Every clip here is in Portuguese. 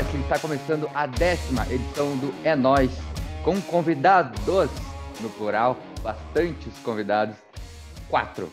Wrestling, está começando a décima edição do É Nós, com convidados, no plural, bastantes convidados, quatro,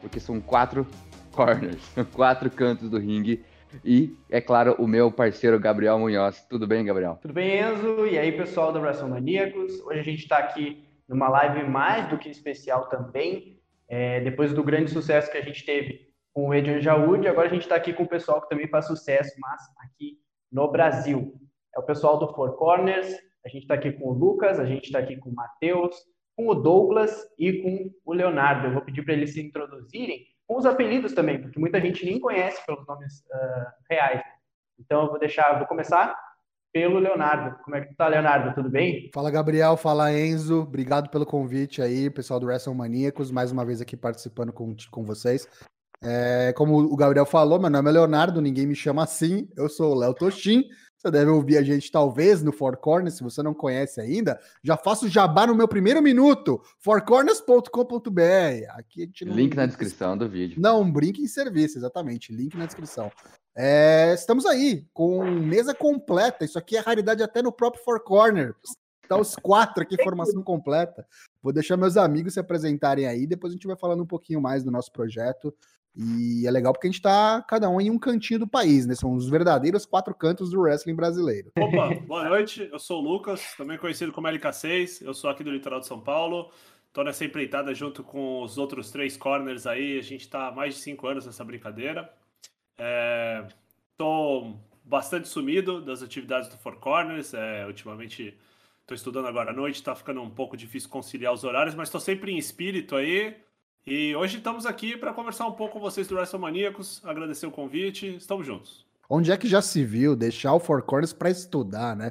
porque são quatro corners, quatro cantos do ringue, e, é claro, o meu parceiro Gabriel Munhoz. Tudo bem, Gabriel? Tudo bem, Enzo? E aí, pessoal do Wrestle Maníacos? Hoje a gente está aqui numa live mais do que especial também, é, depois do grande sucesso que a gente teve com o Adrian Jaúde, agora a gente está aqui com o pessoal que também faz sucesso, mas aqui no Brasil. É o pessoal do Four Corners, a gente está aqui com o Lucas, a gente está aqui com o Matheus, com o Douglas e com o Leonardo. Eu vou pedir para eles se introduzirem com os apelidos também, porque muita gente nem conhece pelos nomes uh, reais. Então eu vou deixar, vou começar pelo Leonardo. Como é que tá, Leonardo? Tudo bem? Fala, Gabriel. Fala, Enzo. Obrigado pelo convite aí, pessoal do WrestleManiacos, mais uma vez aqui participando com, com vocês. É, como o Gabriel falou, meu nome é Leonardo, ninguém me chama assim. Eu sou o Léo Toshin. Você deve ouvir a gente, talvez, no Four Corners, se você não conhece ainda. Já faço jabá no meu primeiro minuto. fourcorners.com.br. Aqui a gente não... Link na descrição do vídeo. Não, brinque em serviço, exatamente. Link na descrição. É, estamos aí, com mesa completa. Isso aqui é raridade até no próprio Four Corners. Tá os quatro aqui, formação completa. Vou deixar meus amigos se apresentarem aí, depois a gente vai falando um pouquinho mais do nosso projeto. E é legal porque a gente tá cada um em um cantinho do país, né? São os verdadeiros quatro cantos do wrestling brasileiro. Opa, boa noite. Eu sou o Lucas, também conhecido como LK6. Eu sou aqui do litoral de São Paulo. Tô nessa empreitada junto com os outros três corners aí. A gente tá há mais de cinco anos nessa brincadeira. É... Tô bastante sumido das atividades do Four Corners. É, ultimamente Estou estudando agora à noite, está ficando um pouco difícil conciliar os horários, mas estou sempre em espírito aí. E hoje estamos aqui para conversar um pouco com vocês do WrestleManiacos, agradecer o convite, estamos juntos. Onde é que já se viu deixar o Four Corners para estudar, né?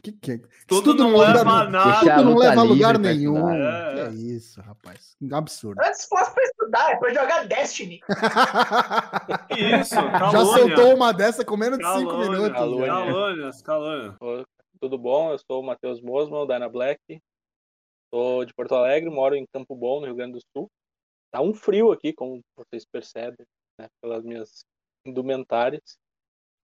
Que, que... Tudo, tudo não, leva a nada. Tudo não leva a lugar nenhum. É. Que é isso, rapaz. Um absurdo. Antes fosse para estudar, é para jogar Destiny. isso, calônia. Já soltou uma dessa com menos de calônia, cinco minutos. Calônias, calônia. Tudo bom? Eu sou o Matheus Mosman, Dyna Black. Sou de Porto Alegre, moro em Campo Bom, no Rio Grande do Sul. Tá um frio aqui, como vocês percebem, né, pelas minhas indumentárias.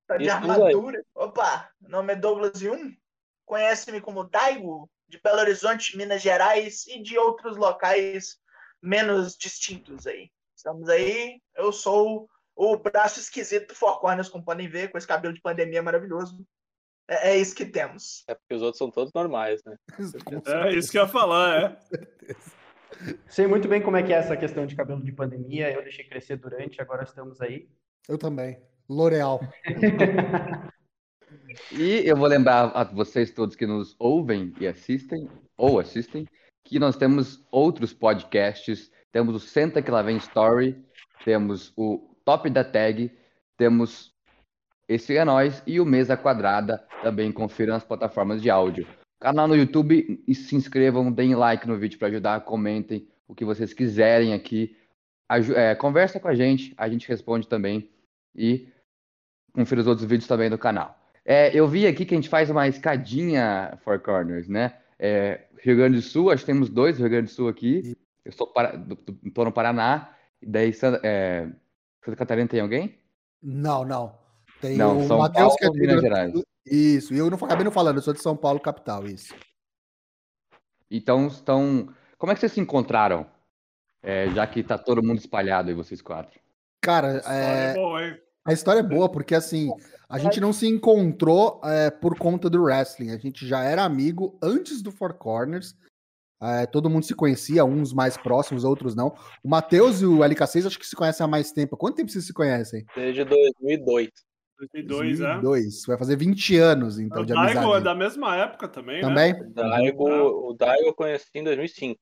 Tá de armadura. Opa, meu nome é Douglas Yum. Conhece-me como Daigo, de Belo Horizonte, Minas Gerais e de outros locais menos distintos aí. Estamos aí. Eu sou o braço esquisito do Four Corners, como podem ver, com esse cabelo de pandemia maravilhoso. É, é, isso que temos. É porque os outros são todos normais, né? é isso que eu ia falar, é. Sei muito bem como é que é essa questão de cabelo de pandemia. Eu deixei crescer durante, agora estamos aí. Eu também. L'Oreal. e eu vou lembrar a vocês todos que nos ouvem e assistem, ou assistem, que nós temos outros podcasts. Temos o Senta Que Lá Vem Story, temos o Top da Tag, temos esse é nós e o Mesa Quadrada também confiram nas plataformas de áudio. Canal no YouTube e se inscrevam, deem like no vídeo para ajudar, comentem o que vocês quiserem aqui. É, conversa com a gente, a gente responde também e confira os outros vídeos também do canal. É, eu vi aqui que a gente faz uma escadinha Four Corners, né? É, Rio Grande do Sul, acho que temos dois Rio Grande do Sul aqui. Eu estou para, no Paraná. E daí, é, Santa Catarina tem alguém? Não, não. Tem não, o Matheus que é de Minas Gerais. Isso, e eu não acabei não falando, eu sou de São Paulo, capital, isso. Então, estão. Como é que vocês se encontraram? É, já que tá todo mundo espalhado aí, vocês quatro. Cara, a história é, é boa, A história é boa, porque assim, a gente não se encontrou é, por conta do wrestling. A gente já era amigo antes do Four Corners. É, todo mundo se conhecia, uns mais próximos, outros não. O Matheus e o LK6 acho que se conhecem há mais tempo. Quanto tempo vocês se conhecem? Desde 2002. 2002, 2002. É? Vai fazer 20 anos, então, o de amizade. O Daigo é da mesma época também, também? né? O Daigo, o Daigo eu conheci em 2005.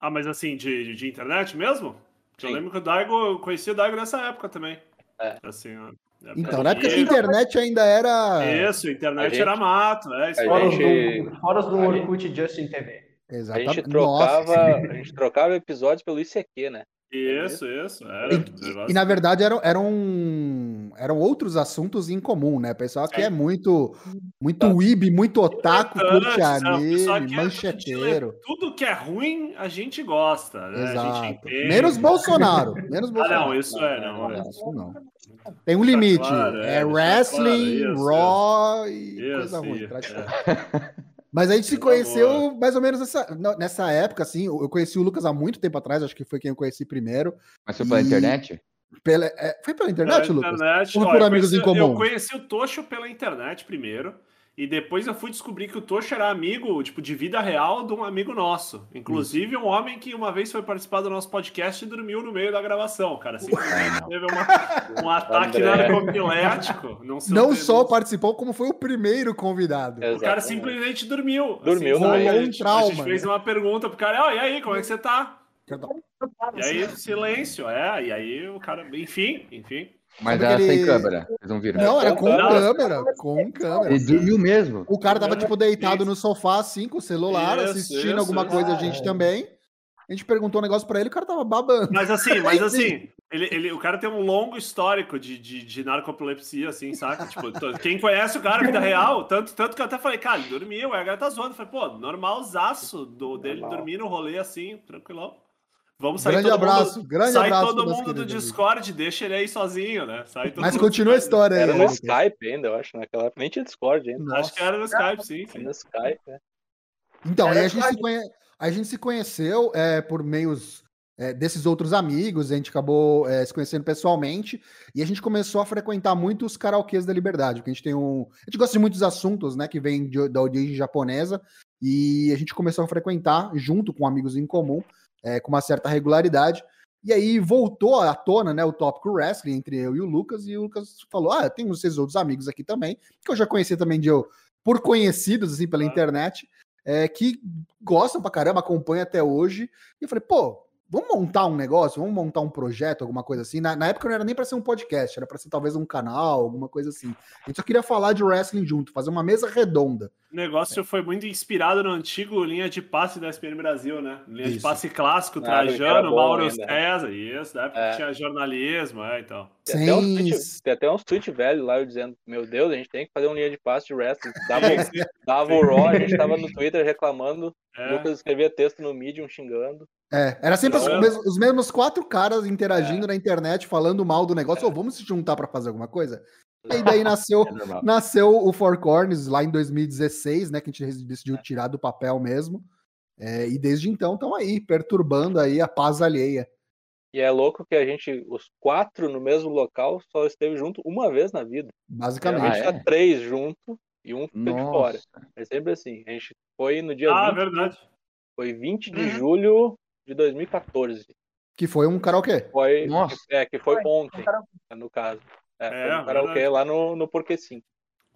Ah, mas assim, de, de internet mesmo? Sim. Eu lembro que o Daigo, eu conheci o Daigo nessa época também. É. Assim, ó, então, na época que a internet ainda era. Isso, a internet a gente, era mato. É, fora, gente, do, fora do Orkut Justin TV. Exatamente. A gente trocava, a gente trocava episódios pelo ICQ, né? Isso, isso. Era, e, e, na verdade eram, eram, eram outros assuntos em comum, né? Pessoal que é, é muito muito tá. weeb, muito otaku, curte anime, mancheteiro. Tudo que é ruim a gente gosta, né? Exato. Gente menos Bolsonaro. Menos Bolsonaro. Ah, não, isso é, não. É. Isso não. Tem um limite. Claro, é, é wrestling, claro, isso, Raw isso. e isso, coisa ruim. É. Mas a gente se conheceu mais ou menos nessa, nessa época, assim. Eu conheci o Lucas há muito tempo atrás, acho que foi quem eu conheci primeiro. Mas foi pela e... internet? Pela, é, foi pela internet, pela Lucas? Internet, Ou por amigos conheci, em comum? Eu conheci o Tocho pela internet primeiro. E depois eu fui descobrir que o Tocho era amigo, tipo, de vida real de um amigo nosso. Inclusive, Isso. um homem que uma vez foi participar do nosso podcast e dormiu no meio da gravação, cara. Simplesmente teve uma, um ataque narcopilético. Não, não só participou, como foi o primeiro convidado. Exatamente. O cara simplesmente dormiu. Dormiu, assim, rolou um trauma. A gente fez uma pergunta pro cara, oh, e aí, como é que você tá? E aí, silêncio, é, e aí o cara, enfim, enfim. Mas era aquele... sem câmera, vocês não viram? Não, era com câmera, com câmera. Ele dormiu mesmo. O cara tava, tipo, deitado no sofá, assim, com o celular, isso, assistindo isso, alguma isso. coisa, a gente também. A gente perguntou um negócio pra ele, o cara tava babando. Mas assim, mas assim, ele, ele, o cara tem um longo histórico de, de, de narcolepsia, assim, saca? Tipo, quem conhece o cara, vida real, tanto, tanto que eu até falei, cara, ele dormiu, aí a galera tá zoando. Eu falei, pô, normalzaço do, dele Normal. dormir no rolê assim, tranquilão. Vamos sair grande todo abraço, mundo, grande sai abraço todo mundo do Discord, deixa ele aí sozinho, né? Mas continua a história aí. Era no Skype ainda, eu acho, naquela época. Nem tinha Discord ainda. Nossa. Acho que era no Skype, sim. sim. No Skype, né? Então, aí a gente, se conhe... a gente se conheceu é, por meios é, desses outros amigos, a gente acabou é, se conhecendo pessoalmente e a gente começou a frequentar muito os karaokês da Liberdade, porque a gente tem um. A gente gosta de muitos assuntos, né, que vêm da origem japonesa e a gente começou a frequentar junto com amigos em comum é, com uma certa regularidade. E aí voltou à tona né, o tópico wrestling entre eu e o Lucas, e o Lucas falou: Ah, tem vocês outros amigos aqui também, que eu já conheci também de eu, por conhecidos assim pela internet, é, que gostam pra caramba, acompanham até hoje. E eu falei, pô, vamos montar um negócio, vamos montar um projeto, alguma coisa assim. Na, na época não era nem para ser um podcast, era para ser talvez um canal, alguma coisa assim. A gente só queria falar de wrestling junto, fazer uma mesa redonda. O negócio é. foi muito inspirado no antigo linha de passe da SPN Brasil, né? Linha isso. de passe clássico, ah, Trajano, Mauro César, isso, da época é. tinha jornalismo, é, então. Tem até, uns tweets, tem até uns tweets velhos lá eu dizendo, meu Deus, a gente tem que fazer um linha de passe de wrestling. Dava, dava o Raw, a gente tava no Twitter reclamando, é. Lucas escrevia texto no Medium xingando. É, era sempre os, mesmos, os, mesmos quatro caras interagindo é. na internet, falando mal do negócio. É. Oh, vamos se juntar para fazer alguma coisa? E daí nasceu, é nasceu o Four Corners lá em 2016, né? Que a gente decidiu tirar do papel mesmo. É, e desde então estão aí, perturbando aí a paz alheia. E é louco que a gente, os quatro no mesmo local, só esteve junto uma vez na vida. Basicamente. A gente tá três junto e um fica de fora. É sempre assim. A gente foi no dia. Ah, 20, verdade. Foi 20 de uhum. julho de 2014. Que foi um karaokê. Foi, Nossa. É, que foi, foi ontem, no caso. É, é foi um karaokê lá no, no Porque Sim.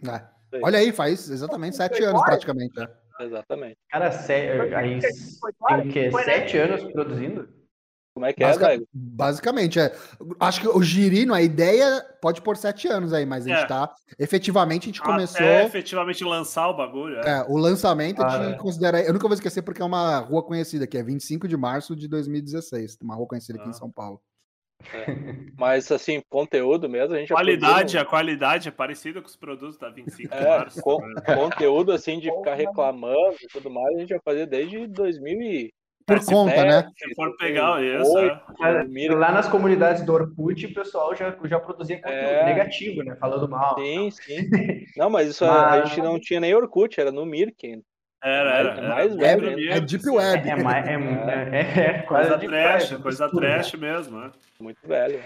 É. Olha aí, faz exatamente sete anos praticamente. Né? Exatamente. Cara, aí tem o quê? Sete anos produzindo? Como é que é, Basica, é, Basicamente, é. Acho que o Girino, a ideia pode pôr sete anos aí, mas a gente é. tá. Efetivamente, a gente Até começou. efetivamente lançar o bagulho. É, é o lançamento ah, a gente é. considera. Eu nunca vou esquecer porque é uma rua conhecida, que é 25 de março de 2016. Uma rua conhecida aqui em ah. São Paulo. É. Mas assim, conteúdo mesmo, a gente qualidade, a qualidade é parecida com os produtos da 25 de março. Com, conteúdo assim de ficar reclamando e tudo mais, a gente vai fazer desde 2000 e por conta, né? Se for pegar isso. É. Lá nas comunidades do Orkut, o pessoal já, já produzia conteúdo é. negativo, né? Falando mal. Sim, sim. Não, mas isso mas... a gente não tinha nem Orkut, era no Mirk. Era, era. É mais web, web, é, Deep Web. É, é, é, é coisa trash, coisa trash mesmo. Né? Muito velho.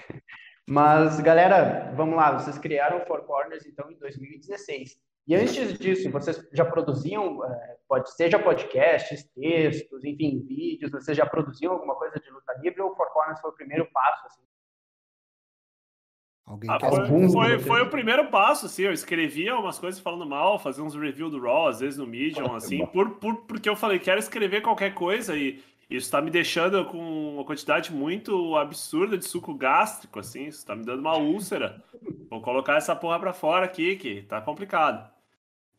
Mas, galera, vamos lá. Vocês criaram o Four Corners, então, em 2016. E antes disso, vocês já produziam, é, pode, seja podcasts, textos, enfim, vídeos, vocês já produziam alguma coisa de luta livre ou o Four Corners foi o primeiro passo? Assim? Alguém ah, foi, foi, foi, o primeiro passo, assim, eu escrevia umas coisas falando mal, fazia uns reviews do Raw, às vezes no Medium, assim, por, por, porque eu falei, quero escrever qualquer coisa e isso está me deixando com uma quantidade muito absurda de suco gástrico, assim, isso está me dando uma úlcera. Vou colocar essa porra para fora aqui, que tá complicado.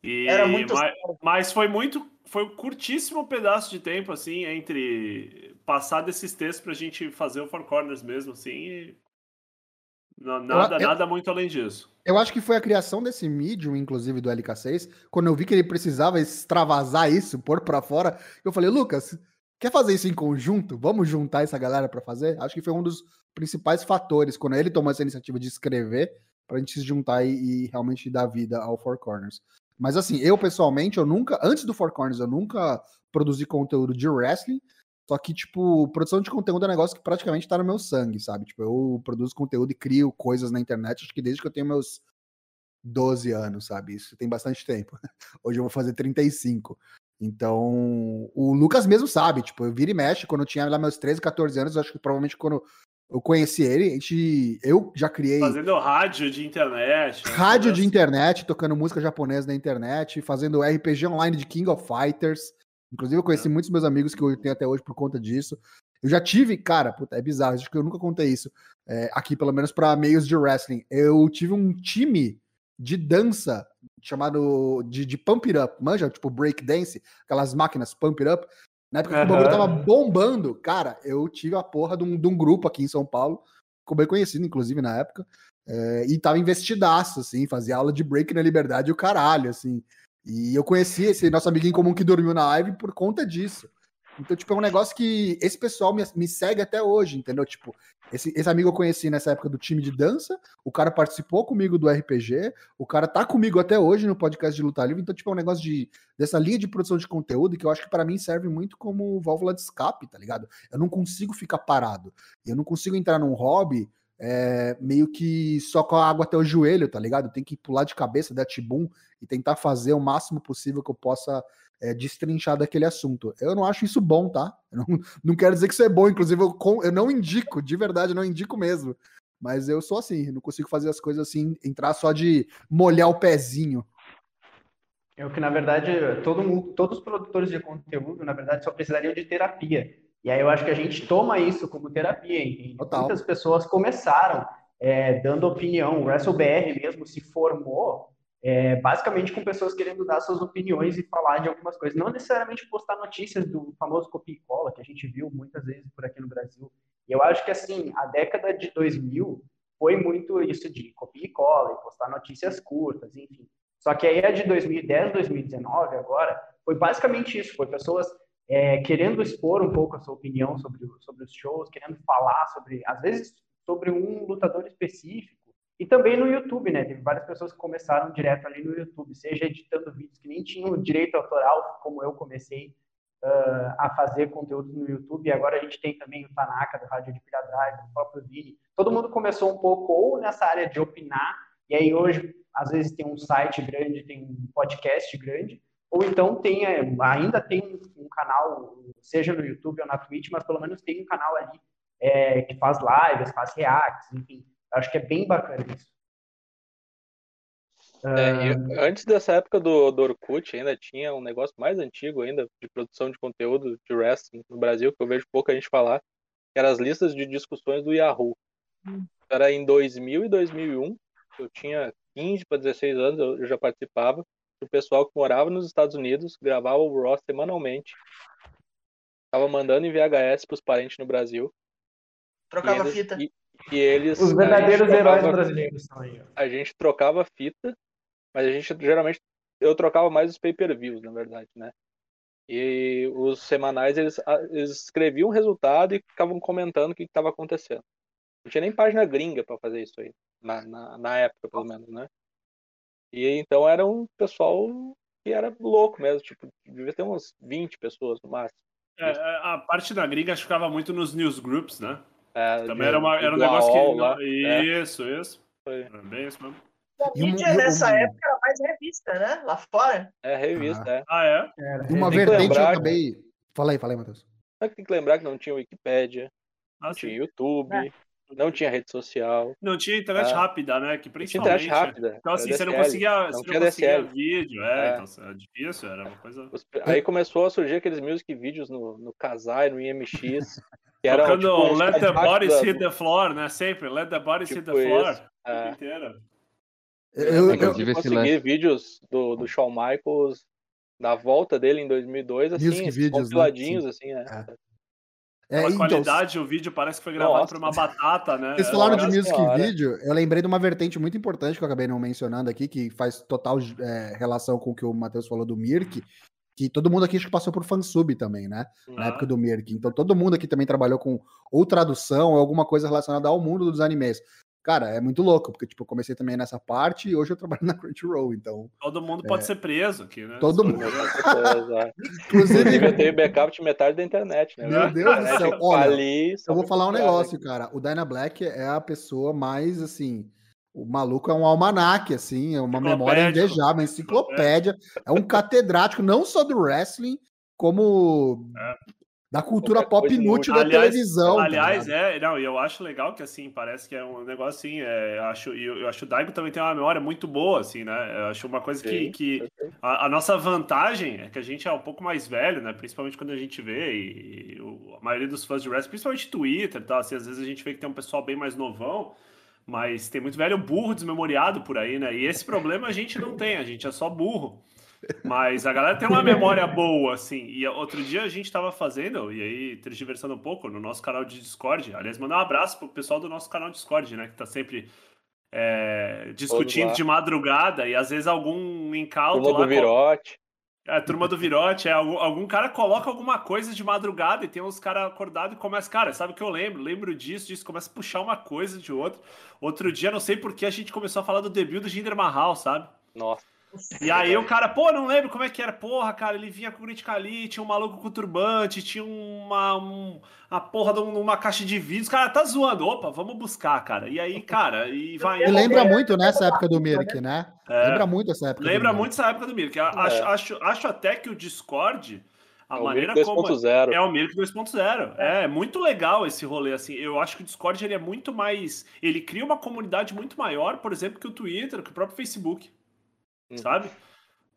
E, Era muito mas, mas, foi muito, foi um curtíssimo pedaço de tempo, assim, entre passar desses textos pra gente fazer o Four Corners mesmo, assim, e nada, eu, nada muito além disso. Eu acho que foi a criação desse medium, inclusive do LK6, quando eu vi que ele precisava extravasar isso, pôr para fora, eu falei, Lucas, Quer fazer isso em conjunto? Vamos juntar essa galera para fazer? Acho que foi um dos principais fatores quando ele tomou essa iniciativa de escrever para a gente se juntar e, e, realmente dar vida ao Four Corners. Mas assim, eu pessoalmente, eu nunca, antes do Four Corners, eu nunca produzi conteúdo de wrestling. Só que, tipo, produção de conteúdo é um negócio que praticamente tá no meu sangue, sabe? Tipo, eu produzo conteúdo e crio coisas na internet, acho que desde que eu tenho meus 12 anos, sabe? Isso tem bastante tempo. Hoje eu vou fazer 35. Então, o Lucas mesmo sabe, tipo, eu vira e mexe, quando eu tinha lá meus 13, 14 anos, acho que provavelmente quando eu conheci ele, a gente, eu já criei. Fazendo rádio de internet. Né? Rádio de internet, tocando música japonesa na internet, fazendo RPG online de King of Fighters. Inclusive, eu conheci é. muitos meus amigos que eu tenho até hoje por conta disso. Eu já tive, cara, puta, é bizarro, acho que eu nunca contei isso é, aqui, pelo menos para meios de wrestling. Eu tive um time de dança chamado de, de Pump It Up, manja? Tipo break dance, aquelas máquinas Pump It Up. Na época que o bagulho tava bombando, cara, eu tive a porra de um, de um grupo aqui em São Paulo, ficou bem conhecido, inclusive, na época, é, e tava investidaço, assim, fazia aula de break na liberdade e o caralho, assim. E eu conheci esse nosso amiguinho comum que dormiu na live por conta disso. Então, tipo, é um negócio que esse pessoal me, me segue até hoje, entendeu? Tipo, esse, esse amigo eu conheci nessa época do time de dança, o cara participou comigo do RPG, o cara tá comigo até hoje no podcast de Luta Livre, então, tipo, é um negócio de, dessa linha de produção de conteúdo que eu acho que para mim serve muito como válvula de escape, tá ligado? Eu não consigo ficar parado, eu não consigo entrar num hobby é, meio que só com a água até o joelho, tá ligado? Tem que pular de cabeça, dar tibum e tentar fazer o máximo possível que eu possa é, destrinchar daquele assunto. Eu não acho isso bom, tá? Não, não quero dizer que isso é bom, inclusive eu, eu não indico, de verdade, não indico mesmo. Mas eu sou assim, não consigo fazer as coisas assim, entrar só de molhar o pezinho. Eu que, na verdade, todo mundo, todos os produtores de conteúdo, na verdade, só precisariam de terapia. E aí eu acho que a gente toma isso como terapia. E muitas pessoas começaram é, dando opinião. O WrestleBR mesmo se formou é, basicamente com pessoas querendo dar suas opiniões e falar de algumas coisas. Não necessariamente postar notícias do famoso copia e cola, que a gente viu muitas vezes por aqui no Brasil. E eu acho que, assim, a década de 2000 foi muito isso de copia e cola, e postar notícias curtas, enfim. Só que aí a de 2010, 2019, agora, foi basicamente isso. Foi pessoas é, querendo expor um pouco a sua opinião sobre, sobre os shows, querendo falar sobre, às vezes, sobre um lutador específico, e também no YouTube, né? Teve várias pessoas que começaram direto ali no YouTube, seja editando vídeos que nem tinham direito autoral, como eu comecei uh, a fazer conteúdo no YouTube. E agora a gente tem também o Tanaka, do Rádio de Pilha Drive, o próprio Vini. Todo mundo começou um pouco ou nessa área de opinar, e aí hoje, às vezes, tem um site grande, tem um podcast grande, ou então tem, é, ainda tem um canal, seja no YouTube ou na Twitch, mas pelo menos tem um canal ali é, que faz lives, faz reacts, enfim. Acho que é bem bacana isso. É, antes dessa época do, do Orkut, ainda tinha um negócio mais antigo ainda de produção de conteúdo de wrestling no Brasil, que eu vejo pouca gente falar, que eram as listas de discussões do Yahoo. Hum. Era em 2000 e 2001, eu tinha 15 para 16 anos, eu já participava. O pessoal que morava nos Estados Unidos gravava o Raw semanalmente. Tava mandando em VHS para os parentes no Brasil. Trocava eles, fita. E, e eles. Os verdadeiros heróis trocava, brasileiros são aí. A gente trocava fita, mas a gente geralmente. Eu trocava mais os pay-per-views, na verdade, né? E os semanais eles, eles escreviam o resultado e ficavam comentando o que estava acontecendo. Não tinha nem página gringa para fazer isso aí, na, na, na, época, pelo menos, né? E então era um pessoal que era louco mesmo, tipo, devia ter umas 20 pessoas no máximo. É, a parte da gringa acho que ficava muito nos newsgroups, né? É, Também de, era, uma, era um negócio que. Lá, isso, é. isso. Foi. É bem isso mesmo. A mídia nessa época era mais revista, né? Lá fora. É, revista, ah. é. Ah, é? Era. Uma vertente eu acabei. Fala aí, fala aí, Matheus. Tem que lembrar que não tinha Wikipédia, ah, não tinha YouTube, é. Não tinha rede social. Não tinha internet ah. rápida, né? Que principalmente. Tinha internet rápida. Então, assim, você não conseguia, não você não conseguia vídeo, é, é. Então, era difícil, era uma coisa. Aí começou a surgir aqueles music vídeos no, no Kazai, no IMX. Que era, Tocando tipo, Let the Bodies Hit the Floor, né? Sempre, Let the Bodies tipo Hit the Floor. Isso. É. Inteira. Eu, eu, eu, eu consegui vídeos do, do Shawn Michaels da volta dele em 2002, assim, Music né? compiladinhos, né? assim, é. é. É, então, qualidade, o vídeo parece que foi gravado Nossa. por uma batata, né? Vocês falaram de music senhora. vídeo, eu lembrei de uma vertente muito importante que eu acabei não mencionando aqui, que faz total é, relação com o que o Matheus falou do Mirk, que todo mundo aqui acho que passou por fansub também, né? Na época do Mirk. Então todo mundo aqui também trabalhou com ou tradução ou alguma coisa relacionada ao mundo dos animes. Cara, é muito louco, porque tipo, eu comecei também nessa parte e hoje eu trabalho na Crunchyroll, então. Todo mundo pode é... ser preso aqui, né? Todo mundo. Inclusive, eu tenho backup de metade da internet, né? Meu Deus do céu. Olha, eu vou falar um negócio, cara. O Dyna Black é a pessoa mais assim. O maluco é um almanaque, assim, é uma memória invejável, uma enciclopédia. É um catedrático, não só do wrestling, como é da cultura pop inútil da aliás, televisão. Aliás, tá é, não, e eu acho legal que assim, parece que é um negócio assim, é, eu acho, eu, eu acho que o Daigo também tem uma memória muito boa, assim, né? Eu acho uma coisa Sim, que, que a, a, nossa vantagem é que a gente é um pouco mais velho, né? Principalmente quando a gente vê, e, e o, a maioria dos fãs de wrestling, principalmente Twitter, tá? Assim, às vezes a gente vê que tem um pessoal bem mais novão. Mas tem muito velho burro desmemoriado por aí, né? E esse problema a gente não tem, a gente é só burro. Mas a galera tem uma memória boa, assim. E outro dia a gente estava fazendo, e aí, tergiversando um pouco, no nosso canal de Discord. Aliás, mandar um abraço pro pessoal do nosso canal de Discord, né? Que tá sempre é, discutindo de madrugada e às vezes algum incauto turma lá. Do Virote. É, turma do Virote, é, algum, algum cara coloca alguma coisa de madrugada e tem uns caras acordados e começa, cara, sabe o que eu lembro? Lembro disso, disso, começa a puxar uma coisa de outra. Outro dia, não sei por que a gente começou a falar do debut do Jinder Mahal, sabe? Nossa. E aí o cara, pô, não lembro como é que era. Porra, cara, ele vinha com o Criticali, tinha um maluco com turbante, tinha uma, um, a porra de uma caixa de vídeos. Cara, tá zoando. Opa, vamos buscar, cara. E aí, cara, e vai. E lembra muito nessa época do Mirk, né? É, lembra muito essa época. Lembra muito essa época do Mirk. Acho, é. acho, acho até que o Discord. A é maneira o como. 2.0. É o Mirk 2.0. É. é muito legal esse rolê, assim. Eu acho que o Discord ele é muito mais. Ele cria uma comunidade muito maior, por exemplo, que o Twitter, que o próprio Facebook. Hum. Sabe?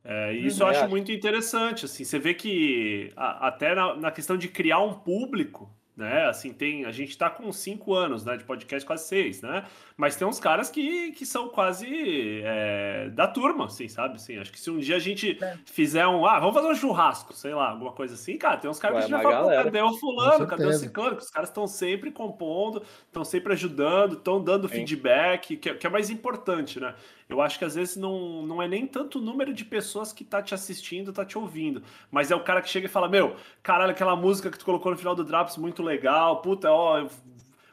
É, isso eu acho muito interessante, assim, você vê que a, até na, na, questão de criar um público, né? Assim, tem. A gente está com cinco anos, né? De podcast, quase seis, né? Mas tem uns caras que, que são quase é, da turma, assim, sabe? Assim, acho que se um dia a gente é. fizer um. Ah, vamos fazer um churrasco, sei lá, alguma coisa assim, cara, tem uns caras que já falam, cadê o fulano? Cadê o ciclano? Os caras estão sempre compondo, estão sempre ajudando, estão dando Sim. feedback, que, é, que é mais importante, né? Eu acho que às vezes não, não é nem tanto o número de pessoas que tá te assistindo, tá te ouvindo, mas é o cara que chega e fala: Meu, caralho, aquela música que tu colocou no final do Drops, muito legal, puta, ó,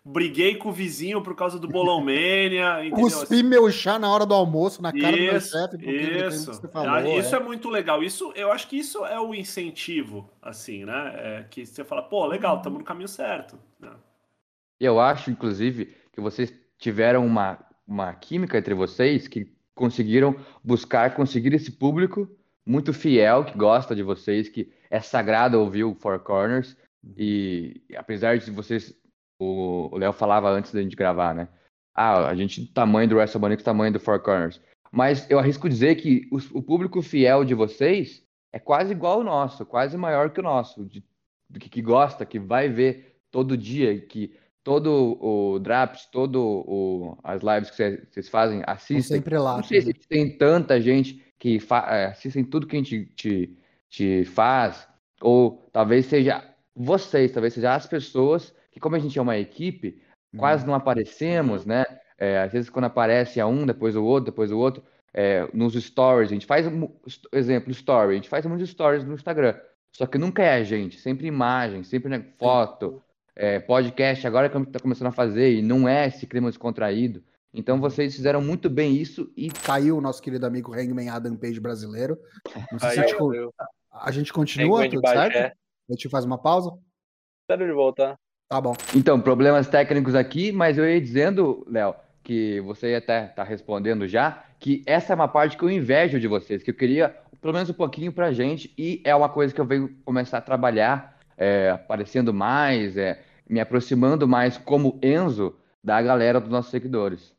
briguei com o vizinho por causa do Bolão Mania. Cuspi assim. meu chá na hora do almoço na cara isso, do meu chefe. Isso, falou, isso é. é. muito legal. Isso, eu acho que isso é o incentivo, assim, né? É que você fala, pô, legal, estamos no caminho certo. Né? Eu acho, inclusive, que vocês tiveram uma uma química entre vocês que conseguiram buscar, conseguir esse público muito fiel, que gosta de vocês, que é sagrado ouvir o Four Corners. E apesar de vocês, o Léo falava antes da gente gravar, né? Ah, a gente, tamanho do WrestleMania, tamanho do Four Corners. Mas eu arrisco dizer que o, o, público fiel de vocês é quase igual ao nosso, quase maior que o nosso, de, que, que gosta, que vai ver todo dia, que todo o Draps, todo o, as lives que vocês fazem, assistem. sempre lá. Não sei se tem tanta gente que é, assistem tudo que a gente te, te faz, ou talvez seja vocês, talvez seja as pessoas que, como a gente é uma equipe, quase hum. não aparecemos, né? É, às vezes quando aparece a um, depois o outro, depois o outro, é, nos stories, a gente faz, exemplo, story, a gente faz muitos stories no Instagram, só que nunca é a gente, sempre imagem, sempre né, foto, é, podcast agora que está começando a fazer e não é esse clima descontraído. Então vocês fizeram muito bem isso e. Caiu o nosso querido amigo Hangman Adam Page brasileiro. Não sei se a, gente, a gente continua, tudo certo? É. A gente faz uma pausa? Espero de voltar. Tá bom. Então, problemas técnicos aqui, mas eu ia dizendo, Léo, que você ia até estar tá respondendo já, que essa é uma parte que eu invejo de vocês, que eu queria pelo menos um pouquinho pra gente, e é uma coisa que eu venho começar a trabalhar é, aparecendo mais, é, me aproximando mais como Enzo da galera dos nossos seguidores.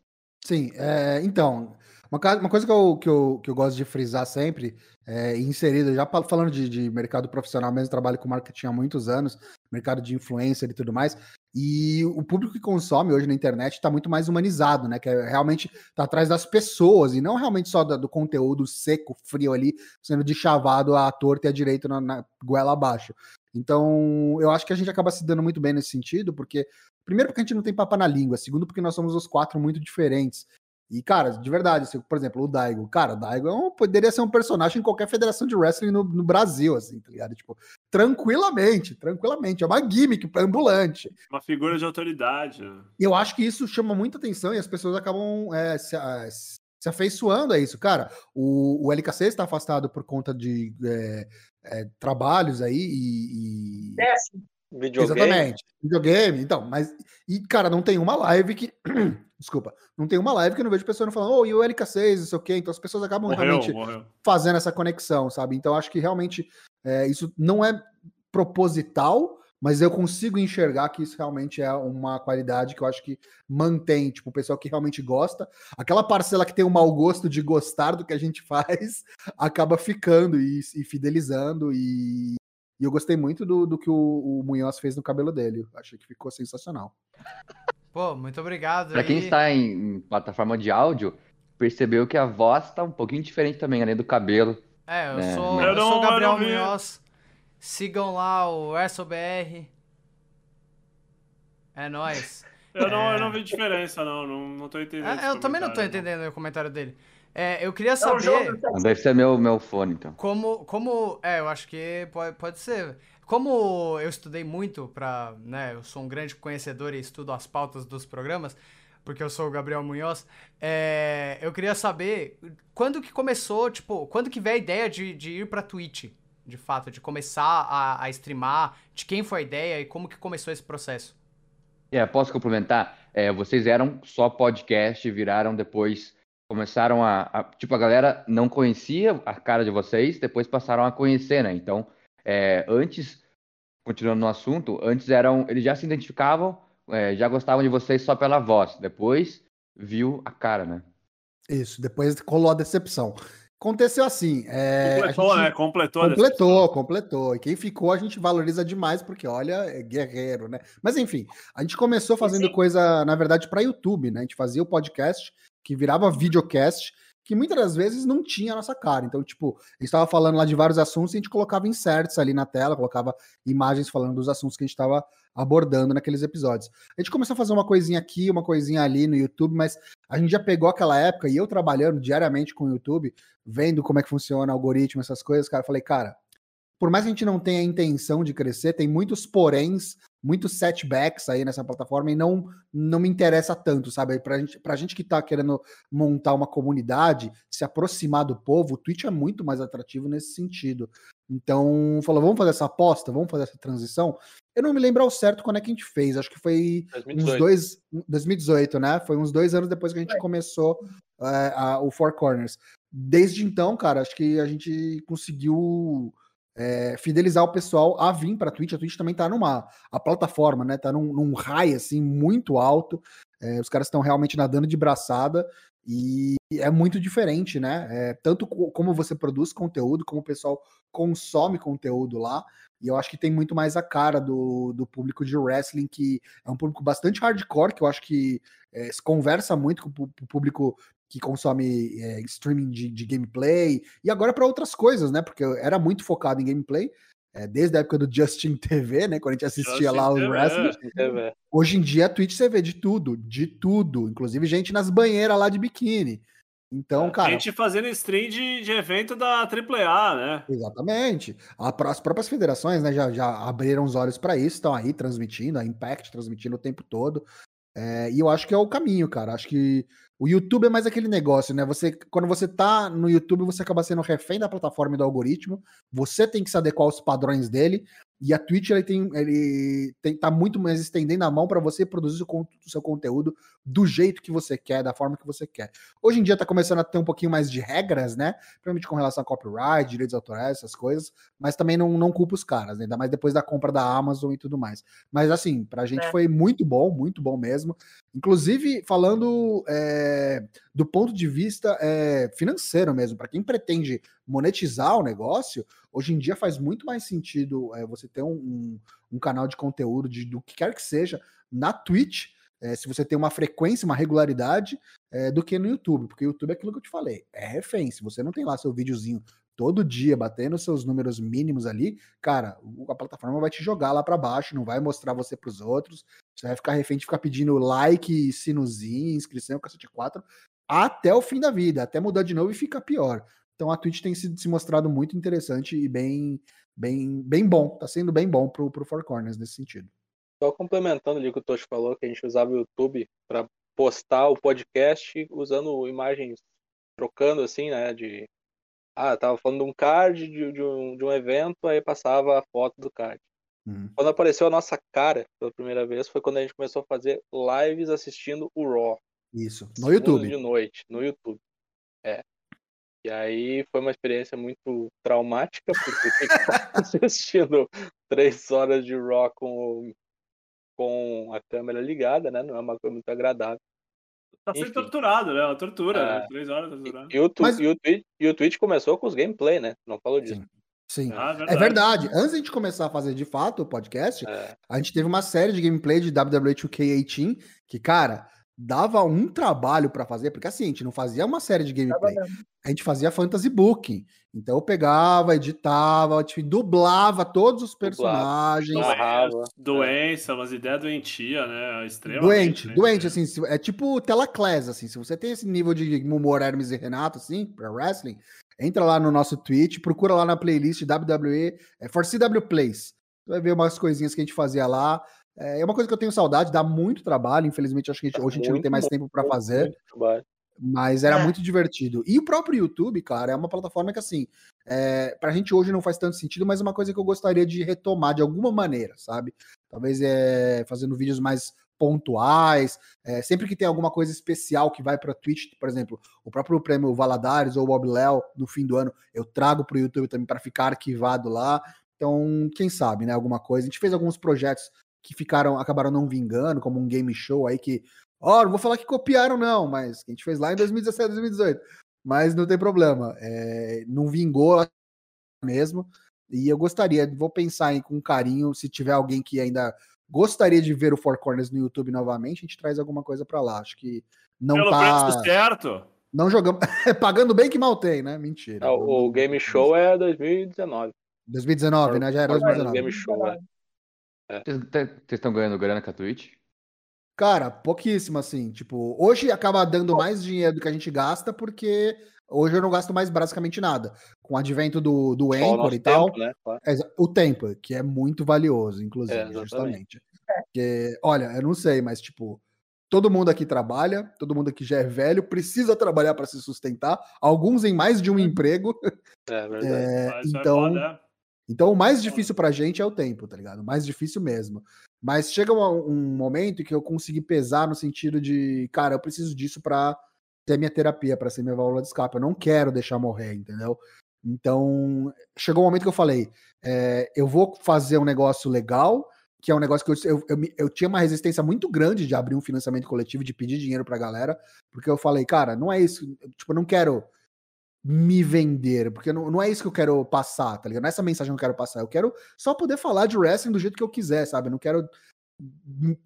Sim, é, então, uma, coisa que eu, que, eu, que eu gosto de frisar sempre, é, inserido, já falando de, de, mercado profissional mesmo, trabalho com marketing há muitos anos, mercado de influencer e tudo mais, e o público que consome hoje na internet está muito mais humanizado, né? Que é, realmente está atrás das pessoas e não realmente só do, do, conteúdo seco, frio ali, sendo deschavado à torta e à direita na, na goela abaixo. Então, eu acho que a gente acaba se dando muito bem nesse sentido, porque, primeiro, porque a gente não tem papo na língua, segundo, porque nós somos os quatro muito diferentes. E, cara, de verdade, assim, por exemplo, o Daigo. Cara, o Daigo é um, poderia ser um personagem em qualquer federação de wrestling no, no, Brasil, assim, tá ligado? Tipo, tranquilamente, tranquilamente. É uma gimmick ambulante. Uma figura de autoridade. E eu acho que isso chama muita atenção e as pessoas acabam é, se, se afeiçoando a isso. Cara, o, o LKC está afastado por conta de é, é, trabalhos aí e. e... Videogame. Exatamente. Videogame, então, mas. E, cara, não tem uma live que. Desculpa. Não tem uma live que eu não vejo pessoas falando, oh, e o LK6, não sei o quê. Então as pessoas acabam morreu, realmente morreu. fazendo essa conexão, sabe? Então acho que realmente é, isso não é proposital, mas eu consigo enxergar que isso realmente é uma qualidade que eu acho que mantém, tipo, o pessoal que realmente gosta. Aquela parcela que tem o mau gosto de gostar do que a gente faz, acaba ficando e, e fidelizando e e eu gostei muito do, do que o, o Munhoz fez no cabelo dele. Achei que ficou sensacional. Pô, muito obrigado. Para quem está em, em, plataforma de áudio, percebeu que a voz está um pouquinho diferente também, além do cabelo. É, eu né? sou, eu, sou Gabriel Munhoz. Sigam lá o WrestleBR. É nóis. Eu não, é... eu não vi diferença, não. Não, não tô entendendo. É, eu também não tô entendendo não. o comentário dele. É, eu queria saber. É Deve ser meu, meu fone, então. Como, como. É, eu acho que pode, pode ser. Como eu estudei muito para, né, eu sou um grande conhecedor e estudo as pautas dos programas, porque eu sou o Gabriel Munhoz, é, eu queria saber quando que começou, tipo, quando que veio a ideia de, de ir pra Twitch, de fato, de começar a, a streamar, de quem foi a ideia e como que começou esse processo? É, posso complementar? É, vocês eram só podcast, viraram depois começaram a, a, Tipo, a galera não conhecia a cara de vocês, depois passaram a conhecer, né? Então, é, antes, continuando no assunto, antes eram. Eles já se identificavam, é, já gostavam de vocês só pela voz. Depois viu a cara, né? Isso, depois colou a decepção. Aconteceu assim. É, completou, gente, né? Completou. Completou, completou. E quem ficou a gente valoriza demais, porque olha, é guerreiro, né? Mas enfim, a gente começou fazendo Sim. coisa, na verdade, para YouTube, né? A gente fazia o podcast que virava videocast, que muitas das vezes não tinha a nossa cara. Então, tipo, a gente estava falando lá de vários assuntos e a gente colocava inserts ali na tela, colocava imagens falando dos assuntos que a gente estava abordando naqueles episódios. A gente começou a fazer uma coisinha aqui, uma coisinha ali no YouTube, mas a gente já pegou aquela época e eu trabalhando diariamente com o YouTube, vendo como é que funciona o algoritmo, essas coisas, cara, falei, cara, por mais que a gente não tenha a intenção de crescer, tem muitos poréns, muitos setbacks aí nessa plataforma e não, não me interessa tanto, sabe? Pra gente, pra gente que tá querendo montar uma comunidade, se aproximar do povo, o Twitch é muito mais atrativo nesse sentido. Então, falou, vamos fazer essa aposta, vamos fazer essa transição. Eu não me lembro ao certo quando é que a gente fez, acho que foi 2018. uns dois, 2018, né? Foi uns dois anos depois que a gente começou é, a, o Four Corners. Desde então, cara, acho que a gente conseguiu é, fidelizar o pessoal a vir para a Twitch. A Twitch também está numa a plataforma, né? Tá num, num high assim muito alto. É, os caras estão realmente nadando de braçada e é muito diferente, né? É, tanto como você produz conteúdo, como o pessoal consome conteúdo lá. E eu acho que tem muito mais a cara do, do público de wrestling, que é um público bastante hardcore, que eu acho que é, se conversa muito com o público que consome é, streaming de, de, gameplay, e agora para outras coisas, né? Porque eu era muito focado em gameplay, é, desde a época do Justin TV, né? Quando a gente assistia Justin lá os wrestlers. Hoje em dia a Twitch você vê de tudo, de tudo, inclusive gente nas banheiras lá de biquíni. Então, é, cara. Gente fazendo stream de, de evento da AAA, né? Exatamente. As próprias federações né, já, já abriram os olhos para isso, estão aí transmitindo, a Impact transmitindo o tempo todo. É, e eu acho que é o caminho, cara. Acho que o YouTube é mais aquele negócio, né? Você, quando você tá no YouTube, você acaba sendo refém da plataforma e do algoritmo. Você tem que se adequar aos padrões dele. E a Twitch ele tem, ele tem, tá muito mais estendendo a mão para você produzir o, o, seu conteúdo do jeito que você quer, da forma que você quer. Hoje em dia tá começando a ter um pouquinho mais de regras, né? Principalmente com relação a copyright, direitos autorais, essas coisas, mas também não, não culpa os caras, né? ainda mais depois da compra da Amazon e tudo mais. Mas assim, pra gente é. foi muito bom, muito bom mesmo. Inclusive, falando é, do ponto de vista é, financeiro mesmo, para quem pretende monetizar o negócio, hoje em dia faz muito mais sentido é, você ter um, um, um, canal de conteúdo de, do que quer que seja na Twitch, é, se você tem uma frequência, uma regularidade, é, do que no YouTube, porque o YouTube é aquilo que eu te falei, é refém. Se você não tem lá seu videozinho todo dia batendo seus números mínimos ali, cara, a plataforma vai te jogar lá para baixo, não vai mostrar você para os outros. Você vai ficar refém de ficar pedindo like, sinuzinho, inscrição, cacete 4. até o fim da vida, até mudar de novo e ficar pior. Então a Twitch tem se, se mostrado muito interessante e bem, bem, bem bom. Tá sendo bem bom pro, pro Four Corners nesse sentido. Só complementando ali o que o Tocho falou, que a gente usava o YouTube para postar o podcast usando imagens, trocando assim, né? De. Ah, tava falando de um card de, de, um, de um evento, aí passava a foto do card. Uhum. Quando apareceu a nossa cara pela primeira vez, foi quando a gente começou a fazer lives assistindo o Raw. Isso, no YouTube. De noite, no YouTube. É. E aí foi uma experiência muito traumática, porque tem que estar assistindo três horas de Raw com, com a câmera ligada, né? Não é uma coisa muito agradável. Tá sendo Enfim. torturado, né? Uma tortura. É... Né? Três horas torturado. E, e, o, Mas... e, o Twitch, e o Twitch começou com os gameplay, né? Não falou disso. Sim. Sim. Ah, verdade. É verdade. Antes de começar a fazer de fato o podcast, é. a gente teve uma série de gameplay de WWE 2K18 que, cara, dava um trabalho para fazer, porque assim, a gente não fazia uma série de gameplay, a gente fazia fantasy booking. Então eu pegava, editava, dublava todos os personagens. Doença, doença, umas ideias doentia, né? Extrema. Doente, doente, assim, é tipo Telaclés, assim, se você tem esse nível de humor Hermes e Renato, assim, pra wrestling, entra lá no nosso Twitch, procura lá na playlist WWE, é For CW Plays. Você vai ver umas coisinhas que a gente fazia lá. É, é uma coisa que eu tenho saudade, dá muito trabalho. Infelizmente, acho que a gente, hoje a gente não tem mais tempo para fazer. Mas era é. muito divertido. E o próprio YouTube, cara, é uma plataforma que, assim, é, pra gente hoje não faz tanto sentido, mas é uma coisa que eu gostaria de retomar de alguma maneira, sabe? Talvez é, fazendo vídeos mais pontuais, é, sempre que tem alguma coisa especial que vai para Twitch, por exemplo, o próprio prêmio Valadares ou o Bob Léo no fim do ano, eu trago para o YouTube também para ficar arquivado lá. Então, quem sabe, né? Alguma coisa. A gente fez alguns projetos que ficaram, acabaram não vingando, como um game show aí que, ó, oh, não vou falar que copiaram não, mas a gente fez lá em 2017, 2018. Mas não tem problema, é, não vingou mesmo. E eu gostaria, vou pensar em com carinho, se tiver alguém que ainda gostaria de ver o Four Corners no YouTube novamente, a gente traz alguma coisa para lá. Acho que não Pelo tá preço certo. Não jogamos, pagando bem que mal tem, né? Mentira. Não, o Game Show é 2019. 2019, né? Já era 2019. Game Show, é. Vocês estão ganhando grana com a Twitch? Cara, pouquíssimo, assim. Tipo, hoje acaba dando mais dinheiro do que a gente gasta, porque hoje eu não gasto mais basicamente nada. Com o advento do, do Anchor e tal. Tempo, né? é, o tempo, que é muito valioso, inclusive, é, justamente. Porque, olha, eu não sei, mas, tipo, todo mundo aqui trabalha, todo mundo aqui já é velho, precisa trabalhar para se sustentar. Alguns em mais de um emprego. É verdade. É, então. Então, o mais difícil pra gente é o tempo, tá ligado? O mais difícil mesmo. Mas chega um, um momento em que eu consegui pesar no sentido de, cara, eu preciso disso pra ter minha terapia, para ser minha válvula de escape. Eu não quero deixar morrer, entendeu? Então, chegou um momento que eu falei: é, eu vou fazer um negócio legal, que é um negócio que eu, eu, eu, eu, tinha uma resistência muito grande de abrir um financiamento coletivo, de pedir dinheiro pra galera, porque eu falei, cara, não é isso. Tipo, eu não quero me vender, porque não, não é isso que eu quero passar, tá ligado? Não é essa mensagem que eu quero passar. Eu quero só poder falar de wrestling do jeito que eu quiser, sabe? Eu não quero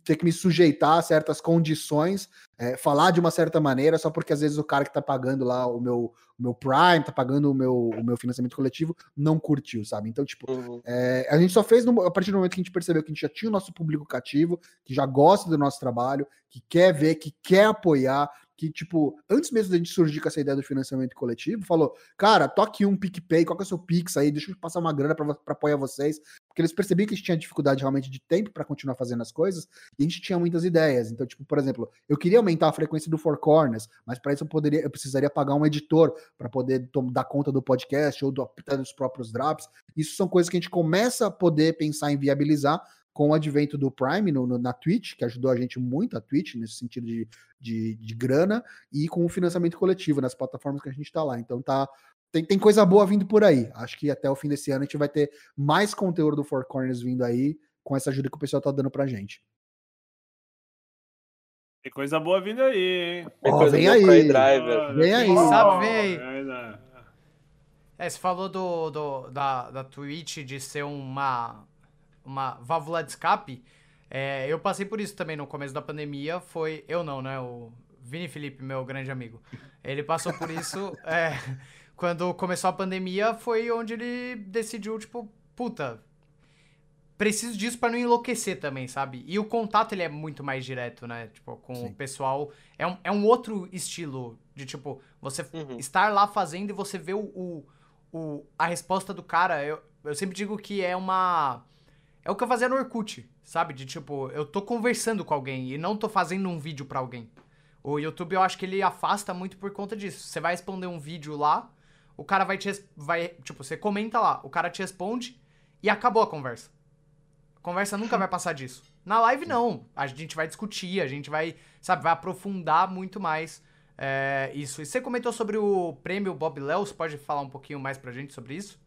ter que me sujeitar a certas condições, é, falar de uma certa maneira, só porque às vezes o cara que tá pagando lá o meu, o meu Prime, tá pagando o meu, o meu financiamento coletivo, não curtiu, sabe? Então, tipo, uhum. é, a gente só fez no, a partir do momento que a gente percebeu que a gente já tinha o nosso público cativo, que já gosta do nosso trabalho, que quer ver, que quer apoiar, que, tipo, antes mesmo da gente surgir com essa ideia do financiamento coletivo, falou: cara, toque um PicPay, qual que é o seu Pix aí, deixa eu passar uma grana para apoiar vocês. Porque eles percebiam que a gente tinha dificuldade realmente de tempo para continuar fazendo as coisas e a gente tinha muitas ideias. Então, tipo, por exemplo, eu queria aumentar a frequência do Four Corners, mas para isso eu poderia, eu precisaria pagar um editor para poder dar conta do podcast ou do, dos próprios drops. Isso são coisas que a gente começa a poder pensar em viabilizar com o advento do Prime no, no, na Twitch, que ajudou a gente muito a Twitch nesse sentido de, de, de, grana, e com o financiamento coletivo nas plataformas que a gente está lá. Então tá. Tem, tem coisa boa vindo por aí. Acho que até o fim desse ano a gente vai ter mais conteúdo do Four Corners vindo aí, com essa ajuda que o pessoal tá dando pra gente. Tem coisa boa vindo aí, hein? Oh, vem aí. Driver. Vem aí. Sabe, vem aí. É, você falou do, do, da, da Twitch de ser uma uma válvula de escape. É, eu passei por isso também no começo da pandemia. Foi. Eu não, né? O Vini Felipe, meu grande amigo. Ele passou por isso. é, quando começou a pandemia, foi onde ele decidiu, tipo, puta. preciso disso para não enlouquecer também, sabe? E o contato ele é muito mais direto, né? Tipo, com Sim. o pessoal. É um, é um outro estilo de, tipo, você uhum. estar lá fazendo e você ver o, o, o, a resposta do cara. Eu, eu sempre digo que é uma. É o que eu fazia no Orkut, sabe? De tipo, eu tô conversando com alguém e não tô fazendo um vídeo para alguém. O YouTube eu acho que ele afasta muito por conta disso. Você vai responder um vídeo lá, o cara vai te. Vai, tipo, você comenta lá, o cara te responde e acabou a conversa. A conversa nunca vai passar disso. Na live, não. A gente vai discutir, a gente vai, sabe, vai aprofundar muito mais é, isso. E você comentou sobre o prêmio Bob Léo, você pode falar um pouquinho mais pra gente sobre isso?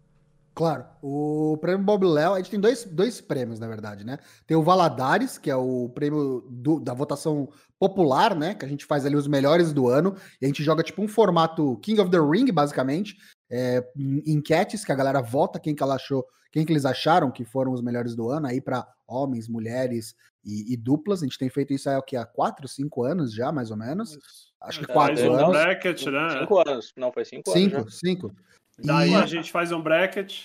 Claro, o prêmio Bob Léo, a gente tem dois, dois prêmios, na verdade, né? Tem o Valadares, que é o prêmio do, da votação popular, né? Que a gente faz ali os melhores do ano, e a gente joga tipo um formato King of the Ring, basicamente, é, enquetes que a galera vota quem que ela achou, quem que eles acharam que foram os melhores do ano, aí para homens, mulheres e, e, duplas. A gente tem feito isso aqui há quatro, cinco anos já, mais ou menos. Acho que é, quatro anos. Bracket, né? Cinco anos, não foi cinco, cinco anos. Cinco, cinco. Daí e... a gente faz um bracket.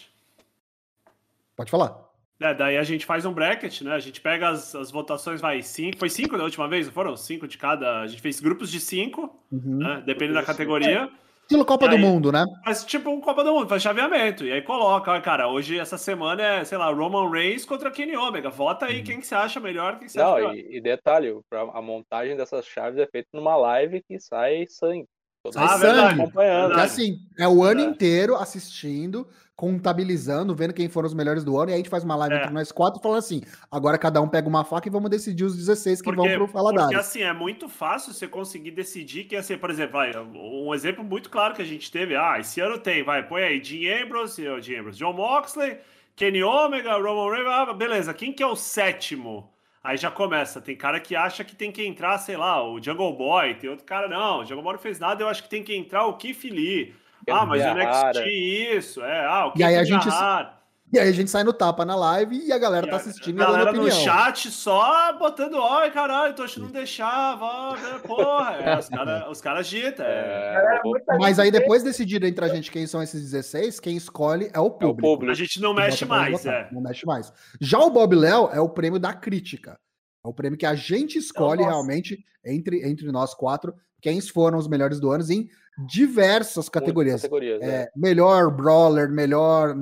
Pode falar. É, daí a gente faz um bracket, né? A gente pega as, as votações, vai, cinco. Foi cinco da última vez, não foram? Cinco de cada. A gente fez grupos de cinco, uhum. né? Dependendo da categoria. É. Estilo Copa do Mundo, né? Mas tipo um Copa do Mundo, faz chaveamento. E aí coloca, cara, hoje, essa semana é, sei lá, Roman Reigns contra Kenny Omega. Vota aí uhum. quem que você acha melhor, quem que você Não, acha e, e, detalhe, a montagem dessas chaves é feita numa live que sai sangue. Sai ah, sangue. Acompanhando. É assim, é o ano inteiro assistindo, contabilizando, vendo quem foram os melhores do ano, e aí a gente faz uma live é. entre nós quatro falando assim: agora cada um pega uma faca e vamos decidir os 16 que porque, vão pro Faladares. Porque assim, é muito fácil você conseguir decidir que, assim, por exemplo, vai, um exemplo muito claro que a gente teve, ah, esse ano tem, vai, põe aí, Dean Ambrose, Dean Ambrose, John Moxley, Kenny Omega, Roman Reigns, ah, beleza, quem que é o sétimo? Aí já começa, tem cara que acha que tem que entrar, sei lá, o Jungle Boy, tem outro cara, não, o Jungle Boy não fez nada, eu acho que tem que entrar o Keith Lee. Ah, mas o NXT, isso, é. Ah, o que e aí a gente E aí a gente sai no tapa na live e a galera e tá assistindo a galera no chat só botando, ai, caralho, Tocha não deixava, porra. É, os caras cara agitam. É. é mas aí depois decidido entre a gente quem são esses 16, quem escolhe é o público. É o público. A gente não mexe mais, é. Não mexe mais. Já o Bob Léo é o prêmio da crítica. É o prêmio que a gente escolhe realmente entre, entre nós quatro quem foram os melhores do ano em diversas categorias. categorias é, é. Melhor brawler, melhor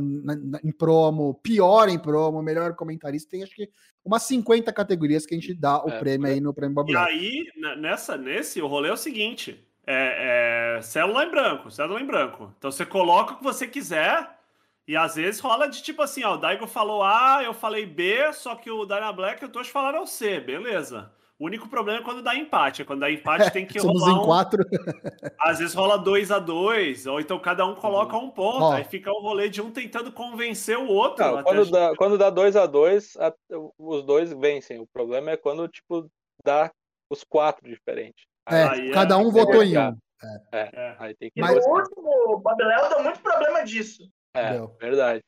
em promo, pior em promo, melhor comentarista. Tem acho que umas 50 categorias que a gente dá o é, prêmio aí no prêmio Bob E aí, nessa, nesse, o rolê é o seguinte: é, é, célula em branco, célula em branco. Então você coloca o que você quiser. E às vezes rola de tipo assim, ó, o Daigo falou A, eu falei B, só que o Dyna Black e o Tosh falaram C, beleza. O único problema é quando dá empate. É quando dá empate tem que Somos rolar. em quatro. Às vezes rola 2 a 2 ou então cada um coloca um ponto. Aí fica o rolê de um tentando convencer o outro. Não, quando, dá, quando dá 2 a 2 os dois vencem. O problema é quando, tipo, dá os quatro diferentes. É, aí cada é, um votou em um. É. é. é. Aí tem que Mas... o último Babeléu deu muito problema disso. É, Deu. verdade.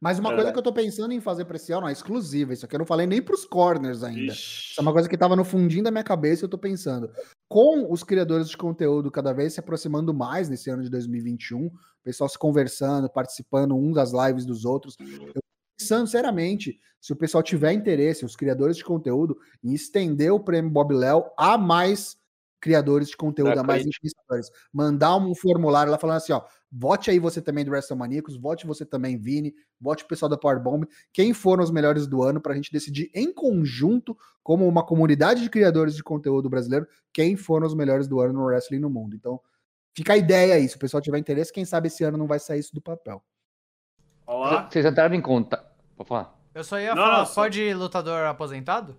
Mas uma é coisa que eu tô pensando em fazer pra esse ano, é exclusiva, isso aqui eu não falei nem pros corners ainda. Ixi. Isso é uma coisa que tava no fundinho da minha cabeça e eu tô pensando. Com os criadores de conteúdo cada vez se aproximando mais nesse ano de 2021, o pessoal se conversando, participando um das lives dos outros, eu pensando seriamente, se o pessoal tiver interesse, os criadores de conteúdo, em estender o prêmio Bob Léo a mais criadores de conteúdo, a mais influenciadores. Mandar um formulário lá falando assim, ó, vote aí você também do WrestleManiacos, vote você também, Vini, vote o pessoal da Powerbomb, quem foram os melhores do ano para a gente decidir em conjunto, como uma comunidade de criadores de conteúdo brasileiro, quem foram os melhores do ano no wrestling no mundo. Então, fica a ideia aí, se o pessoal tiver interesse, quem sabe esse ano não vai sair isso do papel. Olá. Vocês entraram em conta. Pode falar. Eu só ia falar, Nossa. pode lutador aposentado?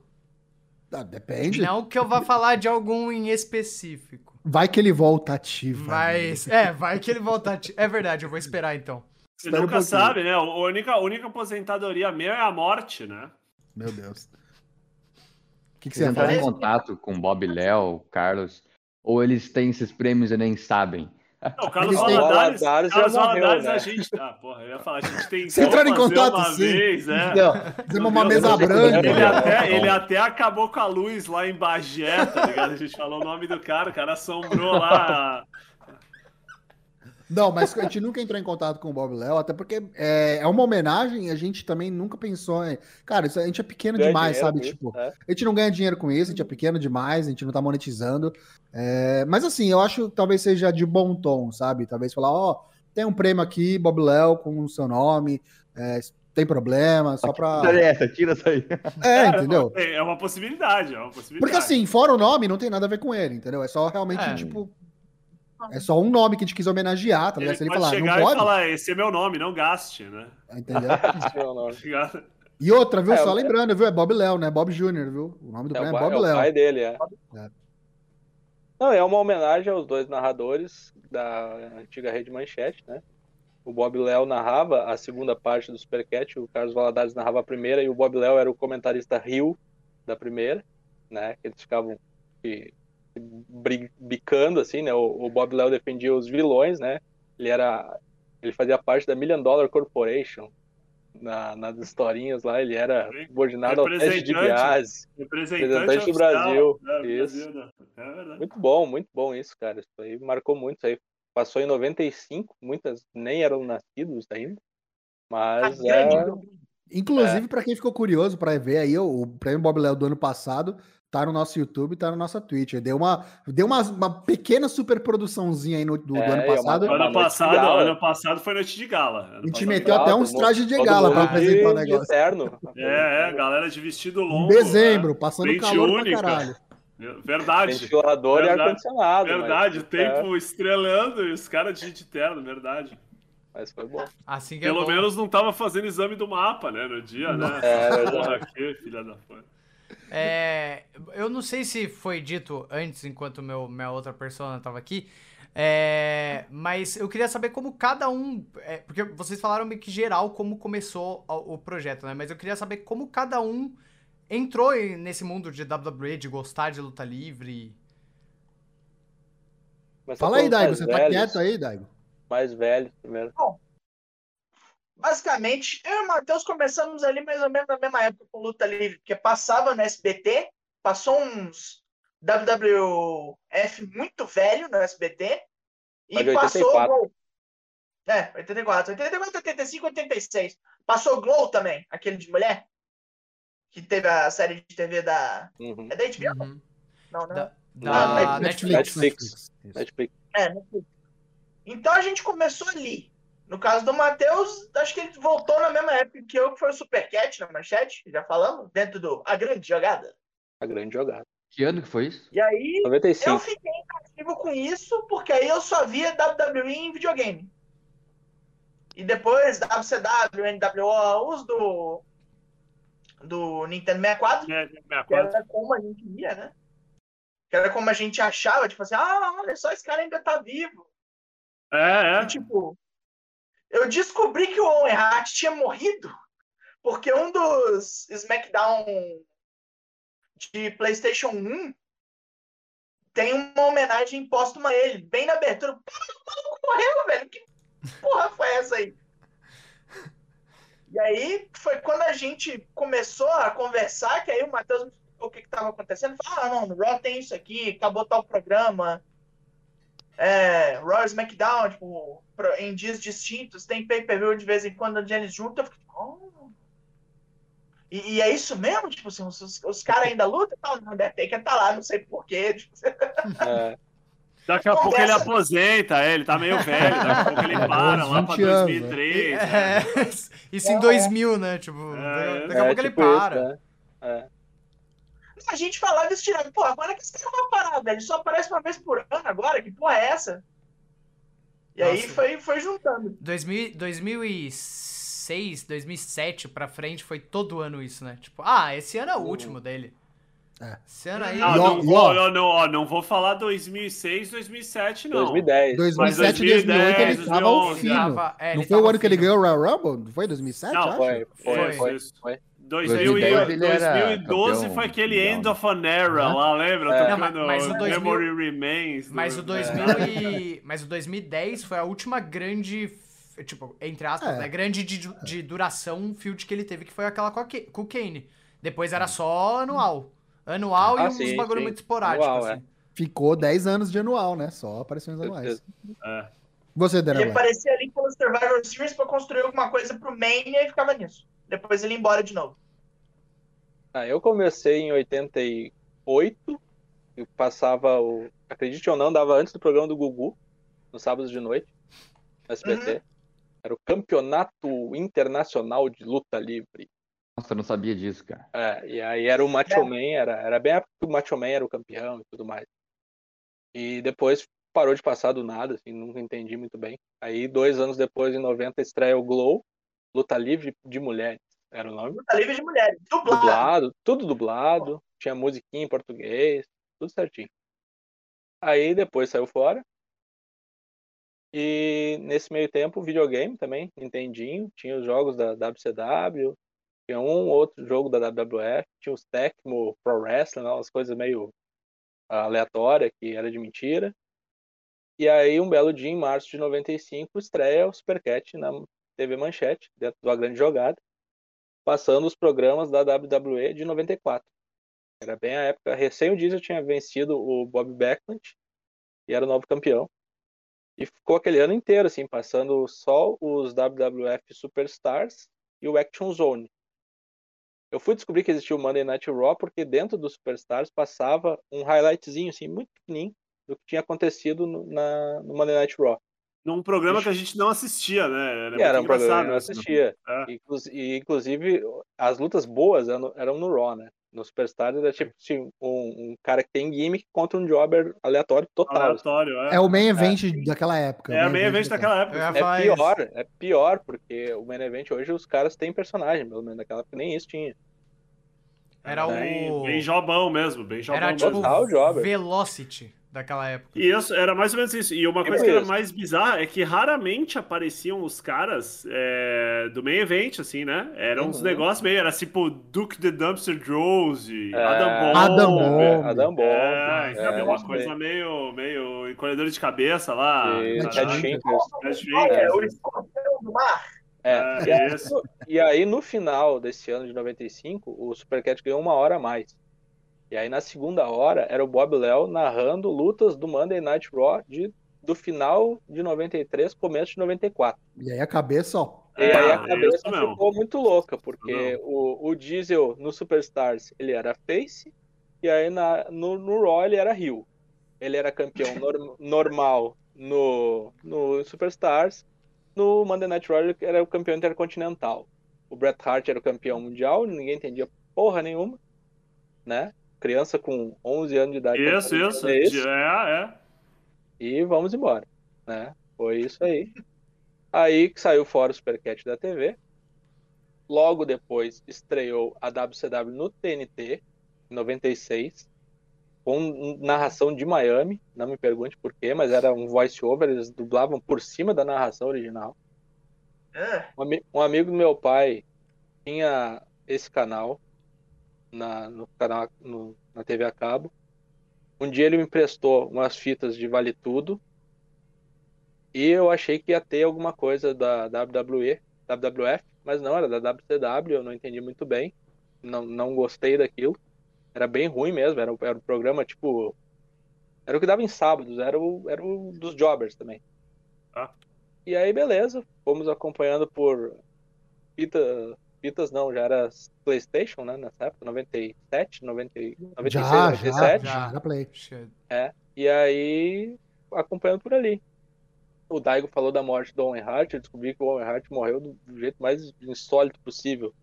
Ah, depende. Não que eu vá falar de algum em específico. Vai que ele volta ativo. Mas, é, vai que ele volta ativo. É verdade, eu vou esperar então. Você Espera nunca um sabe, né? A única, a única aposentadoria minha é a morte, né? Meu Deus. O que, que você entrar em contato com Bob Léo, Carlos, ou eles têm esses prêmios e nem sabem? Não, o Carlos Valadares, Valadares, Carlos Valadares né? a gente. Ah, porra, eu ia falar, a gente tem. Você entrou em contato uma sim. vez, é. Não, uma mesa branca. Ele até, ele até acabou com a luz lá em Bagé, tá ligado? A gente falou o nome do cara, o cara assombrou lá. Não, mas a gente nunca entrou em contato com o Bob Léo, até porque é, é uma homenagem e a gente também nunca pensou em. Cara, isso, a gente é pequeno Ganha demais, sabe? isso, Tipo, é. a gente não ganha dinheiro com isso, a gente é pequeno demais, a gente não tá monetizando. É, mas assim, eu acho que talvez seja de bom tom, sabe? Talvez falar, ó, tem um prêmio aqui, Bob Léo, com o seu nome, é, tem problema, só pra. Olha essa, tira essa aí. É, entendeu? É é uma possibilidade, é uma possibilidade. Porque assim, fora o nome, não tem nada a ver com ele, entendeu? É só realmente, É. tipo. É só um nome que a gente quis homenagear, tá ligado? Ele Se ele pode falar, não chegar e pode, falar, esse é meu nome, não gaste, né? entendeu? Não, não. Tá ligado? E outra, viu? É, Só é- lembrando, viu? É Bob Léo, né? Bob Jr., viu? O nome do É o, prêmio é pai, Bob é o Léo. pai dele, é. É. Não, é uma homenagem aos dois narradores da antiga Rede Manchete, né? O Bob Léo narrava a segunda parte do Supercat, o Carlos Valadares narrava a primeira e o Bob Léo era o comentarista Rio da primeira, né? Que eles ficavam que- bicando assim, né? O, o Bob Léo defendia os vilões, né? Ele era ele fazia parte da Million Dollar Corporation na, nas historinhas lá, ele era subordinado ao teste de Representante. Biase. Representante, Representante do oficial, Brasil, né, isso. Brasil, né? É. Muito bom, muito bom isso, cara. Isso aí marcou muito. Isso aí passou em 95, muitas nem eram nascidos ainda. Mas A é, Inclusive, pra quem ficou curioso pra ver aí, o, o prêmio Bob Léo do ano passado tá no nosso YouTube, tá na nossa Twitch. Deu uma, deu uma, uma pequena superproduçãinha aí no, do, do É, ano e uma- passado. uma Ano passado, ano passado foi noite de gala. Ano A gente meteu até uns trajes de gala mundo apresentar o negócio. De terno. É, é, galera de vestido Em longo. dezembro, né? passando Pente calor única. pra caralho. Verdade. Ventilador Verdade. e ar-condicionado. mas- Verdade, o é, tempo estrelando e os caras de de terno, verdade. Mas foi bom. Assim que é Pelo bom. menos não tava fazendo exame do mapa, né, no dia, né? É, verdade. porra aqui, filha da puta. É, eu não sei se foi dito antes, enquanto meu, minha outra persona tava aqui, é, mas eu queria saber como cada um. é, porque vocês falaram meio que geral como começou o, o projeto, né? Mas eu queria saber como cada um entrou em- nesse mundo de WWE, de gostar de luta livre. Mas Fala aí, Daigo, você tá velhos, quieto aí, Daigo? Mais velho primeiro. Basicamente, eu e o Matheus começamos ali mais ou menos na mesma época com luta livre, porque passava no SBT, passou uns WWF muito velho no SBT, e Mas passou 84. Glow. É, 84, 84, 85, 86. Passou Glow também, aquele de mulher, que teve a série de TV da. Uhum. É da HBO? Uhum. Não, né? Da, Ah, da Netflix. Netflix. Netflix. Isso. Netflix. É, Netflix. Então a gente começou ali. No caso do Matheus, acho que ele voltou na mesma época que eu, que foi o Supercat na manchete, já falamos, dentro do A Grande Jogada. A grande jogada. Que ano que foi isso? E aí eu 95. fiquei cativo com isso, porque aí eu só via WWE em videogame. E depois WCW, NWO, os do, do Nintendo 64, É, que 64. era como a gente via, né? Que era como a gente achava, tipo assim, ah, olha só, esse cara ainda tá vivo. É, é. E, tipo, eu descobri que o Owen Hart tinha morrido porque um dos SmackDown de PlayStation 1 tem uma homenagem póstuma a ele, bem na abertura. Pô, o maluco morreu, velho. Que porra foi essa aí? E aí foi quando a gente começou a conversar, que aí o Matheus me explicou o que estava acontecendo. Falou, ah, não, no Raw tem isso aqui, acabou tal programa é, e SmackDown, tipo, em dias distintos, tem pay-per-view de vez em quando onde eles juntam, eu fico, oh. e, e é isso mesmo? Tipo assim, os, os caras ainda lutam e tal? Não, deve ter que estar lá, não sei porquê. Tipo, É, Daqui a pouco ele Conversa- aposenta, é, ele tá meio velho, daqui a pouco ele para lá pra 20 anos, 2003. né? É, isso em 2000, né? Tipo, É, daqui a é pouco ele tipo isso, para. né? É. a gente falava isso tirando, pô, agora que esse cara vai parar, velho? Só aparece uma vez por ano agora, que porra é essa? E aí Nossa. foi, foi juntando. 2000, 2006, 2007 pra frente foi todo ano isso, né? Tipo, ah, esse ano é o último dele. É. Esse ano aí. Não, E não, e não, não, ó, não vou falar 2006, 2007, não. 2010. 2007 e 2008 ele tava ao 2011, fino. é, Não foi o ano que ele ganhou o Royal Rumble? Não foi 2007, Não, acho? Foi, foi, Isso, foi. Isso. foi. 2000 e- 2010 ele era 2012 campeão foi aquele mundial, End of an Era Aham. lá, lembra? É. Não, mas- o 2000 Memory Remains. do- Mas o, É. 2000 e, mas o 2010 foi a última grande, tipo, entre aspas, É. né? Grande de, de duração field que ele teve, que foi aquela com, a com o Kane. Depois era só anual. Anual Ah, e uns sim, bagulho sim. muito esporádico, Anual, assim. Ficou 10 anos de anual, né? Só aparições anuais. É. Você, Ele Daniel. aparecia ali pelo Survivor Series pra construir alguma coisa pro Mania e ficava nisso. Depois ele ia embora de novo. Ah, eu comecei em 88 e passava o. Acredite ou não, dava antes do programa do Gugu, no sábado de noite, no SBT. Era o Campeonato Internacional de Luta Livre. Nossa, eu não sabia disso, cara. É, e aí era o Macho Man, era, era bem a época que o Macho Man era o campeão e tudo mais. E depois parou de passar do nada, assim, nunca entendi muito bem. Aí, dois anos depois, em 90, estreia o Glow, Luta Livre de Mulheres, era o nome. Luta livre de mulheres. Dublado. Dublado, tudo dublado, tinha musiquinha em português, tudo certinho. Aí depois saiu fora. E nesse meio tempo, videogame também, Nintendinho, tinha os jogos da WCW, tinha um outro jogo da WWF, tinha os Tecmo Pro Wrestling, umas coisas meio aleatórias que era de mentira. E aí, um belo dia, em março de 95, estreia o Supercat na TV Manchete, dentro da grande jogada, passando os programas da WWE de 94. Era bem a época, recém o Diesel tinha vencido o Bob Backlund e era o novo campeão. E ficou aquele ano inteiro, assim, passando só os WWF Superstars e o Action Zone. Eu fui descobrir que existia o Monday Night Raw porque dentro dos Superstars passava um highlightzinho, assim, muito pequenininho, do que tinha acontecido no, na, no Monday Night Raw. Num programa que a gente não assistia, né? E era um muito programa que não isso. assistia. É. E, inclusive, as lutas boas eram, no Raw, né? No Superstars era tipo assim, um, um cara que tem gimmick contra um jobber aleatório total. Aleatório, é. É o main event daquela época. É a meia vez daquela época. Eu ia É pior, é pior, porque o main event hoje os caras têm personagem, pelo menos naquela época nem isso tinha. Era Bem, o. bem jobão mesmo, bem jobão Era mesmo. tipo Total Jobber. Velocity daquela época. E isso, era mais ou menos isso. E uma Tipo coisa que era mais bizarra é que raramente apareciam os caras é, do main event, assim, né? Eram uns Uhum. negócios meio, era tipo Duke the Dumpster Drose, É, Adam Bomb. Adam Bomb. É, Adam Bomb. É, é, uma coisa aí. meio, meio encolhedor de cabeça lá. Olha, o Shinkers. escorpião do mar. É, É, aí, isso. e aí, no final desse ano de 95, o Supercat ganhou uma hora a mais. E aí, na segunda hora, era o Bob Léo narrando lutas do Monday Night Raw de, do final de 93, começo de 94. E aí a cabeça, ó. E aí Ah, a cabeça isso mesmo. ficou muito louca, porque o, o Diesel no Superstars ele era face, e aí na, no, no Raw ele era heel. Ele era campeão norm- normal no, no Superstars, no Monday Night Raw ele era o campeão intercontinental. O Bret Hart era o campeão mundial, ninguém entendia porra nenhuma, né? Criança com 11 anos de idade. Isso, isso. entender É, é. e vamos embora, né? Foi isso aí. Aí que saiu fora o Supercat da TV. Logo depois estreou a WCW no TNT, em 96, com narração de Miami. Não me pergunte por quê, mas era um voice-over, eles dublavam por cima da narração original. Ah, Um, ami- um amigo do meu pai tinha esse canal na, no canal no- na TV a cabo. Um dia ele me emprestou umas fitas de Vale Tudo e eu achei que ia ter alguma coisa da WWE, WWF, mas não, era da WCW, eu não entendi muito bem, não, não gostei daquilo. Era bem ruim mesmo, era, o- era um programa tipo. Era o que dava em sábados, era o, era o dos jobbers também. Ah. E aí, beleza, fomos acompanhando por fita, fitas, não, já era PlayStation, né, nessa época, 97, 90, 96, Já, 97. já, já, já play. Che- E aí, acompanhando por ali. O Daigo falou da morte do Owen Hart, eu descobri que o Owen Hart morreu do jeito mais insólito possível.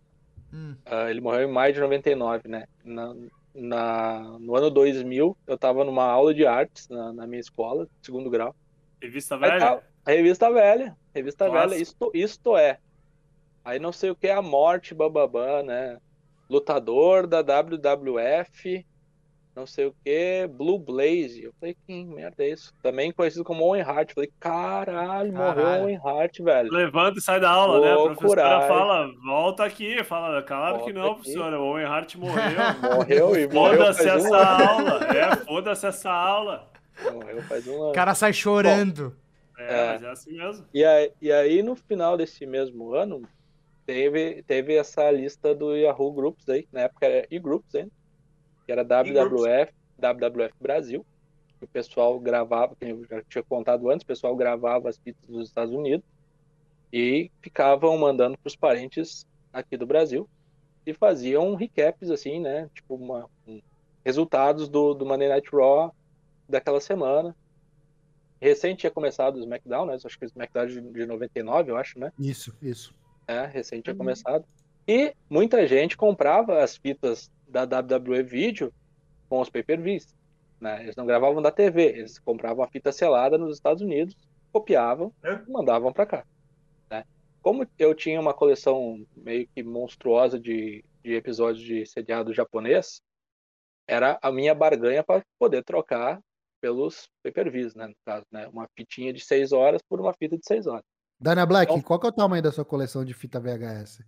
Hum. Ah, ele morreu em maio de 99, né? Na, na- no ano 2000, eu tava numa aula de artes na, na minha escola, segundo grau. Revista Aí velha? tá, revista velha, revista Clássico. velha, isto, isto é. Aí não sei o que é a morte, bababá, né? Lutador da WWF, não sei o que, Blue Blaze. Eu falei, que merda é isso? Também conhecido como Owen Hart. Eu falei, caralho, morreu Caralho. Owen Hart, velho. Levanta e sai da aula, né? A professora Loucuragem. fala, volta aqui. Fala, claro que Volta não, aqui. professora. O Owen Hart morreu. Morreu e morreu Foda-se um essa ano. aula. É, foda-se essa aula. Morreu faz um ano. O cara sai chorando. É, É. mas é assim mesmo. E aí, e aí, no final desse mesmo ano, teve, teve essa lista do Yahoo Groups aí, na época era e-Groups ainda, que era WWF, WWF Brasil, que o pessoal gravava, que eu já tinha contado antes, o pessoal gravava as fitas dos Estados Unidos e ficavam mandando para os parentes aqui do Brasil e faziam recaps assim, né? Tipo uma, um, resultados do, do Monday Night Raw daquela semana. Recente tinha começado o SmackDown, né? Acho que o SmackDown de, de 99, eu acho, né? Isso, isso. É, recente tinha começado. E muita gente comprava as fitas da WWE Video com os pay-per-views. Né? Eles não gravavam da TV, eles compravam a fita selada nos Estados Unidos, copiavam e mandavam para cá. Né? Como eu tinha uma coleção meio que monstruosa de, de episódios de seriado japonês, era a minha barganha para poder trocar pelos pay-per-views, né? No caso, né? Uma fitinha de 6 horas por uma fita de 6 horas. Dana Black, então, qual que é o tamanho da sua coleção de fita VHS?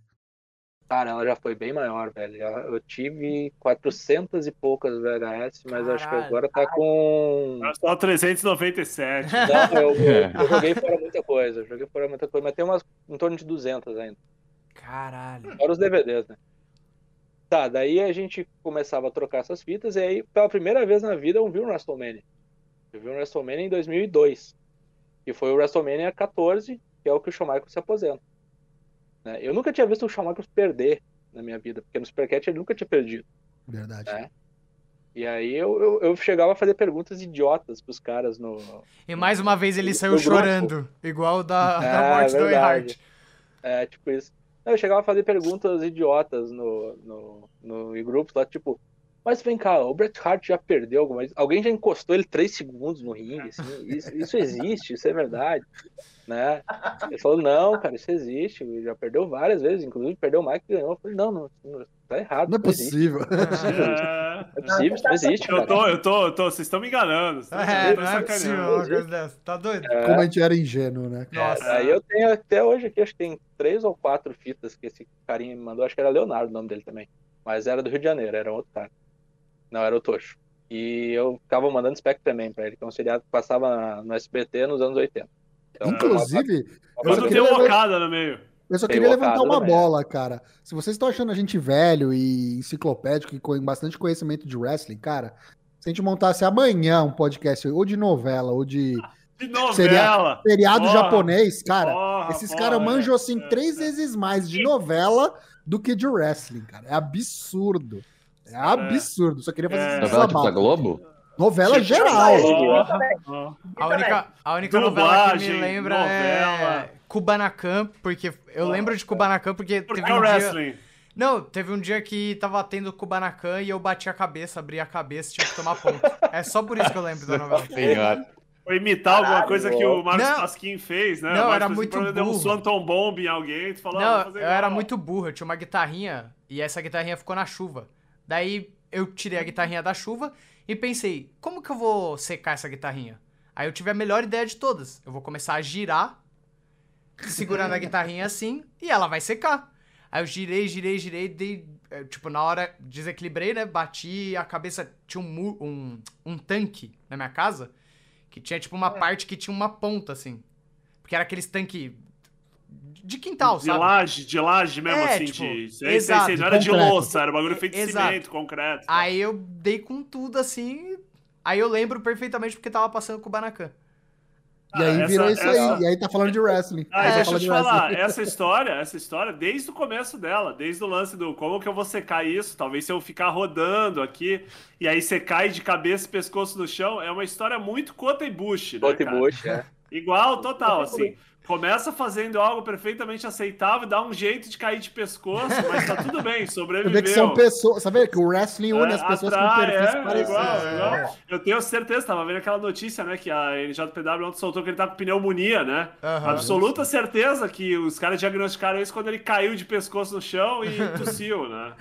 Cara, ela já foi bem maior, velho. Eu tive 400 e poucas VHS, mas Caralho. acho que agora tá com. Só 397. Não, eu, eu, eu, joguei fora muita coisa. Joguei fora muita coisa, mas tem umas em torno de 200 ainda. Caralho. Fora os DVDs, né? Tá, daí a gente começava a trocar essas fitas, e aí, pela primeira vez na vida, eu vi um WrestleMania. Eu vi um WrestleMania em 2002, que foi o WrestleMania 14, que é o que o Shawn Michaels se aposenta. Né? Eu nunca tinha visto o Shawn Michaels perder na minha vida, porque no Supercat ele nunca tinha perdido. Verdade. Né? E aí eu, eu, eu, chegava a fazer perguntas idiotas pros caras no. E mais uma vez ele saiu chorando, grupo. igual da, é, da morte do Earhart. É, tipo isso. Eu chegava a fazer perguntas idiotas no, no, no, em grupos lá, tipo, mas vem cá, o Bret Hart já perdeu alguma? Alguém já encostou ele três segundos no ringue, assim, isso, isso existe, isso é verdade né? Ele falou, não, cara, isso existe, ele já perdeu várias vezes, inclusive perdeu o Mike e ganhou. Eu falei, não, não, não, tá errado. Não é possível. Não é possível, é... é possível, isso não existe, eu tô, eu tô, eu tô, vocês estão me enganando. É, não é possível, tá doido? É... Como a gente era ingênuo, né? Nossa. É, aí eu tenho até hoje aqui, acho que tem três ou quatro fitas que esse carinha me mandou, acho que era Leonardo o nome dele também, mas era do Rio de Janeiro, era outro cara. Não, era o Tocho. E eu ficava mandando spec também pra ele, que é um seriado que passava no SBT nos anos 80. Então, Inclusive. Quando tem uma no meio. Eu só queria levantar uma bola, cara. Se vocês estão achando a gente velho e enciclopédico e com bastante conhecimento de wrestling, cara, se a gente montasse amanhã um podcast ou de novela ou de. De novela! Seriado porra, japonês, cara. Porra, esses caras manjam assim é, três é. vezes mais de novela do que de wrestling, cara. É absurdo. É, é. absurdo. Só queria fazer é. Novela tipo da Globo? Novela geral. A única, a única novela que me lembra é Kubanacan, porque eu lembro de Kubanacan porque porque teve um wrestling. dia... Não, teve um dia que tava tendo Kubanacan e eu bati a cabeça, abri a cabeça tinha que tomar ponto. É só por isso que eu lembro da novela. Senhora. Foi imitar Caralho, alguma coisa que o Marcos Pasquim fez, né? Não, era muito burro. Deu um Swanton Bomb em alguém, tu falou, Não, eu era muito burro, eu tinha uma guitarrinha e essa guitarrinha ficou na chuva. Daí eu tirei a guitarrinha da chuva e pensei, como que eu vou secar essa guitarrinha? Aí eu tive a melhor ideia de todas. Eu vou começar a girar, segurando a guitarrinha assim, e ela vai secar. Aí eu girei, girei, girei, dei, eh, tipo, na hora desequilibrei, né? Bati a cabeça, tinha um, um, um tanque na minha casa, que tinha tipo uma é. parte que tinha uma ponta, assim. Porque era aqueles tanque de quintal, de sabe? De laje, de laje mesmo, é, assim, tipo, de... Sei, exato, sei, sei. Não era de louça, era bagulho feito de exato. cimento, concreto. Tá. Aí eu dei com tudo, assim, aí eu lembro perfeitamente porque tava passando com o Banacan. E aí ah, virou essa, isso essa... aí. E aí tá falando de wrestling. Ah, é, deixa eu te falar, essa história, essa história, desde o começo dela, desde o lance do como que eu vou secar isso, talvez se eu ficar rodando aqui, e aí você cai de cabeça e pescoço no chão, é uma história muito Cota e Bush, né, Cota e Bush, é. Igual, total, assim. Começa fazendo algo perfeitamente aceitável, dá um jeito de cair de pescoço, mas tá tudo bem, sobreviveu. Você vê que são pessoas, sabe que o wrestling une é, as pessoas atrai, com perfis é, parecidos. Igual, é. igual. Eu tenho certeza, tava vendo aquela notícia, né, que a NJPW ontem soltou que ele tá com pneumonia, né? Uhum, Absoluta certeza que os caras diagnosticaram isso quando ele caiu de pescoço no chão e tossiu, né?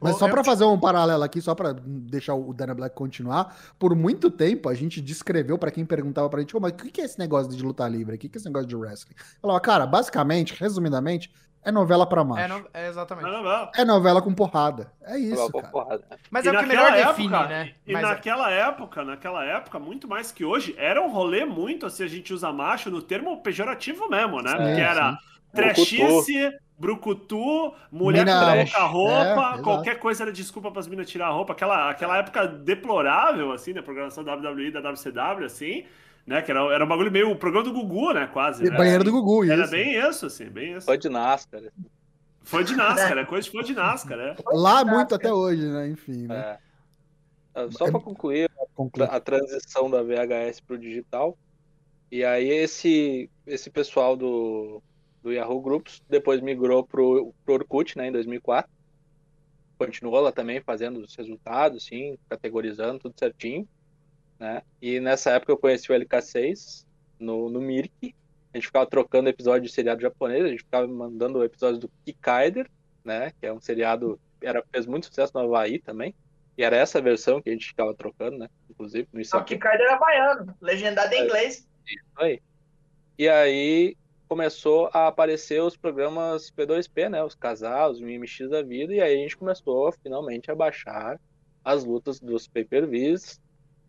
Mas só para fazer um paralelo aqui, só para deixar o Dana Black continuar, por muito tempo a gente descreveu para quem perguntava pra gente, oh, mas o que é esse negócio de luta livre? O que é esse negócio de wrestling? Falava, cara, basicamente, resumidamente, é novela pra macho. É, no... é exatamente. É novela. é novela com porrada. É isso, cara. Porrada. Mas e é o que melhor época, define, né? E Mas é naquela é... época, naquela época, muito mais que hoje, era um rolê muito, assim, a gente usa macho no termo pejorativo mesmo, né? Porque era sim. trechice, brucutu, mulher Mina- com pouca roupa, é, qualquer coisa era desculpa para as minas tirar a roupa. Aquela, aquela época deplorável, assim, da programação da WWE e da WCW, assim, né? Que era, era um bagulho meio o programa do Gugu, né? Quase. Né? Banheiro do Gugu, Era isso. bem isso, assim, bem isso. Foi de NASCAR. Foi de NASCAR, é coisa de foi de NASCAR, é. Lá muito até hoje, né? Enfim, né? É. Ah, Só para concluir Conclui. a transição da VHS para o digital. E aí esse, esse pessoal do, do Yahoo Groups depois migrou pro, pro Orkut, né, em 2004. Continuou lá também fazendo os resultados, sim, categorizando tudo certinho, né? E nessa época eu conheci o LK6 no, no Mirk. A gente ficava trocando episódio de seriado japonês, a gente ficava mandando episódios do Kikaider, né, que é um seriado era fez muito sucesso no Havaí também. E era essa versão que a gente ficava trocando, né? Inclusive no Só ICQ. que era baiano, legendado em inglês. Isso aí. E aí começou a aparecer os programas P2P, né? Os casais, os MMX da vida, e aí a gente começou finalmente a baixar as lutas dos pay-per-views.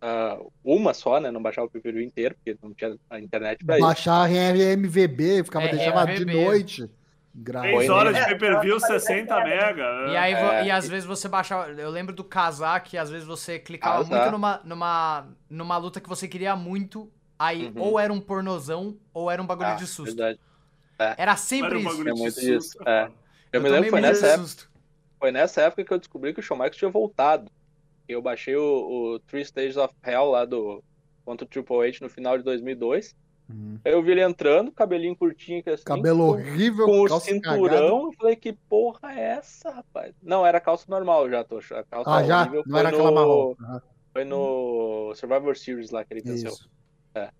Ah, uma só, né? Não baixava o pay-per-view inteiro, porque não tinha a internet pra isso. Baixar em MVB, ficava, É, deixava de RMVB. noite. Grava. Três Foi horas nele. de pay-per-view, É, 60 mega. E né? aí, vo- É. e às vezes você baixava. Eu lembro do casar que às vezes você clicava Casar. muito numa, numa, numa luta que você queria muito. Aí Uhum. ou era um pornozão ou era um bagulho Ah, de susto. verdade. Era Era sempre um isso. bagulho É de muito susto. isso, é. Eu, me tomei lembro que foi nessa, época, susto. foi nessa época que eu descobri que o Shawn Michaels tinha voltado. Eu baixei o, o Three Stages of Hell lá do contra o Triple H no final de 2002. Uhum. Aí eu vi ele entrando, cabelinho curtinho que assim, Cabelo com- horrível, com o calça cinturão. cagada. Eu falei, que porra é essa, rapaz? Não, era calça normal já, tô. A calça Ah, já? Não foi era no, aquela marrom. Aham, Foi no Survivor Series lá que ele venceu. Isso.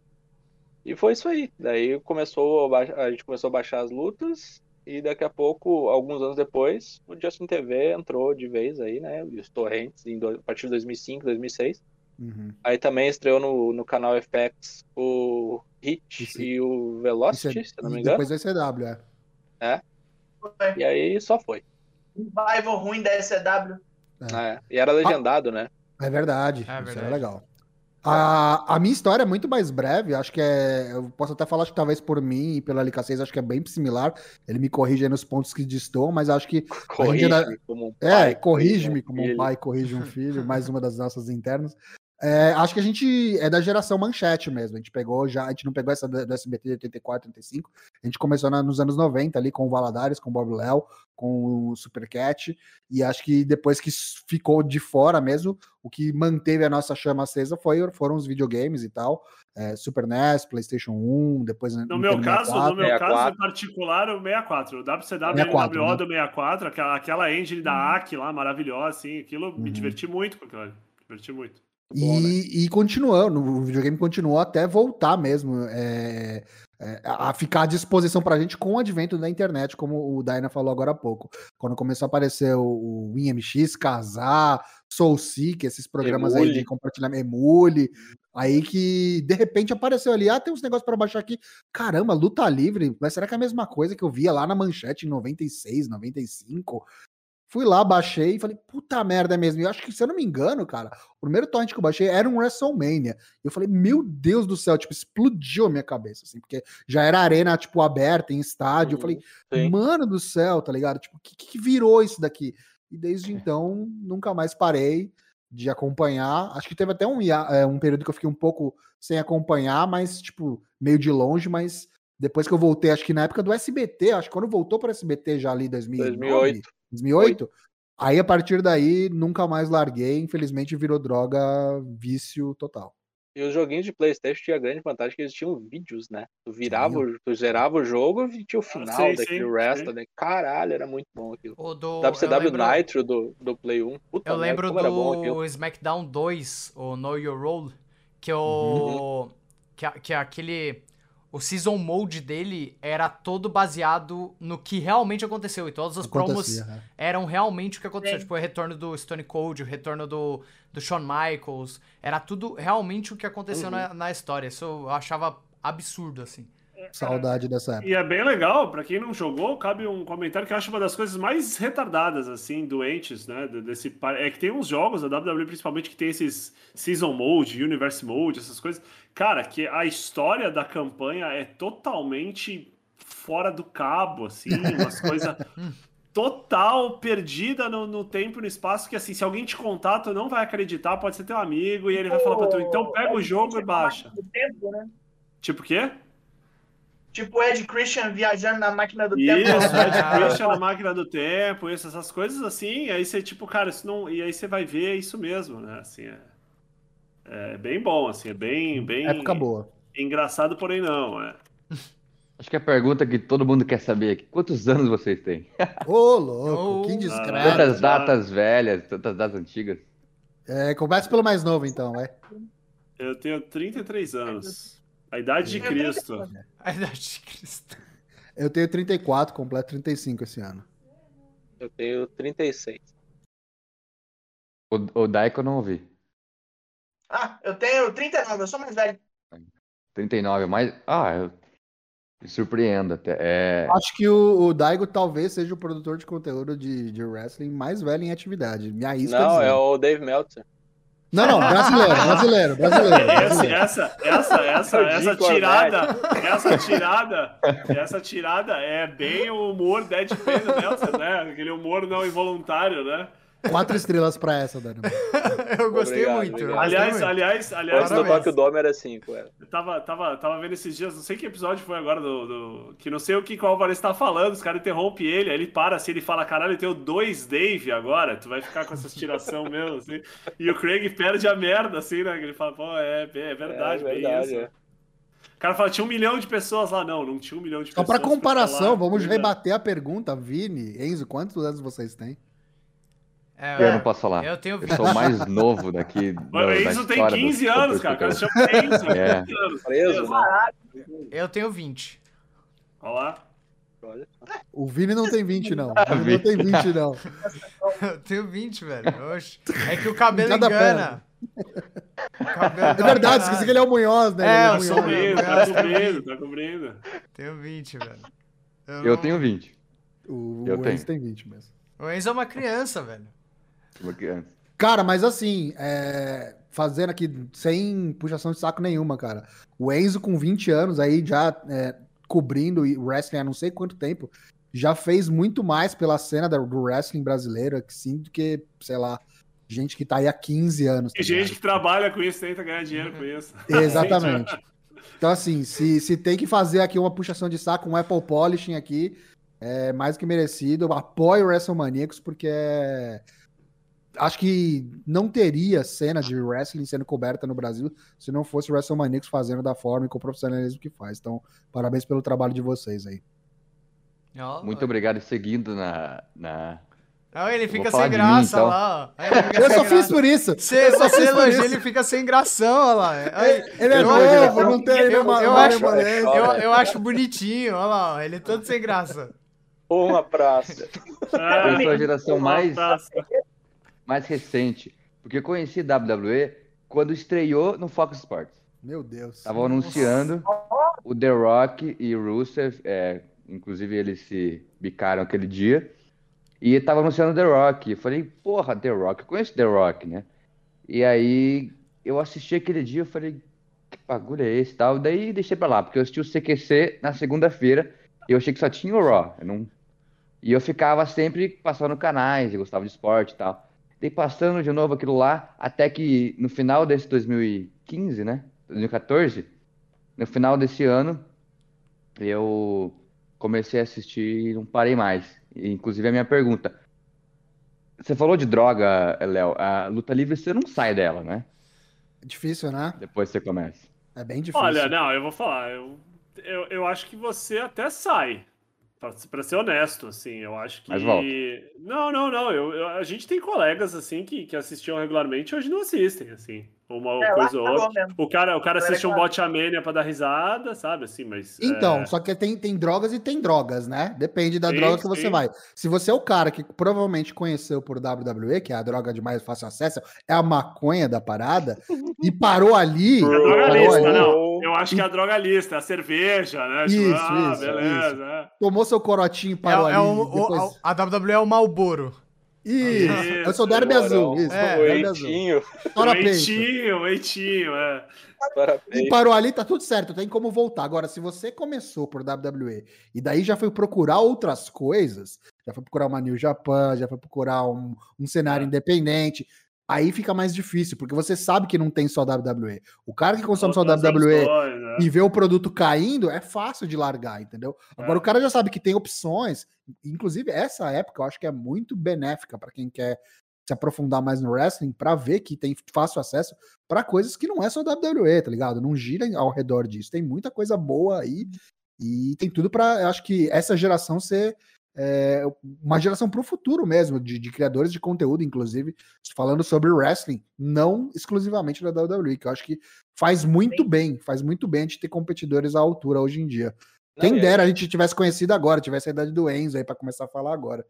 E foi isso aí. Daí começou a, a gente começou a baixar as lutas. E daqui a pouco, alguns anos depois, o Justin TV entrou de vez aí, né? E os torrents, em do- a partir de 2005, 2006. Uhum. Aí também estreou no, no canal FX o Hit Isso- e o Isso Velocity, é- se não me e engano. depois vai CW, é. Foi E aí só foi. um revival ruim da SCW. É. É, E era legendado, né? É verdade, É isso verdade. era legal. A, a minha história é muito mais breve, acho que é. Eu posso até falar, acho que talvez por mim e pela LK6, acho que é bem similar. Ele me corrige aí nos pontos que destoam, mas acho que. Corrige ainda- como um É, pai, corrige-me um como um pai corrige um filho, mais uma das nossas internas. É, acho que a gente é da geração manchete mesmo. A gente pegou já, a gente não pegou essa do SBT de 84, 85. A gente começou na- nos anos 90 ali com o Valadares, com o Bob Léo, com o Supercat. E acho que depois que ficou de fora mesmo, o que manteve a nossa chama acesa foi, foram os videogames e tal. É, Super NES, PlayStation 1, depois No meu caso, no meu 64. caso em particular, o 64. O WCW 64, NWO né? do 64, aquela, aquela engine da AC lá, maravilhosa, assim, aquilo me Uhum. diverti muito com aquilo. Diverti muito. Bom, né? E, e continuou, o videogame continuou até voltar mesmo é, é, a a ficar à disposição pra gente com o advento da internet, como o Daina falou agora há pouco. Quando começou a aparecer o, o WinMX, Casar, SoulSeek, esses programas aí Emule. de compartilhamento, Emule, aí que de repente apareceu ali, ah, tem uns negócios pra baixar aqui. Caramba, luta livre, mas será que é a mesma coisa que eu via lá na manchete em 96, 95? Fui lá, baixei e falei, puta merda é mesmo. E eu acho que, se eu não me engano, cara, o primeiro torrent que eu baixei era um WrestleMania. Eu falei, meu Deus do céu, tipo, explodiu a minha cabeça, assim, porque já era arena, tipo, aberta, em estádio. Eu falei, Sim. mano do céu, tá ligado? Tipo, o que, que virou isso daqui? E desde então, nunca mais parei de acompanhar. Acho que teve até um, é, um período que eu fiquei um pouco sem acompanhar, mas, tipo, meio de longe, mas depois que eu voltei, acho que na época do SBT, acho que quando voltou para o SBT já ali em 2009, 2008. 2008, aí a partir daí nunca mais larguei, infelizmente virou droga, vício total. E os joguinhos de Playstation tinha a grande vantagem que eles tinham vídeos, né? Tu virava, tu zerava o jogo e tinha o final sim, daquele Resta, sim. né? Caralho, era muito bom aquilo. O do, WCW lembro, Nitro do, do Play 1. Puta eu merda, lembro como era bom aquilo. do SmackDown 2, o Know Your Role, que o. Uhum. Que, a- que aquele. O season mode dele era todo baseado no que realmente aconteceu. E todas as promos né? eram realmente o que aconteceu. Sim. Tipo, o retorno do Stone Cold, o retorno do, do Shawn Michaels. Era tudo realmente o que aconteceu Uhum. na, na história. Isso eu achava absurdo, assim. Saudade dessa época. E é bem legal, pra quem não jogou, cabe um comentário que eu acho uma das coisas mais retardadas, assim, doentes, né? de- Desse, é que tem uns jogos da WWE, principalmente, que tem esses Season Mode, Universe Mode, essas coisas. Cara, que a história da campanha é totalmente fora do cabo, assim, umas coisas total perdida no, no, tempo e no espaço, que assim, se alguém te contar, tu não vai acreditar, pode ser teu amigo, e ele vai falar pra tu, então pega o jogo e baixa. Tempo, né? Tipo o quê? Tipo Ed Christian viajando na máquina do isso, tempo. Isso, Ed Christian na máquina do tempo, isso, essas coisas assim, aí você, tipo, cara, isso não. E aí você vai ver isso mesmo, né? Assim, é, é bem bom, assim, é bem. bem Época boa. Engraçado, porém não, é. Acho que a pergunta que todo mundo quer saber aqui: quantos anos vocês têm? Ô, louco, que discreto. Quantas datas velhas, tantas datas antigas? É, começa pelo mais novo, então, vai. Eu tenho 33 anos. A idade de Cristo. A idade de Cristo. Eu tenho 34, completo 35 esse ano. Eu tenho 36. O, o Daiko eu não ouvi. Ah, eu tenho 39, eu sou mais velho. 39, mais. Ah, eu me surpreendo até. É... Acho que o, o, Daigo talvez seja o produtor de conteúdo de, de wrestling mais velho em atividade. Me arrisco Não, é o Dave Meltzer. Não, não, brasileiro, brasileiro, brasileiro. brasileiro. Essa, essa, essa, essa tirada, essa tirada, essa tirada é bem o humor Dead Meltzer, né? Aquele humor não involuntário, né? Quatro estrelas pra essa, Dani. eu gostei Obrigado, muito. obrigado. Aliás, gostei muito. aliás, aliás, Antes do Tokyo Dome era 5, era. Eu tava, tava, tava vendo esses dias, não sei que episódio foi agora do. do- que não sei o que qual o Alvarez tá falando, os caras interrompem ele, aí ele para assim, ele fala, caralho, eu tenho dois Dave agora, tu vai ficar com essa tiração mesmo, assim. E o Craig perde a merda, assim, né? Ele fala, pô, é, é verdade, É bem verdade, isso. é. O cara fala, tinha um milhão de pessoas lá. Não, não tinha um milhão de Só pessoas. pra comparação, falar, vamos rebater a pergunta. Vini, Enzo, quantos anos vocês têm? É, Eu não posso falar. Eu tenho Eu sou o mais novo daqui. O da- da Enzo tem história do- 15 do anos, cara. O cara chama Enzo. É. 15 anos. Preso, né? Eu tenho 20. Olha lá. O Vini não tem 20, não. O Vini não tem 20, não. Eu tenho 20, velho. Oxe. É que o cabelo Cada engana. O cabelo É verdade, esqueci que ele é o Munhoz, né? É, Ele eu Munhoz. sou Tá cobrindo, tá Munhoz. cobrindo, tá cobrindo. Tenho 20, velho. Eu não- tenho 20. O, Eu o tenho. Enzo tem 20 mesmo. O Enzo é uma criança, velho. Uma criança. Cara, mas assim, é, fazendo aqui sem puxação de saco nenhuma, cara. O Enzo com 20 anos aí já é, cobrindo o wrestling há não sei quanto tempo, já fez muito mais pela cena do wrestling brasileiro, sim, do que, sei lá, gente que tá aí há 15 anos. tá Tem gente que trabalha com isso, tenta ganhar dinheiro com isso. Exatamente. Então, assim, se, se tem que fazer aqui uma puxação de saco, um Apple Polishing aqui, é mais que merecido. Apoio o WrestleManiacos porque é... acho que não teria cena de wrestling sendo coberta no Brasil se não fosse o WrestleManiacos fazendo da forma e com o profissionalismo que faz. Então, parabéns pelo trabalho de vocês aí. Ó, Muito obrigado. Seguindo na. na... Não, ele Eu fica sem graça, mim, então. lá. ó. Eu só fiz graça. por isso. Você, Eu só fiz por isso. ele fica sem gração, olha lá. Aí, Ele é eu- novo, eu- não tem eu- nenhuma eu uma acho- eu, eu acho bonitinho, olha lá, ó, ele é todo sem graça. Uma praça. Ah, Eu sou a geração mais, praça. Mais recente. Porque eu conheci WWE quando estreou no Fox Sports. Meu Deus. Estavam anunciando o The Rock e o Rusev, é, inclusive eles se bicaram aquele dia, e tava anunciando The Rock. Eu falei, porra, The Rock, eu conheço The Rock, né? E aí eu assisti aquele dia, eu falei, que bagulho é esse e tal? Daí deixei pra lá, porque eu assisti o CQC na segunda-feira e eu achei que só tinha o Raw. Eu não... E eu ficava sempre passando canais, eu gostava de esporte e tal. Daí passando de novo aquilo lá, até que no final desse 2015, né? 2014, no final desse ano, eu comecei a assistir e não parei mais. E, Inclusive a minha pergunta. Você falou de droga, Léo. A luta livre você não sai dela, né? Difícil, né? Depois você começa. É bem difícil. Olha, não, eu vou falar. Eu, eu, eu acho que você até sai. Pra, pra ser honesto, assim, eu acho que. Mas volta. Não, não, não. Eu, eu- a gente tem colegas, assim, que, que assistiam regularmente e hoje não assistem, assim. Uma É, coisa ou acabou outra. O cara, o cara assiste um claro. bote amênia pra dar risada, sabe? Assim, mas. Então, é, só que tem, tem drogas e tem drogas, né? Depende da Sim, droga que você sim. vai. Se você é o cara que provavelmente conheceu por WWE, que é a droga de mais fácil acesso, é a maconha da parada, e parou ali. É a parou drogalista, ali, não. Eu acho que é a drogalista, é a cerveja, né? Tipo, Isso, ah, isso, beleza. isso. é. Tomou seu corotinho, É, parou é ali. o- o- depois... a WWE é o Malboro. Isso, eu sou Derby Azul. Isso, É, Derby o Azul. Eitinho. Tora. Eitinho, Eitinho, é. E parou ali, tá tudo certo, tem como voltar. Agora, se você começou por WWE e daí já foi procurar outras coisas, já foi procurar uma New Japan, já foi procurar um, um cenário É. independente, aí fica mais difícil, porque você sabe que não tem só WWE. O cara que consome só Outras WWE opções, né? e vê o produto caindo, é fácil de largar, entendeu? Agora É. o cara já sabe que tem opções, inclusive essa época eu acho que é muito benéfica para quem quer se aprofundar mais no wrestling, para ver que tem fácil acesso para coisas que não é só WWE, tá ligado? Não gira ao redor disso. Tem muita coisa boa aí e tem tudo para, eu acho que essa geração ser é, uma geração para o futuro mesmo, de, de criadores de conteúdo, inclusive, falando sobre wrestling, não exclusivamente da WWE, que eu acho que faz muito bem, faz muito bem a gente ter competidores à altura hoje em dia. Quem Não, e- dera a gente tivesse conhecido agora, tivesse a idade do Enzo aí para começar a falar agora.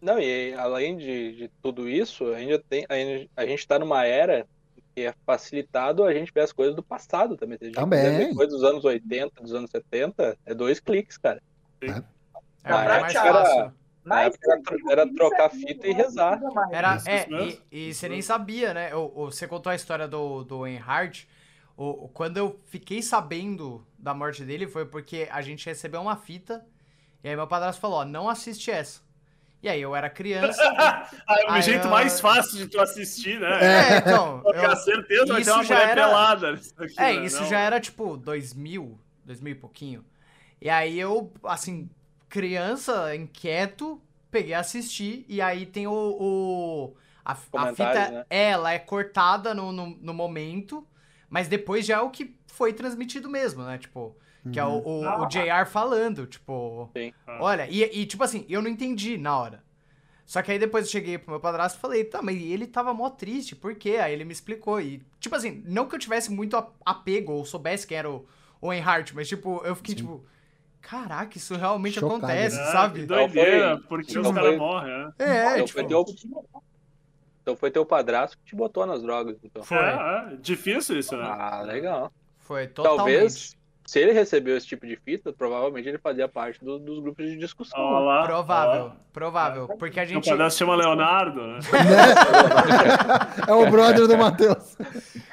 Não, e além de, de tudo isso, a gente, tem, a, gente, a gente tá numa era que é facilitado a gente ver as coisas do passado também. Se a gente Também. ver coisas dos anos 80, dos anos 70, é dois cliques, cara. É, Ah, é mais era- fácil. Na época era, era trocar fita e rezar. Era, é, e, e você nem sabia, né? O, você contou a história do, do Enhart. O, quando eu fiquei sabendo da morte dele foi porque a gente recebeu uma fita e aí meu padrasto falou, ó, não assiste essa. E aí eu era criança. Ah, é o Aí jeito eu- mais fácil de tu assistir, né? é, então. Porque eu- a certeza vai ter isso uma já mulher era- pelada. nisso aqui, É, né? isso Não. já era tipo 2000, 2000 e pouquinho. E aí eu, assim, criança, inquieto, peguei a assistir. E aí tem o. o- a, a fita, né? é, ela é cortada no, no, no momento, mas depois já é o que foi transmitido mesmo, né? Tipo, que é o, o, o JR falando, tipo. Sim. Olha, e, e tipo assim, eu não entendi na hora. Só que aí depois eu cheguei pro meu padrasto e falei, tá, mas ele tava mó triste, por quê? Aí ele me explicou. E, tipo assim, não que eu tivesse muito apego ou soubesse quem era o, o Enhart, mas, tipo, eu fiquei, tipo, caraca, isso realmente Chocado, acontece, né? Ah, sabe? Que doideira, Então porque foi- os caras morrem, né? É, então, tipo, foi teu, então foi teu padrasto que te botou nas drogas. Então. Foi. É, é, difícil isso, né? Ah, legal. foi totalmente. Talvez, se ele recebeu esse tipo de fita, provavelmente ele fazia parte do- dos grupos de discussão. Olha lá. Provável, ó. provável. Porque a Meu gente. padrasto chama Leonardo, né? é o brother do Matheus.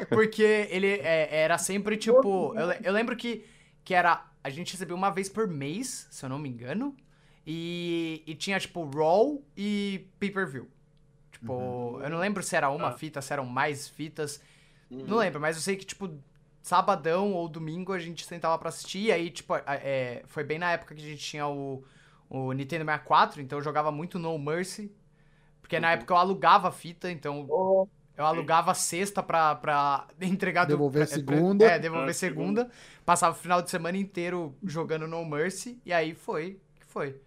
Porque ele é, era sempre tipo. Eu, eu lembro que, que era. A gente recebia uma vez por mês, se eu não me engano. E, e tinha, tipo, Raw e pay-per-view. Tipo, eu não lembro se era uma Ah. fita, se eram mais fitas. Uhum. Não lembro, mas eu sei que, tipo, sabadão ou domingo a gente sentava pra assistir. E aí, tipo, é, foi bem na época que a gente tinha o, o Nintendo 64, então eu jogava muito No Mercy. Porque na época eu alugava a fita, então eu alugava sexta pra, pra entregar... do- Devolver pra- segunda. É, devolver Ah, segunda. Passava o final de semana inteiro jogando No Mercy. E aí foi que foi.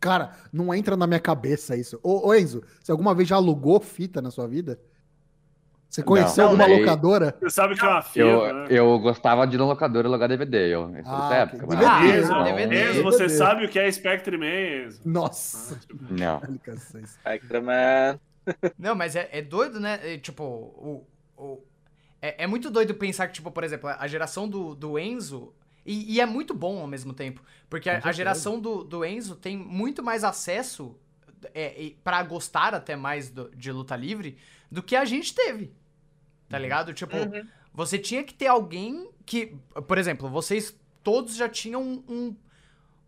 Cara, não entra na minha cabeça isso. Ô, ô, Enzo, você alguma vez já alugou fita na sua vida? Você conheceu Não, alguma nem- locadora? Você sabe que é uma Eu, firma, né? eu gostava de ir na locadora alugar DVD. Eu, essa Ah, época, ok. mas- DVD, Enzo, Ah, DVD. Enzo, você DVD. sabe o que é Spectre Man, Enzo? Nossa. Não. Explicações. Spectreman. Não, mas é, é doido, né? É, tipo, o, o- é, é muito doido pensar que, tipo, por exemplo, a geração do, do Enzo. E, e é muito bom ao mesmo tempo. Porque a, a geração do, do Enzo tem muito mais acesso é, pra gostar até mais do- de luta livre do que a gente teve. Tá ligado? Tipo, uhum. você tinha que ter alguém que. Por exemplo, vocês todos já tinham um. um-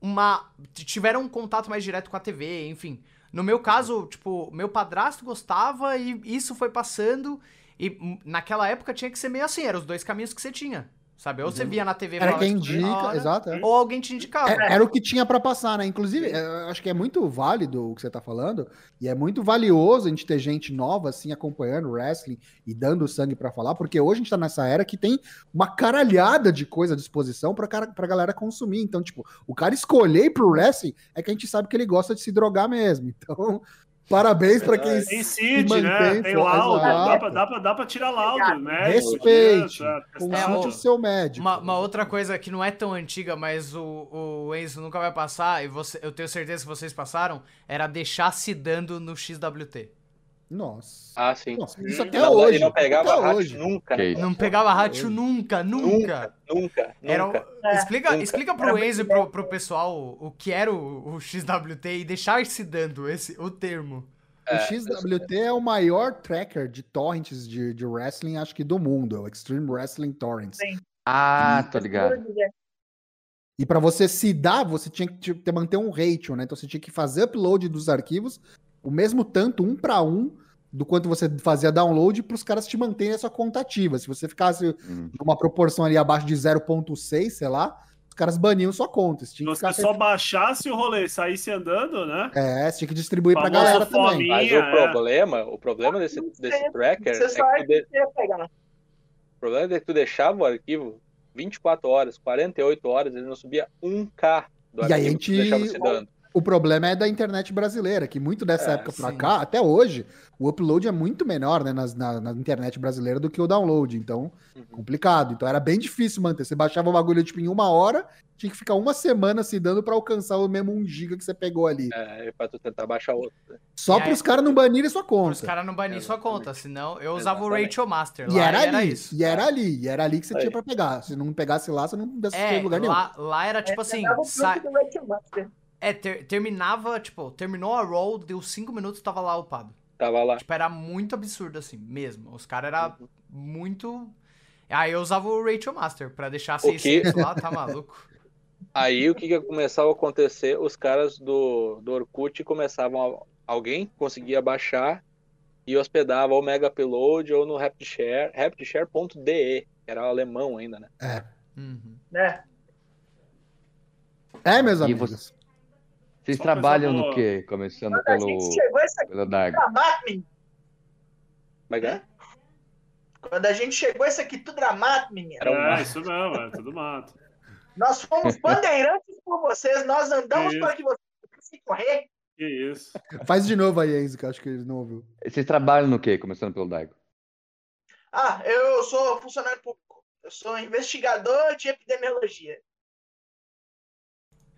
uma. tiveram um contato mais direto com a TV, enfim. No meu caso, tipo, meu padrasto gostava e isso foi passando. E hum, naquela época tinha que ser meio assim, eram os dois caminhos que você tinha. Sabe? Ou você via na TV Era quem indica, hora, exato. é. Ou alguém te indicava. É, era o que tinha pra passar, né? Inclusive, é, eu acho que é muito válido o que você tá falando, e é muito valioso a gente ter gente nova, assim, acompanhando o wrestling e dando sangue pra falar, porque hoje a gente tá nessa era que tem uma caralhada de coisa à disposição pra, cara, pra galera consumir. Então, tipo, o cara escolher pro wrestling é que a gente sabe que ele gosta de se drogar mesmo. Então, parabéns pra quem Tem se CID, né? mantém, Tem pô, laudo. Dá pra, dá, pra, dá pra tirar laudo, né? Respeite, É, consulte É, o o- seu médico. Uma, uma outra coisa que não é tão antiga, mas o, o Enzo nunca vai passar, e você, eu tenho certeza que vocês passaram, era deixar se dando no XWT. Nossa. Ah, sim. Nossa, isso até Não, hoje. E não pegava hoje. nunca. Né? Não pegava ratio nunca, nunca. Nunca, nunca. Era, nunca. É, explica, nunca. explica pro Enzo e pro, pro pessoal o que era o, o XWT e deixar se dando esse, o termo. O XWT é o maior tracker de torrents de, de wrestling, acho que do mundo, é o Extreme Wrestling Torrents. Sim. Ah, tô ligado. E para você se dar, você tinha que ter, manter um ratio, né? Então você tinha que fazer upload dos arquivos, o mesmo tanto, um para um, do quanto você fazia download, para os caras te manterem a sua conta ativa. Se você ficasse Hum. numa proporção ali abaixo de 0.6, sei lá, os caras baniam sua conta. Se você só baixasse o rolê saísse andando, né? É, você tinha que distribuir pra Famoso galera também. fominha. Mas o é. problema, o problema desse, desse tracker Você é só que de- que ia pegar. o problema é que tu deixava o arquivo 24 horas, 48 horas, ele não subia 1K do E aí arquivo a que tu deixava gente- se dando. O problema é da internet brasileira, que muito dessa É, época pra sim. cá, até hoje, o upload é muito menor né, nas- na, na internet brasileira do que o download. Então, Uhum. complicado. Então era bem difícil manter. Você baixava o bagulho tipo, em uma hora, tinha que ficar uma semana se dando pra alcançar o mesmo 1 giga que você pegou ali. É, pra tu tentar baixar outro. né? Só E pros aí- caras não banirem sua Os conta. caras não banirem sua conta, senão eu usava o Exatamente. Ratio Master. E lá era, era ali, isso. e era ali, e era ali que você Aí. tinha pra pegar. Se não pegasse lá, você não desce É, lugar nenhum. lá, lá era tipo assim, Pegava o sa- Rachel é, ter- terminava, tipo, terminou a roll, deu 5 minutos, tava lá upado. Tava lá. Tipo, era muito absurdo assim, mesmo. Os caras eram muito... Aí eu usava o Ratio Master pra deixar O que- 600 lá, tá maluco? Aí o que, que começava a acontecer? Os caras do, do Orkut começavam a, alguém conseguia baixar e hospedava ou Mega Upload ou no RapidShare, rapidshare.de, era alemão ainda, né? Uhum. Né? É, meus E amigos. você- Vocês Só trabalham coisa no quê? Começando Quando a pelo, gente chegou essa aqui pelo Dark. tudo dramático, Mas é? quando a gente chegou isso aqui tudo dramático, menino. Era um É, mato. isso mesmo, é tudo mato. Nós fomos bandeirantes por vocês, nós andamos Isso. para que vocês pudessem correr. Que isso. Faz de novo aí, Enzo, que eu acho que ele não ouviu. Vocês trabalham no quê? Começando pelo Daigo. Ah, eu sou funcionário público. Eu sou investigador de epidemiologia.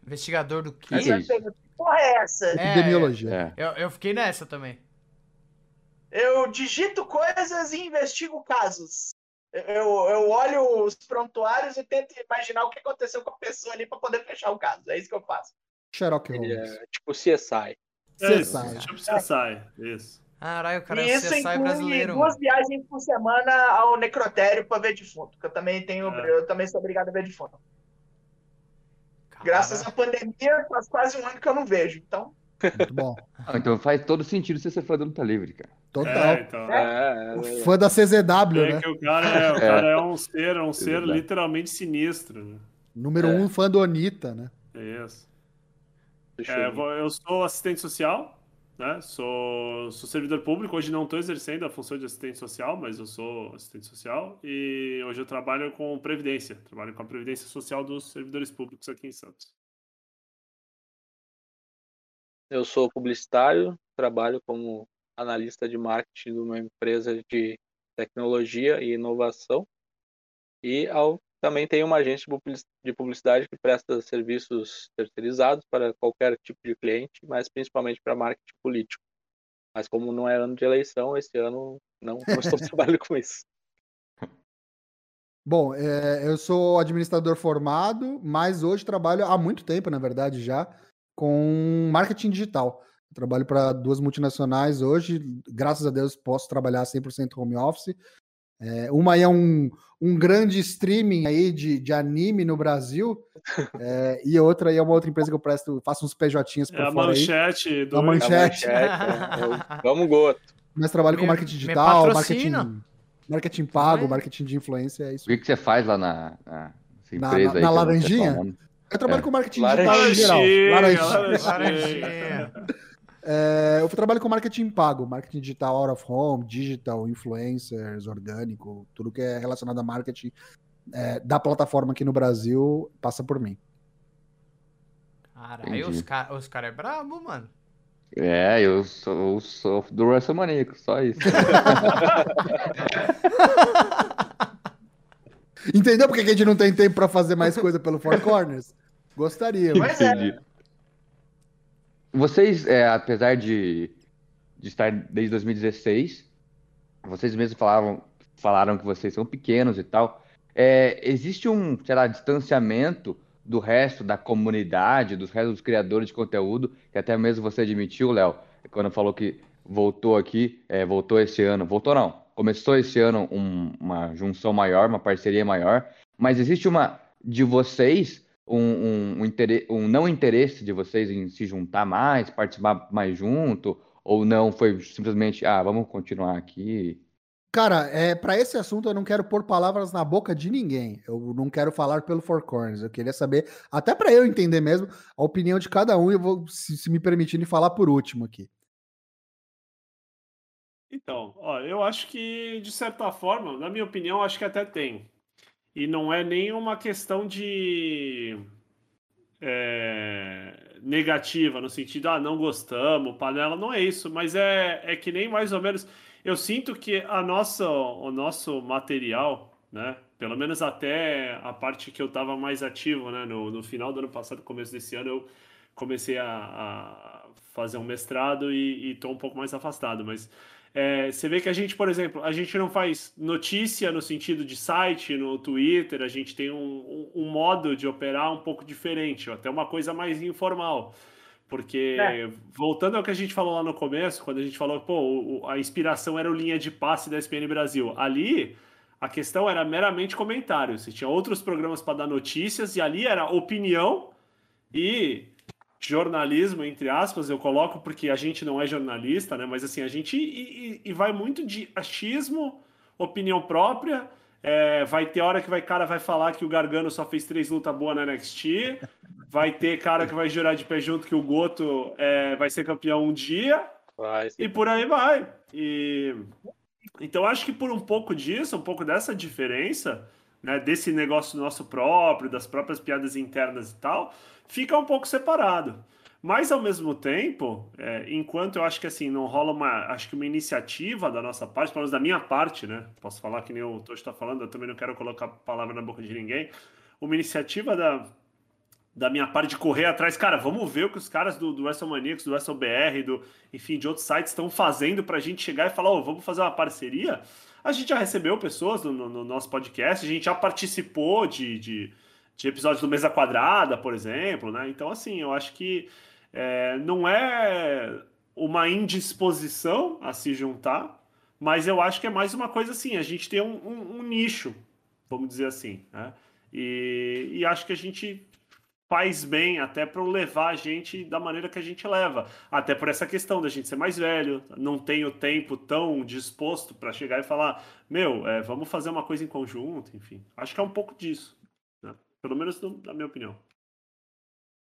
Investigador do quê? Isso? pergunta, que porra é essa? É, Epidemiologia. É. Eu, eu fiquei nessa também. Eu digito coisas e investigo casos. Eu, eu olho os prontuários e tento imaginar o que aconteceu com a pessoa ali para poder fechar o caso. É isso que eu faço. Sherlock Ele Holmes. é tipo CSI. É isso. CSI. Tipo CSI. Isso. Caralho, o cara e é o isso CSI inclui brasileiro, duas viagens por semana ao necrotério para ver defunto. Que eu também tenho, É. eu também sou obrigado a ver defunto. Graças à pandemia, faz quase um ano que eu não vejo. Então, Muito bom. Ah, então faz todo sentido você ser fã do Luta Livre, cara. Total. É, então. É, O é, Fã da CZW, É né? que o cara é, o cara é um ser, é um ser literalmente sinistro. Né? Número É. um, fã do Anitta, né? É isso. É, eu vou- eu sou assistente social, né? Sou, sou servidor público. Hoje não estou exercendo a função de assistente social, mas eu sou assistente social. E hoje eu trabalho com previdência. Trabalho com a previdência social dos servidores públicos aqui em Santos. Eu sou publicitário, trabalho como analista de marketing de uma empresa de tecnologia e inovação. E ao, também tenho uma agência de publici- de publicidade que presta serviços terceirizados para qualquer tipo de cliente, mas principalmente para marketing político. Mas como não é ano de eleição, esse ano não, não estou trabalhando com isso. Bom, é, eu sou administrador formado, mas hoje trabalho há muito tempo, na verdade, já, com marketing digital. Eu trabalho para duas multinacionais hoje, graças a Deus posso trabalhar 100% home office. É, uma é um, um grande streaming aí de, de anime no Brasil, é, e outra aí é uma outra empresa que eu presto, faço uns PJinhos por É a fora aí, manchete do. A manchete. A manchete, é, é Vamos, Goto. mas trabalho com Me- marketing me digital, marketing, marketing pago, marketing de influência, é isso. O que, que você faz lá na, na empresa na- aí? na laranjinha? Eu trabalho É. com marketing digital em geral. Laranjinha, Laranjinha. Laranjinha. É, eu trabalho com marketing pago, marketing digital out of home, digital, influencers, orgânico, tudo que é relacionado a marketing é, da plataforma aqui no Brasil passa por mim. Caralho, os caras os cara é brabo, mano. É, eu sou, eu sou do WrestleManiaco, só isso. Entendeu porque que a gente não tem tempo pra fazer mais coisa pelo Four Corners? Gostaria. mas- é. Vocês, é, apesar de de estar desde 2016. Vocês mesmos falavam, falaram que vocês são pequenos e tal. É, existe um, sei lá, distanciamento do resto da comunidade, dos restos dos criadores de conteúdo, que até mesmo você admitiu, Léo, quando falou que voltou aqui, é, voltou esse ano, voltou não, começou esse ano um, uma junção maior, uma parceria maior, mas existe uma de vocês um, um, um, um não interesse de vocês em se juntar mais, participar mais junto, ou não foi simplesmente, ah, vamos continuar aqui? Cara, é, para esse assunto eu não quero pôr palavras na boca de ninguém. Eu não quero falar pelo Four Corners. Eu queria saber, até para eu entender mesmo, a opinião de cada um. E eu vou, se, se me permitirem, falar por último aqui. Então, ó, eu acho que, de certa forma, na minha opinião, acho que até tem. E não é nem uma questão de é, negativa, no sentido, ah, não gostamos, panela, não é isso, mas é, é que nem mais ou menos. Eu sinto que a nossa, o nosso material, né? Pelo menos até a parte que eu estava mais ativo, né? No, no final do ano passado, começo desse ano, eu comecei a, a fazer um mestrado e estou um pouco mais afastado, mas é, você vê que a gente, por exemplo, a gente não faz notícia no sentido de site, no Twitter, a gente tem um, um, um modo de operar um pouco diferente, até uma coisa mais informal. Porque, é. voltando ao que a gente falou lá no começo, quando a gente falou, pô, a inspiração era o linha de passe da SPN Brasil. Ali, a questão era meramente comentário. Você tinha outros programas para dar notícias, e ali era opinião e jornalismo, entre aspas, eu coloco porque a gente não é jornalista, né? Mas assim, a gente e, e, e vai muito de achismo, opinião própria. É, vai ter hora que vai cara vai falar que o Gargano só fez três lutas boas na NXT. Vai ter cara que vai jurar de pé junto que o Goto é, vai ser campeão um dia. Vai, e por aí vai. E então acho que por um pouco disso, um pouco dessa diferença, né, desse negócio nosso próprio, das próprias piadas internas e tal, fica um pouco separado. Mas ao mesmo tempo, é, enquanto eu acho que assim não rola uma, acho que uma iniciativa da nossa parte, pelo menos da minha parte, né? Posso falar que nem o Tocho está falando, eu também não quero colocar palavra na boca de ninguém. Uma iniciativa da, da minha parte de correr atrás, cara, vamos ver o que os caras do, do WrestleManiacs, do WrestleBR, do, enfim, de outros sites estão fazendo para a gente chegar e falar, oh, vamos fazer uma parceria. A gente já recebeu pessoas no, no, no nosso podcast, a gente já participou de, de de episódios do Mesa Quadrada, por exemplo, né? Então, assim, eu acho que é, não é uma indisposição a se juntar, mas eu acho que é mais uma coisa assim, a gente tem um, um, um nicho, vamos dizer assim, né? E, e acho que a gente faz bem até para levar a gente da maneira que a gente leva. Até por essa questão da gente ser mais velho, não tem o tempo tão disposto para chegar e falar, meu, é, vamos fazer uma coisa em conjunto, enfim. Acho que é um pouco disso. Pelo menos na minha opinião.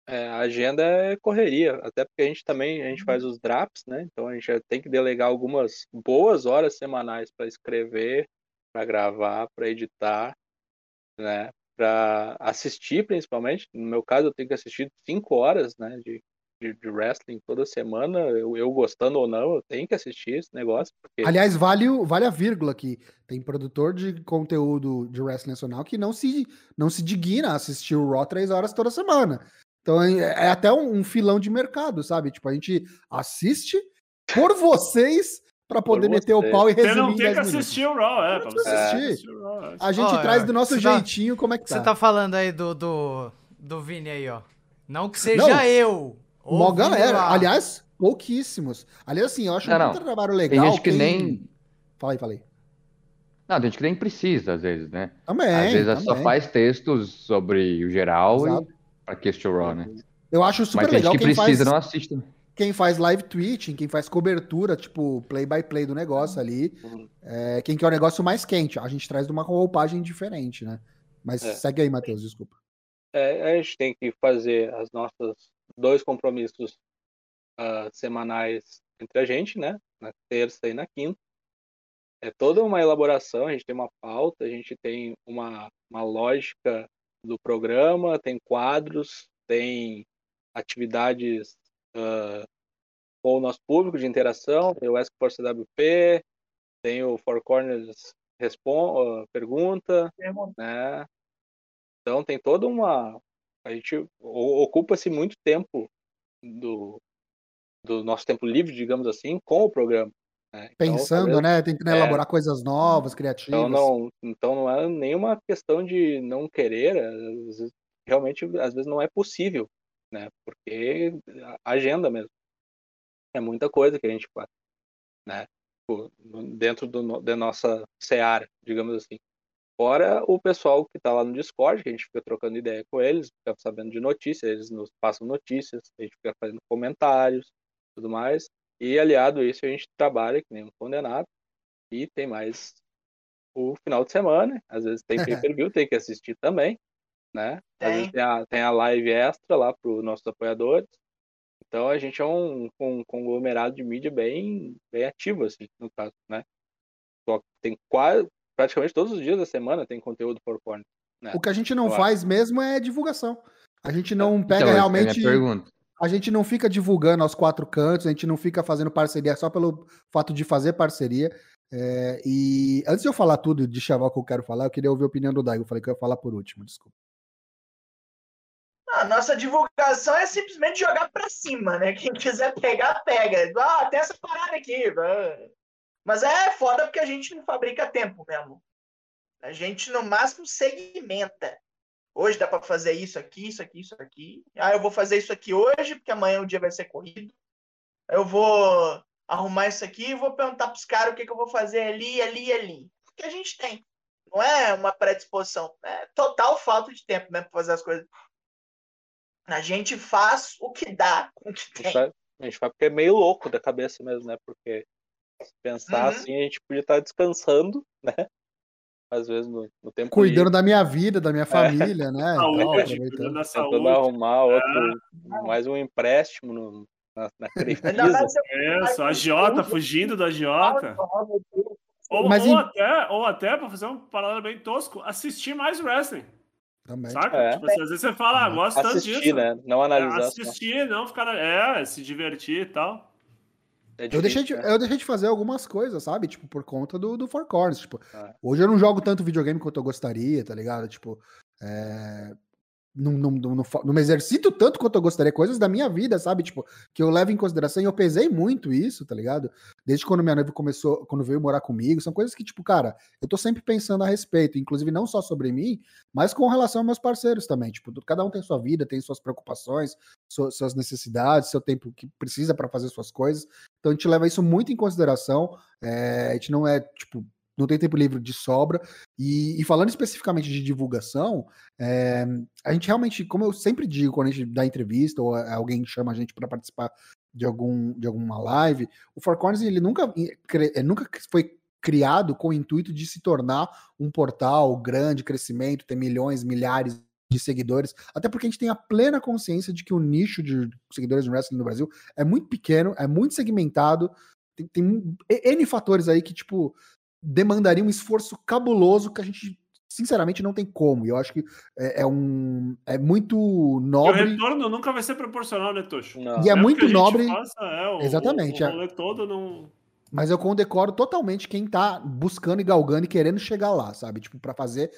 É, a agenda é correria, até porque a gente também a gente faz os drafts, né? Então a gente tem que delegar algumas boas horas semanais para escrever, para gravar, para editar, né? Para assistir, principalmente. No meu caso, eu tenho que assistir cinco horas, né? De, de, de, wrestling toda semana, eu, eu, gostando ou não, eu tenho que assistir esse negócio. Porque... Aliás, vale, vale a vírgula aqui. Tem produtor de conteúdo de wrestling nacional que não se, não se digna a assistir o Raw três horas toda semana. Então é, é até um, um, filão de mercado, sabe? Tipo, a gente assiste por vocês para poder meter o pau e resumir. Você não tem que assistir o Raw, é. Pra você assistir. É. A gente oh, traz do nosso jeitinho tá, como é que tá. Você tá falando aí do, do, do Vini aí, ó. Não que seja não. eu. Uma galera. Lá. Aliás, pouquíssimos. Aliás, assim, eu acho não, um não. trabalho legal. Tem gente que nem. Falei, falei. Não, tem gente que nem precisa, às vezes, né? Também. Às vezes também. só faz textos sobre o geral Exato. e para que Raw, né? Eu acho super Mas legal. Mas que precisa, faz... não assiste. Quem faz live tweeting, quem faz cobertura, tipo, play by play do negócio ali, é, quem quer o negócio mais quente. A gente traz de uma roupagem diferente, né? Mas é. segue aí, Matheus, desculpa. É, a gente tem que fazer as nossas dois compromissos uh, semanais entre a gente, né? Na terça e na quinta. É toda uma elaboração, a gente tem uma pauta, a gente tem uma, uma lógica do programa, tem quadros, tem atividades uh, com o nosso público de interação, tem o Ask for CWP, tem o Four Corners Respon uh, Pergunta, né? Então tem toda uma. A gente ocupa-se muito tempo do, do nosso tempo livre, digamos assim, com o programa. Né? Então, Pensando, talvez, né? Tentando é, elaborar coisas novas, criativas. Então não, então não é nenhuma questão de não querer, realmente às vezes não é possível, né? Porque a agenda mesmo. É muita coisa que a gente faz, né? Dentro do, da nossa seara, digamos assim. Fora o pessoal que está lá no Discord, que a gente fica trocando ideia com eles, fica sabendo de notícias, eles nos passam notícias, a gente fica fazendo comentários, tudo mais. E aliado a isso, a gente trabalha que nem um condenado. E tem mais o final de semana. Às vezes tem pay-per-view, tem que assistir também. Né? Às vezes tem a, tem a live extra lá para os nossos apoiadores. Então a gente é um, um, conglomerado de mídia bem, bem ativo, assim, no caso, né? Tem quase, praticamente todos os dias da semana tem conteúdo por Corner. Né? O que a gente não faz mesmo é divulgação. A gente não pega então, realmente. A gente não fica divulgando aos quatro cantos, a gente não fica fazendo parceria só pelo fato de fazer parceria. É, e antes de eu falar tudo de Chaval que eu quero falar, eu queria ouvir a opinião do Daigo. Eu falei que eu ia falar por último, desculpa. A nossa divulgação é simplesmente jogar para cima, né? Quem quiser pegar, pega. Ah, tem essa parada aqui. Mas é foda porque a gente não fabrica tempo mesmo. A gente, no máximo, segmenta. Hoje dá para fazer isso aqui, isso aqui, isso aqui. Ah, eu vou fazer isso aqui hoje, porque amanhã o dia vai ser corrido. Eu vou arrumar isso aqui e vou perguntar para os caras o que, que eu vou fazer ali, ali, ali. Porque a gente tem. Não é uma predisposição. É total falta de tempo mesmo para fazer as coisas. A gente faz o que dá com o que tem. A gente faz porque é meio louco da cabeça mesmo, né? Porque se pensar uhum. assim, a gente podia estar descansando, né? Às vezes no, no tempo. Cuidando da minha vida, da minha é. família, é. né? Saúde, então. Da saúde. Tentando arrumar outro, é. mais um empréstimo no, na, na Isso, a Jota, fugindo da Jota. Ou, Mas, ou, até, ou até, para fazer um paralelo bem tosco, assistir mais wrestling. Também. Saca? É. Tipo, assim, às vezes você fala, ah, gosto assistir, tanto disso. né? Não analisar. É, assistir, não ficar. É, se divertir e tal. É eu, deixei de, né? eu deixei de fazer algumas coisas, sabe? Tipo, por conta do, do Four Corners. Tipo, ah. hoje eu não jogo tanto videogame quanto eu gostaria, tá ligado? Tipo, é, não, não, não, não, me exercito tanto quanto eu gostaria, coisas da minha vida, sabe? Tipo, que eu levo em consideração e eu pesei muito isso, tá ligado? Desde quando minha noiva começou, quando veio morar comigo, são coisas que, tipo, cara, eu tô sempre pensando a respeito, inclusive não só sobre mim, mas com relação aos meus parceiros também. Tipo, cada um tem sua vida, tem suas preocupações, suas necessidades, seu tempo que precisa para fazer suas coisas. Então a gente leva isso muito em consideração. É, a gente não é, tipo, não tem tempo livre de sobra. E, e falando especificamente de divulgação, é, a gente realmente, como eu sempre digo quando a gente dá entrevista ou alguém chama a gente para participar de, algum, de alguma live, o Four Corners ele nunca, eh, nunca foi criado com o intuito de se tornar um portal grande, crescimento, ter milhões, milhares de seguidores, até porque a gente tem a plena consciência de que o nicho de seguidores de wrestling no Brasil é muito pequeno, é muito segmentado, tem, tem N fatores aí que, tipo, demandaria um esforço cabuloso que a gente sinceramente não tem como. E eu acho que é, é um é muito nobre. o retorno nunca vai ser proporcional, né, Tocho? E é muito nobre. Faça, é, o, Exatamente. O, o rolê todo não. Mas eu condecoro totalmente quem tá buscando e galgando e querendo chegar lá, sabe? Tipo, para fazer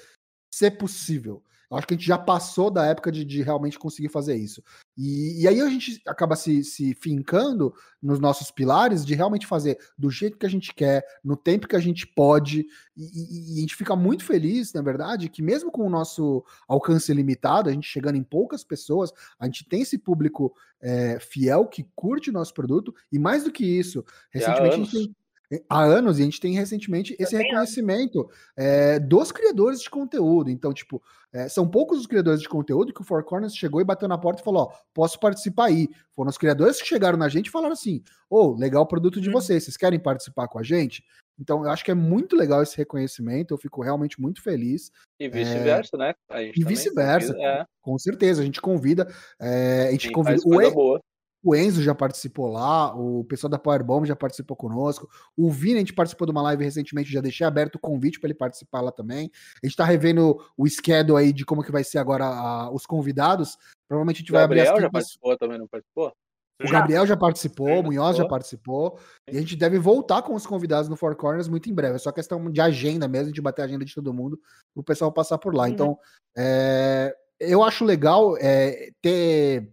ser possível. Eu acho que a gente já passou da época de, de realmente conseguir fazer isso. E, e, aí a gente acaba se, se fincando nos nossos pilares de realmente fazer do jeito que a gente quer, no tempo que a gente pode. E, e, a gente fica muito feliz, na verdade, que mesmo com o nosso alcance limitado, a gente chegando em poucas pessoas, a gente tem esse público é, fiel que curte o nosso produto. E mais do que isso, recentemente a gente tem há anos, e a gente tem recentemente esse reconhecimento é, dos criadores de conteúdo. Então, tipo, é, são poucos os criadores de conteúdo que o Four Corners chegou e bateu na porta e falou: Ó, posso participar aí. Foram os criadores que chegaram na gente e falaram assim: Ô, oh, legal o produto de hum. vocês, vocês querem participar com a gente? Então, eu acho que é muito legal esse reconhecimento, eu fico realmente muito feliz. E vice-versa, é... né? e vice-versa, é. com certeza. A gente convida. É, a gente Sim, convida. O, boa. O Enzo já participou lá, o pessoal da Powerbomb já participou conosco. O Vini, a gente participou de uma live recentemente, já deixei aberto o convite para ele participar lá também. A gente está revendo o schedule aí de como que vai ser agora a, os convidados. Provavelmente a gente vai abrir as Gabriel já participou também, não participou? O Gabriel já participou, o Munhoz já participou. E a gente deve voltar com os convidados no Four Corners muito em breve. É só questão de agenda mesmo, de bater a agenda de todo mundo, o pessoal passar por lá. Uhum. Então, é, eu acho legal é, ter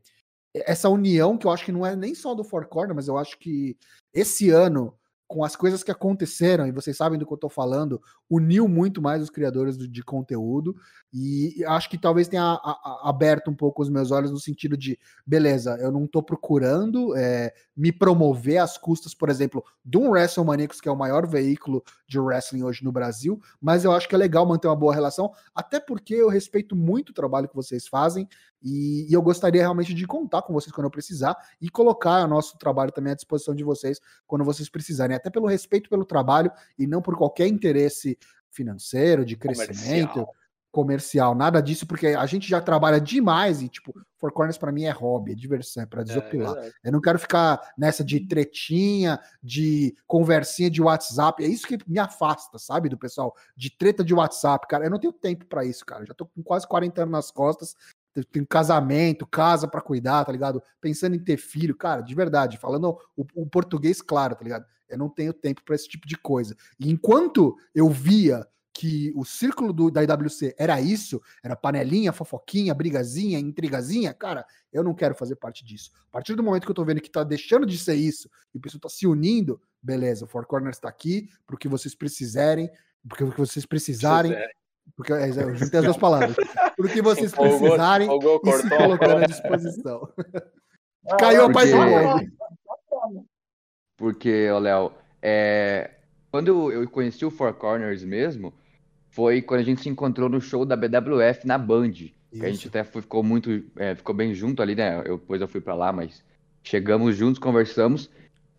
essa união que eu acho que não é nem só do Four Corner, mas eu acho que esse ano com as coisas que aconteceram, e vocês sabem do que eu estou falando, uniu muito mais os criadores de conteúdo, e acho que talvez tenha aberto um pouco os meus olhos no sentido de, beleza, eu não estou procurando é, me promover às custas, por exemplo, de um WrestleManiacos, que é o maior veículo de wrestling hoje no Brasil, mas eu acho que é legal manter uma boa relação, até porque eu respeito muito o trabalho que vocês fazem, e, e eu gostaria realmente de contar com vocês quando eu precisar, e colocar o nosso trabalho também à disposição de vocês quando vocês precisarem até pelo respeito pelo trabalho e não por qualquer interesse financeiro, de crescimento, comercial, comercial nada disso, porque a gente já trabalha demais e, tipo, Four Corners para mim é hobby, é diversão, é para é, desopilar. É eu não quero ficar nessa de tretinha, de conversinha de WhatsApp, é isso que me afasta, sabe, do pessoal, de treta de WhatsApp, cara. Eu não tenho tempo para isso, cara. Eu já tô com quase 40 anos nas costas tem casamento, casa para cuidar, tá ligado? Pensando em ter filho, cara, de verdade, falando o, o português claro, tá ligado? Eu não tenho tempo para esse tipo de coisa. E enquanto eu via que o círculo do, da IWC era isso, era panelinha, fofoquinha, brigazinha, intrigazinha, cara, eu não quero fazer parte disso. A partir do momento que eu tô vendo que tá deixando de ser isso e o pessoal tá se unindo, beleza, o Four Corners tá aqui pro que vocês precisarem, porque o que vocês precisarem. Porque é, eu juntei as duas palavras. Pro que vocês precisarem e se colocando à disposição. Caiu a paz do mundo. Porque, Léo, é... quando eu conheci o Four Corners mesmo, foi quando a gente se encontrou no show da BWF na Band. A gente até ficou muito, é, ficou bem junto ali, né? Eu, depois eu fui para lá, mas chegamos juntos, conversamos.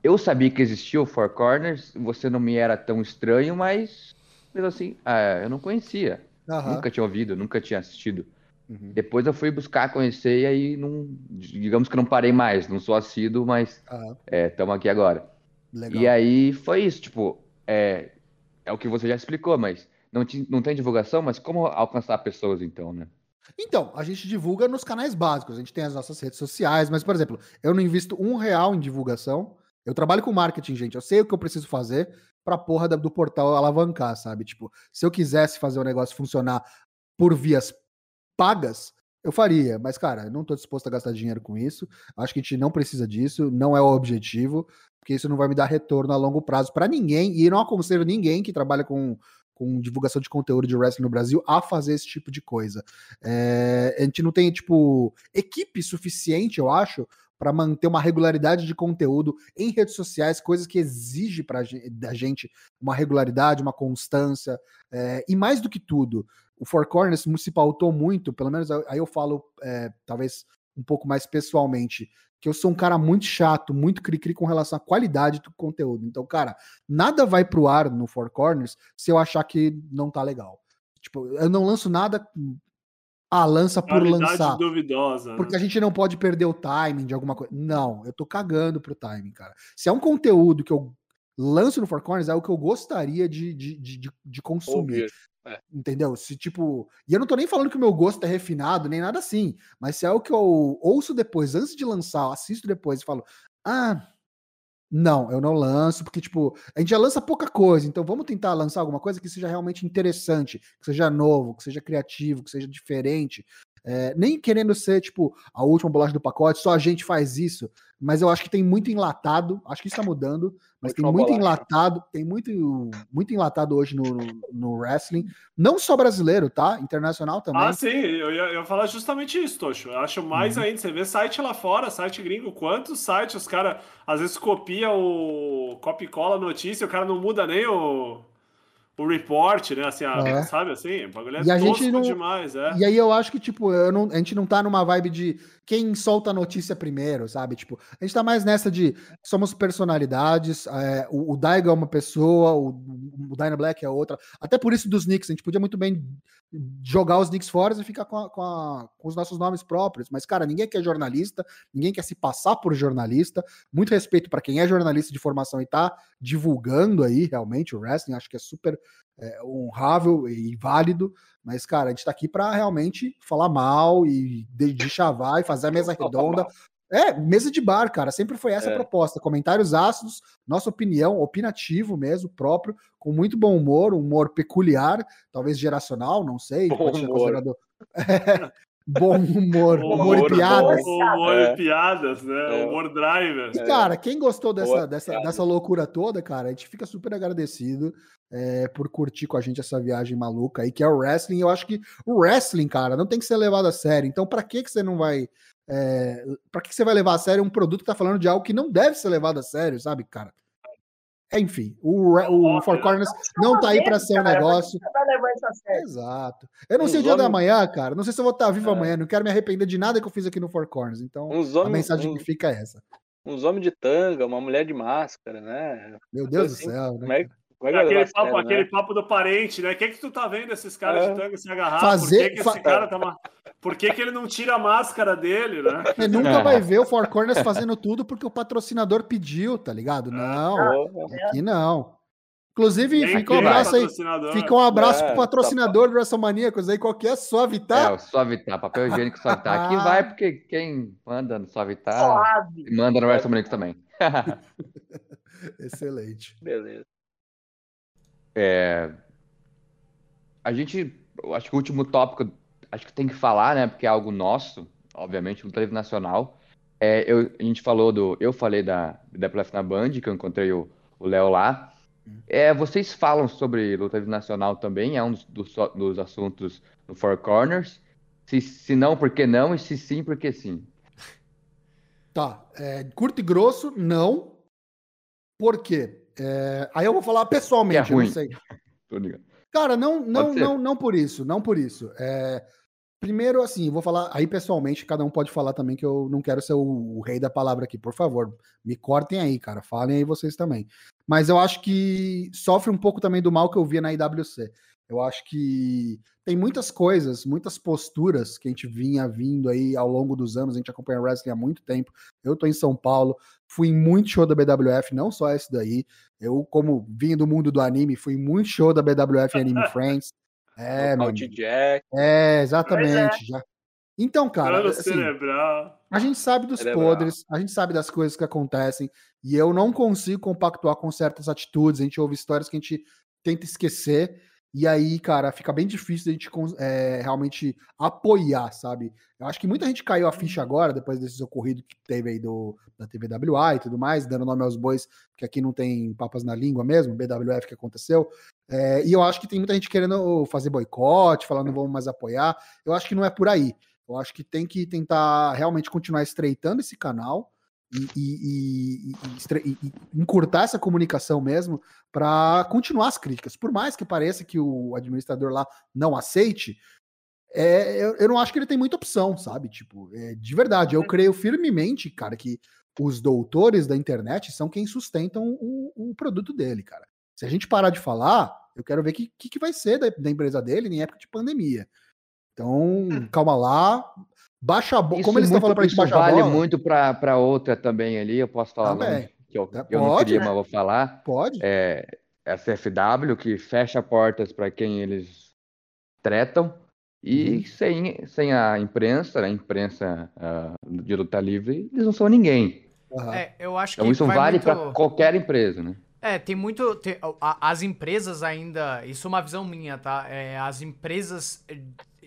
Eu sabia que existia o Four Corners, você não me era tão estranho, mas mesmo assim, ah, eu não conhecia. Uhum. Nunca tinha ouvido, nunca tinha assistido. Uhum. Depois eu fui buscar conhecer e aí não, digamos que não parei mais, não sou assíduo, mas estamos é, aqui agora. Legal. E aí foi isso, tipo, é, é o que você já explicou, mas não, te, não tem divulgação, mas como alcançar pessoas então, né? Então, a gente divulga nos canais básicos, a gente tem as nossas redes sociais, mas, por exemplo, eu não invisto um real em divulgação. Eu trabalho com marketing, gente. Eu sei o que eu preciso fazer pra porra do portal alavancar, sabe? Tipo, se eu quisesse fazer o negócio funcionar por vias pagas, eu faria, mas, cara, não tô disposto a gastar dinheiro com isso. Acho que a gente não precisa disso, não é o objetivo, porque isso não vai me dar retorno a longo prazo para ninguém, e não aconselho ninguém que trabalha com, com divulgação de conteúdo de wrestling no Brasil a fazer esse tipo de coisa. É, a gente não tem, tipo, equipe suficiente, eu acho, para manter uma regularidade de conteúdo em redes sociais, coisas que exige para da gente uma regularidade, uma constância, é, e mais do que tudo, o Four Corners se pautou muito, pelo menos aí eu falo, é, talvez um pouco mais pessoalmente, que eu sou um cara muito chato, muito cri-cri com relação à qualidade do conteúdo. Então, cara, nada vai pro ar no Four Corners se eu achar que não tá legal. Tipo, eu não lanço nada ah, lança por lançar. duvidosa. Porque né? a gente não pode perder o timing de alguma coisa. Não, eu tô cagando pro timing, cara. Se é um conteúdo que eu lanço no Four Corners, é o que eu gostaria de, de, de, de consumir. É. Entendeu? Se tipo. E eu não tô nem falando que o meu gosto é refinado, nem nada assim. Mas se é o que eu ouço depois, antes de lançar, assisto depois e falo, ah. Não, eu não lanço, porque, tipo, a gente já lança pouca coisa, então vamos tentar lançar alguma coisa que seja realmente interessante, que seja novo, que seja criativo, que seja diferente. É, nem querendo ser, tipo, a última bolacha do pacote, só a gente faz isso. Mas eu acho que tem muito enlatado, acho que isso tá mudando, mas tem muito bolacha. enlatado, tem muito, muito enlatado hoje no, no, wrestling. Não só brasileiro, tá? Internacional também. Ah, sim, eu ia, eu ia falar justamente isso, Tocho. Eu acho mais uhum. ainda, você vê site lá fora, site gringo, quantos sites os caras às vezes copia o copy cola notícia, o cara não muda nem o o report, né? Assim, a, é. sabe assim? O bagulho é e a gente não, demais, é. E aí eu acho que, tipo, eu não, a gente não tá numa vibe de quem solta a notícia primeiro, sabe? Tipo, a gente tá mais nessa de somos personalidades, é, o, o Daigo é uma pessoa, o, o Dyna Black é outra. Até por isso dos Knicks, a gente podia muito bem jogar os Knicks fora e ficar com, a, com, a, com, os nossos nomes próprios. Mas, cara, ninguém quer jornalista, ninguém quer se passar por jornalista. Muito respeito para quem é jornalista de formação e tá divulgando aí realmente o wrestling, acho que é super é, honrável e válido. Mas, cara, a gente tá aqui para realmente falar mal e de, de chavar e fazer a mesa redonda é, mesa de bar, cara. Sempre foi essa é. a proposta. Comentários ácidos, nossa opinião, opinativo mesmo, próprio, com muito bom humor, humor peculiar, talvez geracional, não sei. Bom humor. É, Bom humor, humor, e piadas. Humor e é. piadas, né? É. Humor driver. E, cara, quem gostou dessa, dessa, dessa loucura toda, cara, a gente fica super agradecido é, por curtir com a gente essa viagem maluca aí, que é o wrestling. Eu acho que o wrestling, cara, não tem que ser levado a sério. Então, para que, que você não vai. É, para que, você vai levar a sério um produto que tá falando de algo que não deve ser levado a sério, sabe, cara? Enfim, o, o Four Corners não tá aí para ser um negócio. Exato. Eu não sei o dia da manhã, cara. Não sei se eu vou estar vivo é. amanhã. Não quero me arrepender de nada que eu fiz aqui no Four Corners. Então, homens, a mensagem que fica é essa. Uns homens de tanga, uma mulher de máscara, né? Meu Deus assim, do céu. Né? Como é, como é aquele, papo, sério, aquele né? papo do parente, né? O que, que tu tá vendo esses caras é. de tanga se agarrar? Fazer, Por que, que esse cara tá. Por que, que ele não tira a máscara dele, né? Você nunca é. vai ver o Four Corners fazendo tudo porque o patrocinador pediu, tá ligado? Não, ah, aqui não. Inclusive, fica um abraço aí. Fica um abraço é, pro patrocinador tá... do WrestleManiacos aí, qualquer é? Suavitar. É, o Suavitar, papel higiênico Suavitar. Aqui vai, porque quem manda no Suavitar Suave. manda no WrestleManiacos também. Excelente. Beleza. É, a gente, acho que o último tópico, acho que tem que falar, né, porque é algo nosso, obviamente, no livre nacional. É, eu, a gente falou do, eu falei da da na Band, que eu encontrei o Léo lá. É, vocês falam sobre luta nacional também, é um dos, dos, dos assuntos no Four Corners. Se, se não, por que não? E se sim, por que sim? Tá. É, curto e grosso, não. Por quê? É, aí eu vou falar pessoalmente, é ruim. não sei. Cara, não, não, não, não por isso, não por isso. É, primeiro, assim, vou falar aí pessoalmente, cada um pode falar também que eu não quero ser o, o, rei da palavra aqui, por favor, me cortem aí, cara, falem aí vocês também mas eu acho que sofre um pouco também do mal que eu via na IWC. Eu acho que tem muitas coisas, muitas posturas que a gente vinha vindo aí ao longo dos anos, a gente acompanha wrestling há muito tempo. Eu tô em São Paulo, fui em muito show da BWF, não só esse daí. Eu, como vim do mundo do anime, fui em muito show da BWF Anime Friends. É, mano. Jack. É, exatamente. É. Já, então, cara, assim, a gente sabe dos cerebral. podres, a gente sabe das coisas que acontecem, e eu não consigo compactuar com certas atitudes. A gente ouve histórias que a gente tenta esquecer, e aí, cara, fica bem difícil a gente é, realmente apoiar, sabe? Eu acho que muita gente caiu a ficha agora, depois desses ocorridos que teve aí do, da TVWA e tudo mais, dando nome aos bois, que aqui não tem papas na língua mesmo, BWF que aconteceu. É, e eu acho que tem muita gente querendo fazer boicote, falando não vamos mais apoiar. Eu acho que não é por aí. Eu acho que tem que tentar realmente continuar estreitando esse canal e, e, e, e encurtar essa comunicação mesmo para continuar as críticas. Por mais que pareça que o administrador lá não aceite, é, eu, eu, não acho que ele tem muita opção, sabe? Tipo, é, de verdade, eu creio firmemente, cara, que os doutores da internet são quem sustentam o, o produto dele, cara. Se a gente parar de falar, eu quero ver o que, que, que, vai ser da, da empresa dele em época de pandemia. Então, hum. calma lá. Baixa a bola. Como eles estão falando pra gente baixar vale a bola. muito para outra também ali. Eu posso falar também. que eu, é, eu não queria, mas vou falar. Pode. É, SFW, que fecha portas para quem eles tretam. E uhum. sem, sem a imprensa, a imprensa uh, de luta livre, eles não são ninguém. Uhum. É, eu acho então, isso vale muito... para qualquer empresa, né? É, tem muito. Tem, as empresas ainda. Isso é uma visão minha, tá? É, as empresas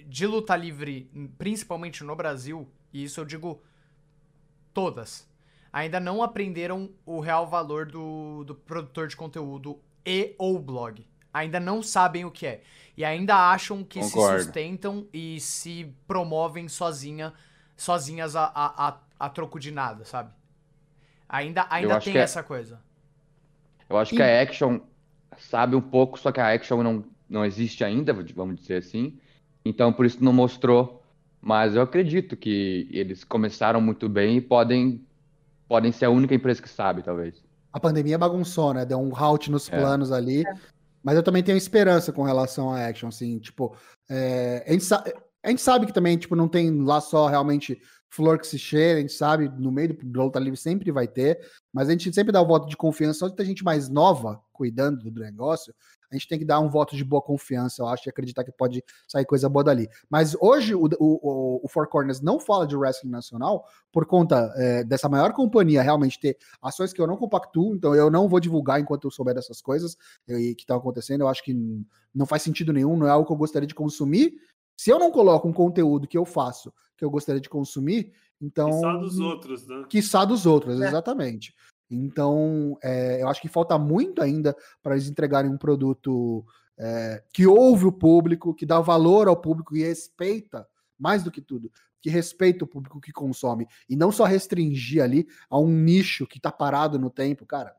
de luta livre, principalmente no Brasil, e isso eu digo todas, ainda não aprenderam o real valor do, do produtor de conteúdo e ou blog. Ainda não sabem o que é. E ainda acham que Concordo. se sustentam e se promovem sozinha, sozinhas a, a, a, a troco de nada, sabe? Ainda, ainda tem é essa é... coisa. Eu acho e... que a Action sabe um pouco, só que a Action não, não existe ainda, vamos dizer assim. Então, por isso não mostrou. Mas eu acredito que eles começaram muito bem e podem, podem ser a única empresa que sabe, talvez. A pandemia bagunçou, né? Deu um halt nos é. planos ali. É. Mas eu também tenho esperança com relação à Action, assim, tipo, é, a, gente a, gente sabe que também, tipo, não tem lá só realmente flor que se cheira, a gente sabe, no meio do luta livre sempre vai ter, mas a gente sempre dá o voto de confiança, só de ter gente mais nova cuidando do negócio, a gente tem que dar um voto de boa confiança, eu acho, e acreditar que pode sair coisa boa dali. Mas hoje o, o, o Four Corners não fala de wrestling nacional por conta é, dessa maior companhia realmente ter ações que eu não compactuo, então eu não vou divulgar enquanto eu souber dessas coisas e que estão acontecendo. Eu acho que não faz sentido nenhum, não é algo que eu gostaria de consumir. Se eu não coloco um conteúdo que eu faço, que eu gostaria de consumir, então. Quiçá dos outros, né? Quiçá dos outros, é. exatamente. Então, é, eu acho que falta muito ainda para eles entregarem um produto é, que ouve o público, que dá valor ao público e respeita, mais do que tudo, que respeita o público que consome. E não só restringir ali a um nicho que está parado no tempo, cara.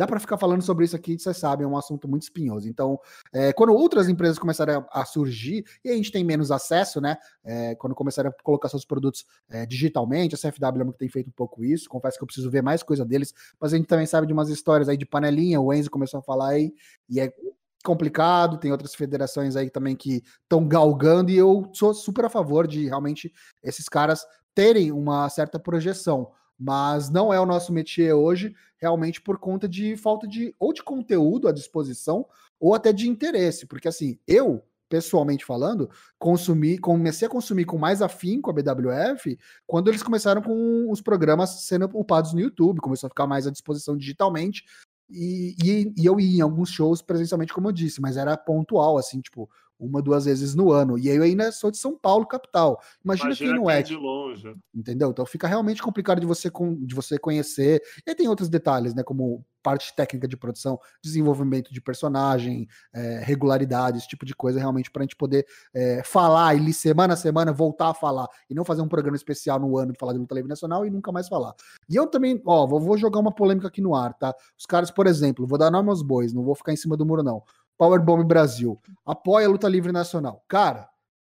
Dá para ficar falando sobre isso aqui, vocês sabem, é um assunto muito espinhoso. Então, é, quando outras empresas começarem a, surgir, e a gente tem menos acesso, né? É, quando começarem a colocar seus produtos é, digitalmente, a CFW tem feito um pouco isso. Confesso que eu preciso ver mais coisa deles, mas a gente também sabe de umas histórias aí de panelinha. O Enzo começou a falar aí, e é complicado, tem outras federações aí também que estão galgando, e eu sou super a favor de realmente esses caras terem uma certa projeção mas não é o nosso métier hoje, realmente por conta de falta de ou de conteúdo à disposição ou até de interesse, porque assim, eu pessoalmente falando, consumi, comecei a consumir com mais afinco a BWF quando eles começaram com os programas sendo upados no YouTube, começou a ficar mais à disposição digitalmente. E, e, e eu ia em alguns shows presencialmente, como eu disse, mas era pontual, assim, tipo, uma, duas vezes no ano. E eu ainda sou de São Paulo, capital. Imagina, Imagina quem não é. de longe. Entendeu? Então fica realmente complicado de você, de você conhecer. E tem outros detalhes, né? Como parte técnica de produção, desenvolvimento de personagem, é, regularidade, esse tipo de coisa, realmente, para a gente poder é, falar e semana a semana voltar a falar. E não fazer um programa especial no ano de falar de luta livre nacional e nunca mais falar. E eu também, ó, vou, vou jogar uma polêmica aqui no ar, tá? Os caras, por exemplo, vou dar nome aos bois, não vou ficar em cima do muro, não. Powerbomb Brasil. Apoia a luta livre nacional. Cara,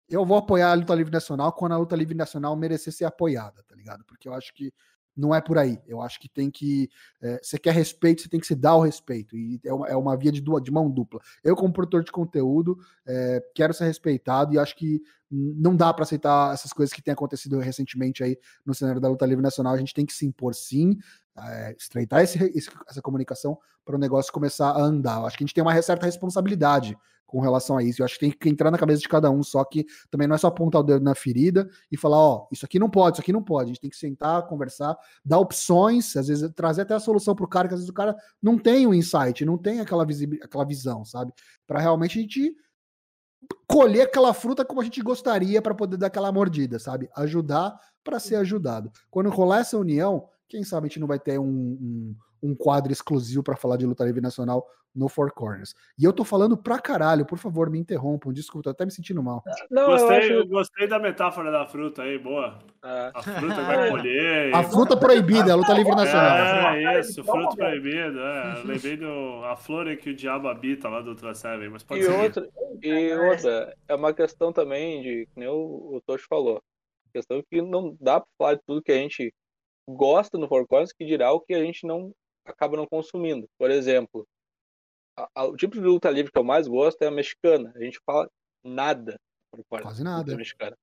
eu vou apoiar a luta livre nacional quando a luta livre nacional merecer ser apoiada, tá ligado? Porque eu acho que não é por aí. Eu acho que tem que. É, você quer respeito, você tem que se dar o respeito. E é uma, é uma via de, de, mão dupla. Eu, como produtor de conteúdo, é, quero ser respeitado e acho que não dá para aceitar essas coisas que têm acontecido recentemente aí no cenário da luta livre nacional. A gente tem que se impor sim, é, estreitar esse, esse, essa comunicação para o negócio começar a andar. Eu acho que a gente tem uma certa responsabilidade com relação a isso. Eu acho que tem que entrar na cabeça de cada um, só que também não é só apontar o dedo na ferida e falar, ó, isso aqui não pode, isso aqui não pode. A gente tem que sentar, conversar, dar opções, às vezes trazer até a solução para o cara, que às vezes o cara não tem o um insight, não tem aquela, aquela visão, sabe? Para realmente a gente colher aquela fruta como a gente gostaria para poder dar aquela mordida, sabe? Ajudar para ser ajudado. Quando rolar essa união, quem sabe a gente não vai ter um, um, um quadro exclusivo para falar de luta livre nacional no Four Corners. E eu tô falando pra caralho, por favor, me interrompam, desculpa, tô até me sentindo mal. Não, gostei, eu, acho... gostei da metáfora da fruta aí, boa. É. A fruta vai colher. A fruta proibida, a luta livre nacional. É, isso, fruta proibida. É. Lembrei do a flor que o diabo habita lá do Ultra Seven, mas pode e ser. Outra, e outra, é uma questão também de, que nem o, o Tocho falou, questão que não dá pra falar de tudo que a gente gosta no Four Corners, que dirá o que a gente não acaba não consumindo. Por exemplo, a, a, o tipo de luta livre que eu mais gosto é a mexicana. A gente fala nada. Quase nada. Mexicana.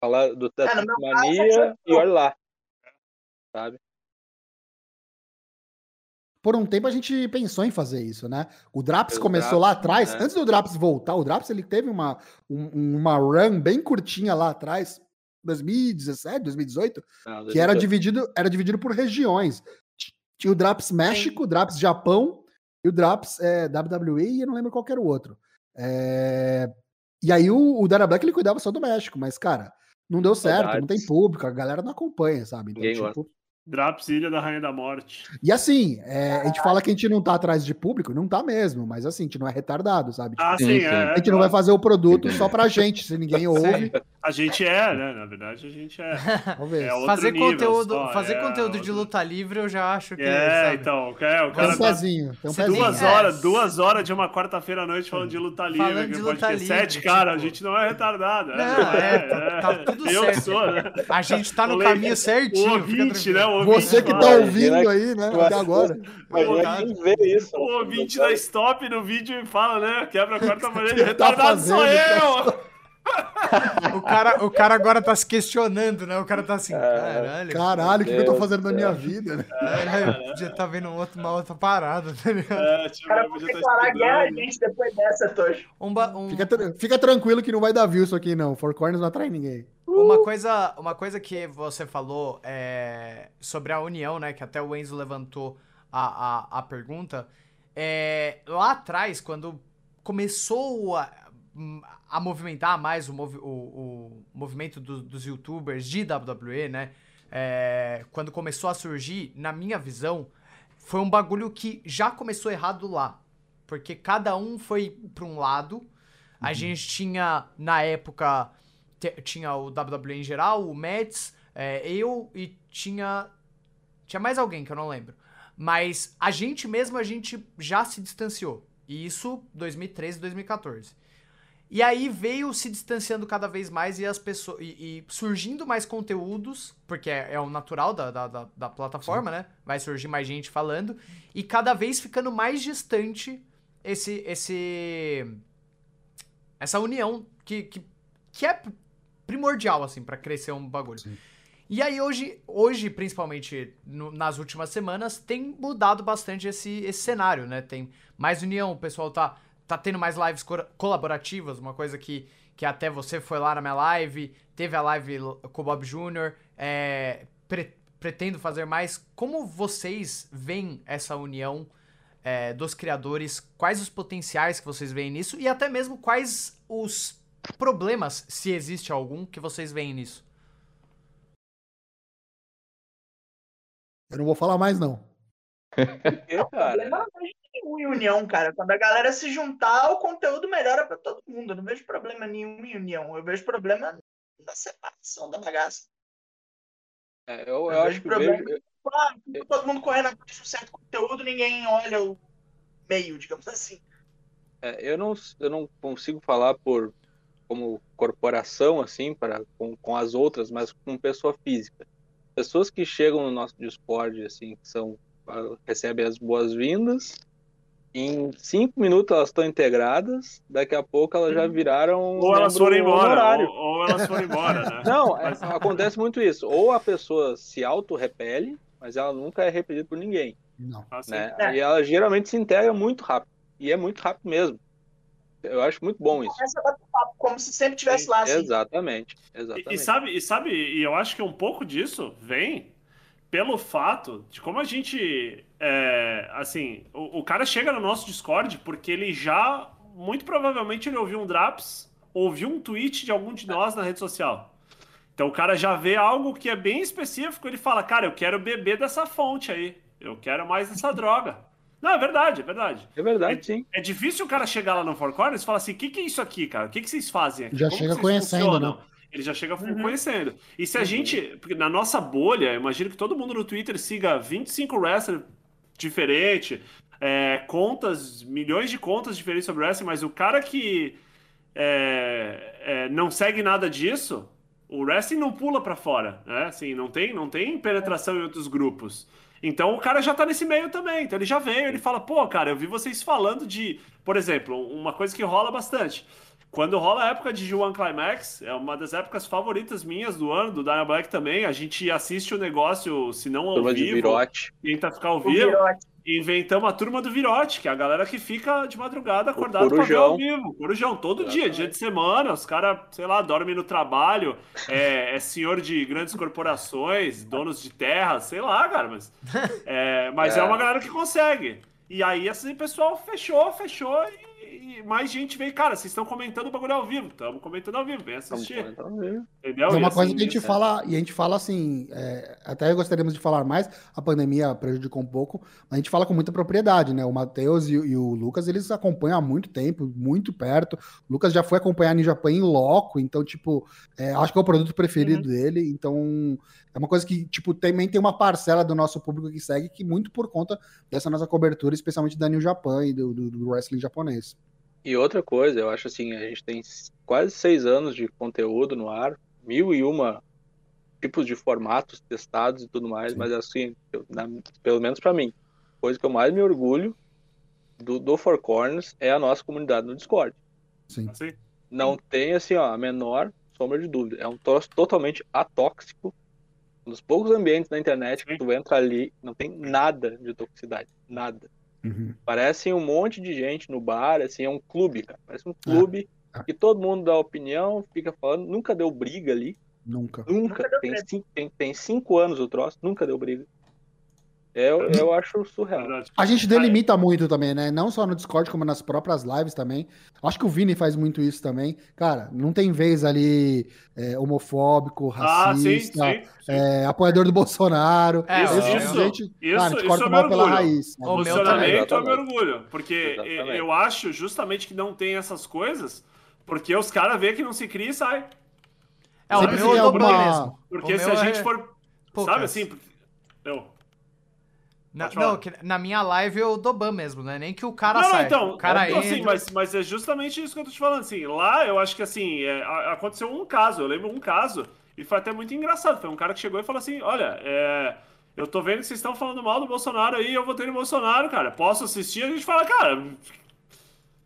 Fala do é, Mania e olha lá. Sabe? Por um tempo a gente pensou em fazer isso, né? O Draps começou Draps, lá atrás. Né? Antes do Draps voltar, o Draps ele teve uma, um, uma run bem curtinha lá atrás. 2017, 2018, Não, que era dividido, era dividido por regiões. Tinha o Draps México, o Draps Japão e o Draps é, WWE e eu não lembro qual era o outro. É... E aí o, o Dana Black ele cuidava só do México, mas, cara, não deu certo, não tem público, a galera não acompanha, sabe? Então, Ninguém tipo, Ilha da Rainha da Morte. E assim, é, a gente fala que a gente não tá atrás de público, não tá mesmo, mas assim, a gente não é retardado, sabe? Tipo, ah, sim, sim. É, a gente não vai fazer o produto só pra gente, se ninguém ouve. A gente é, né? Na verdade, a gente é. é fazer nível, conteúdo, só, fazer é conteúdo de luta livre, eu já acho que. É, sabe? então, é, o cara. Tem um pezinho, tem um pezinho. Duas horas, duas horas de uma quarta-feira à noite falando de luta livre. Falando de luta livre. Sete, tipo... cara, a gente não é retardado. Não, é, tá, tá tudo eu certo. Sou, né? A gente tá no caminho certinho. O ouvinte, né? Ouvinte Você que tá ouvindo aí, né? Até agora. Mas ver isso. O ouvinte da Stop no vídeo e fala, né? Quebra a quarta parede. Retardado sou eu! o, cara, o cara agora tá se questionando, né? O cara tá assim, caralho. Caralho, o que, que, eu tô fazendo na minha vida, né? É, podia estar tá vendo outro, uma outra parada, tá ligado? É, tipo, cara, tá declarar tá guerra a gente depois dessa, Tocho. Um um... Fica, fica, tranquilo que não vai dar view isso aqui, não. Four Corners não atrai ninguém. Uma coisa, uma coisa que você falou é, sobre a união, né? Que até o Enzo levantou a, a, a pergunta. É, lá atrás, quando começou a, hum, a movimentar mais o, movi o, o movimento do, dos youtubers de WWE, né? É, quando começou a surgir, na minha visão, foi um bagulho que já começou errado lá. Porque cada um foi para um lado. A uhum. gente tinha, na época, tinha o WWE em geral, o Mets, é, eu e tinha. Tinha mais alguém que eu não lembro. Mas a gente mesmo, a gente já se distanciou. E isso 2013, 2014. E aí veio se distanciando cada vez mais e as pessoas. E, e surgindo mais conteúdos, porque é, é o natural da, da, da, da plataforma, Sim. né? Vai surgir mais gente falando. E cada vez ficando mais distante esse. esse essa união que, que, que é primordial, assim, para crescer um bagulho. Sim. E aí hoje, hoje principalmente no, nas últimas semanas, tem mudado bastante esse, esse cenário, né? Tem mais união, o pessoal tá, tá tendo mais lives co colaborativas, uma coisa que, que até você foi lá na minha live, teve a live com o Bob Jr., é, pre pretendo fazer mais. Como vocês veem essa união é, dos criadores? Quais os potenciais que vocês veem nisso? E até mesmo quais os problemas, se existe algum, que vocês veem nisso? Eu não vou falar mais, não. Eu, cara. nenhum em união, cara. Quando a galera se juntar, o conteúdo melhora para todo mundo. Eu não vejo problema nenhum em união. Eu vejo problema na separação da bagaça. É, eu, eu, eu acho que problema. Vejo... Ah, todo mundo correndo atrás de um certo conteúdo, ninguém olha o meio, digamos assim. É, eu, não, eu não consigo falar por como corporação, assim, para, com, com as outras, mas com pessoa física pessoas que chegam no nosso Discord, assim, que são recebem as boas-vindas, em cinco minutos elas estão integradas, daqui a pouco elas já viraram. Ou elas foram embora. Ou, ou, elas foram embora, né? Não, é, acontece muito isso. Ou a pessoa se auto-repele, mas ela nunca é repelida por ninguém. Não. Ah, né? É. E ela geralmente se integra muito rápido. E é muito rápido mesmo. Eu acho muito bom isso. Começa a papo como se sempre estivesse lá. Assim. Exatamente. exatamente. E, e, sabe, e sabe, e eu acho que um pouco disso vem pelo fato de como a gente. É, assim, o, o, cara chega no nosso Discord porque ele já. Muito provavelmente ele ouviu um Draps, ouviu um tweet de algum de nós na rede social. Então o cara já vê algo que é bem específico, ele fala, cara, eu quero beber dessa fonte aí. Eu quero mais dessa droga. Não, é verdade, é verdade. É verdade, é, sim. É difícil o cara chegar lá no Four Corners e falar assim: o que, que é isso aqui, cara? O que, que vocês fazem aqui? Já Como chega conhecendo, funcionam? né? Ele já chega uhum. conhecendo. E se a uhum. gente, porque na nossa bolha, eu imagino que todo mundo no Twitter siga 25 wrestlers diferentes, é, contas, milhões de contas diferentes sobre wrestling, mas o cara que é, é, não segue nada disso, o wrestling não pula para fora, né? Assim, não tem, não tem penetração em outros grupos. Então o cara já tá nesse meio também. Então ele já veio, ele fala, pô, cara, eu vi vocês falando de, por exemplo, uma coisa que rola bastante. Quando rola a época de G1 Climax, é uma das épocas favoritas minhas do ano, do Dynamite Black também. A gente assiste o negócio, se não ao Turma vivo, tenta ficar ao vivo. Inventamos a turma do Virote, que é a galera que fica de madrugada acordado para ver ao vivo. Corujão, todo dia, dia de semana. Os caras, sei lá, dormem no trabalho, é, é, senhor de grandes corporações, donos de terra, sei lá, cara. Mas é, mas é. é uma galera que consegue. E aí, esse pessoal fechou, fechou e e mais gente veio, cara, vocês estão comentando o bagulho ao vivo. Estamos comentando ao vivo, vem assistir. Entendeu? É uma assim, coisa que a gente é... fala, e a gente fala assim, é, até gostaríamos de falar mais, a pandemia prejudicou um pouco, mas a gente fala com muita propriedade, né? O Matheus e, e, o Lucas, eles acompanham há muito tempo, muito perto. O Lucas já foi acompanhar Ninja Pan em loco, então, tipo, é, acho que é o produto preferido uhum. dele, então é uma coisa que, tipo, também tem uma parcela do nosso público que segue, que muito por conta dessa nossa cobertura, especialmente da New Japan e do, do, do wrestling japonês. E outra coisa, eu acho assim, a gente tem quase seis anos de conteúdo no ar, mil e uma tipos de formatos testados e tudo mais, Sim. mas assim, eu, na, pelo menos para mim, coisa que eu mais me orgulho do, do Four Corners é a nossa comunidade no Discord. Sim. Assim? Não tem assim, ó, a menor sombra de dúvida. É um troço totalmente atóxico. Um dos poucos ambientes na internet que tu entra ali, não tem nada de toxicidade. Nada. Uhum. Parece um monte de gente no bar, assim, é um clube, cara. Parece um clube ah, que todo mundo dá opinião, fica falando, nunca deu briga ali. Nunca. Nunca. nunca tem, cinco, tem, tem, cinco anos o troço, nunca deu briga. Eu, eu acho surreal. A gente delimita muito também, né? Não só no Discord, como nas próprias lives também. Acho que o Vini faz muito isso também. Cara, não tem vez ali é, homofóbico, racista, ah, sim, sim, sim. É, apoiador do Bolsonaro. É, isso, isso, gente, isso, cara, isso corta é pela raiz. Né? O é meu orgulho. Porque Exatamente. eu acho justamente que não tem essas coisas, porque os caras veem que não se cria e sai. É, o meu eu alguma... mesmo. Porque se a gente é... for. Poucas. Sabe assim? Eu, na, não, na minha live eu dou ban mesmo, né? Nem que o cara não, saia. Então, o cara então, assim, mas, mas é justamente isso que eu tô te falando. Assim, lá eu acho que assim, é, aconteceu um caso, eu lembro um caso, e foi até muito engraçado. Foi um cara que chegou e falou assim: olha, é, eu tô vendo que vocês estão falando mal do Bolsonaro aí, eu votei no Bolsonaro, cara. Posso assistir? A gente fala, cara.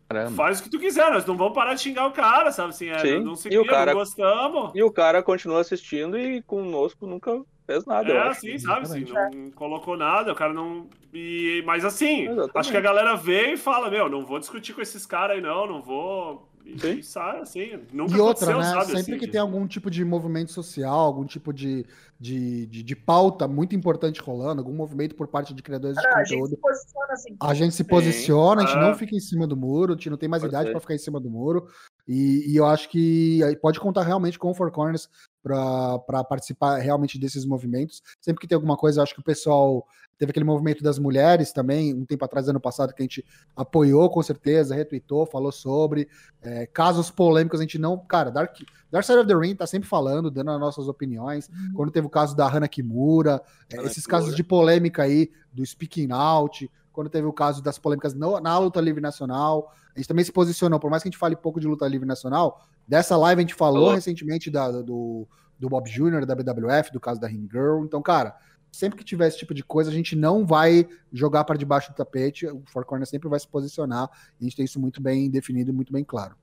Caramba. Faz o que tu quiser, nós não vamos parar de xingar o cara, sabe? Assim, é, Sim. não se e o cara, gostamos. E o cara continua assistindo e conosco nunca fez nada. É, assim, sabe? Assim, não colocou nada, o cara não. E... Mas assim, Exatamente. acho que a galera vê e fala: Meu, não vou discutir com esses caras aí, não, não vou. E, sai, assim, nunca e outra, né? Sabe, Sempre assim, que tem algum tipo de movimento social, algum tipo de, de, de, de, pauta muito importante rolando, algum movimento por parte de criadores ah, de conteúdo. A gente se posiciona, assim. A gente, se posiciona, a gente não fica em cima do muro, a gente não tem mais pode idade para ficar em cima do muro. E, e, eu acho que pode contar realmente com o Four Corners para participar realmente desses movimentos. Sempre que tem alguma coisa, acho que o pessoal teve aquele movimento das mulheres também, um tempo atrás, ano passado, que a gente apoiou com certeza, retweetou, falou sobre. É, casos polêmicos, a gente não. Cara, Dark, Dark Side of the Ring tá sempre falando, dando as nossas opiniões. Uhum. Quando teve o caso da Hana Kimura, é, esses casos de polêmica aí, do Speaking Out, quando teve o caso das polêmicas no, na luta livre nacional. A gente também se posicionou, por mais que a gente fale pouco de luta livre nacional, dessa live a gente falou Olá. recentemente da, do, do Bob Jr., da BWF, do caso da Ring Girl. Então, cara, sempre que tiver esse tipo de coisa, a gente não vai jogar para debaixo do tapete, o Four Corner sempre vai se posicionar, a gente tem isso muito bem definido e muito bem claro.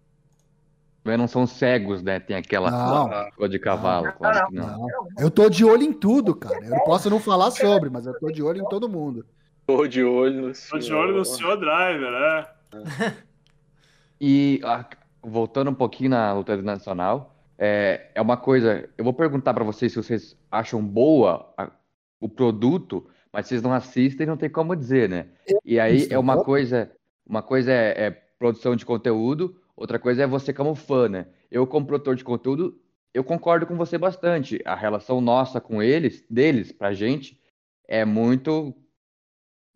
Mas não são cegos, né? Tem aquela cor de cavalo, não, claro não. não. Eu tô de olho em tudo, cara. Eu posso não falar sobre, mas eu tô de olho em todo mundo. Tô de olho no senhor. Tô de olho no senhor Driver, né? e voltando um pouquinho na luta nacional, é, é uma coisa. Eu vou perguntar para vocês se vocês acham boa a, o produto, mas vocês não assistem, não tem como dizer, né? E aí é uma coisa. Uma coisa é, é produção de conteúdo, outra coisa é você como fã, né? Eu, como produtor de conteúdo, eu concordo com você bastante. A relação nossa com eles, deles, pra gente, é muito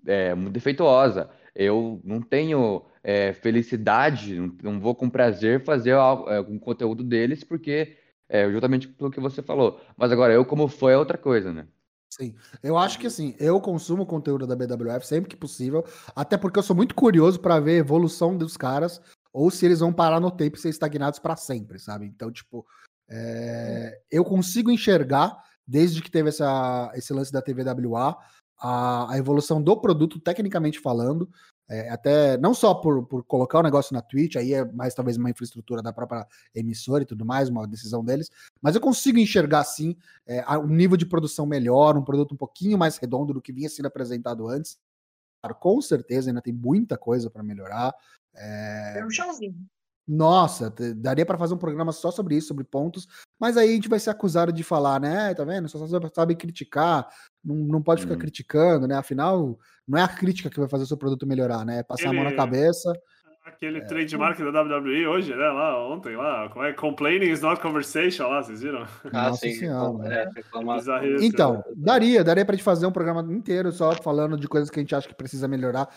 é, muito defeituosa. Eu não tenho é, felicidade, não, vou com prazer fazer é, um conteúdo deles, porque é justamente pelo que você falou. Mas agora, eu como fã é outra coisa, né? Sim, eu acho que assim, eu consumo conteúdo da BWF sempre que possível, até porque eu sou muito curioso para ver a evolução dos caras, ou se eles vão parar no tempo e ser estagnados para sempre, sabe? Então, tipo, é... eu consigo enxergar, desde que teve essa, esse lance da TVWA, a, a evolução do produto, tecnicamente falando, é, até não só por, por colocar o negócio na Twitch, aí é mais talvez uma infraestrutura da própria emissora e tudo mais, uma decisão deles, mas eu consigo enxergar sim é, um nível de produção melhor, um produto um pouquinho mais redondo do que vinha sendo apresentado antes. Claro, com certeza ainda tem muita coisa para melhorar. É... Tem um chãozinho. Nossa, daria para fazer um programa só sobre isso, sobre pontos, mas aí a gente vai ser acusado de falar, né? Tá vendo? Só sabe criticar, não, não pode ficar hum. criticando, né? Afinal, não é a crítica que vai fazer o seu produto melhorar, né? É passar Ele... a mão na cabeça. Aquele é. trademark da WWE hoje, né? Lá ontem, lá, como é? Complaining is not conversation lá, vocês viram? Ah, Nossa sim. Senhora, é, então, daria, daria pra gente fazer um programa inteiro só falando de coisas que a gente acha que precisa melhorar.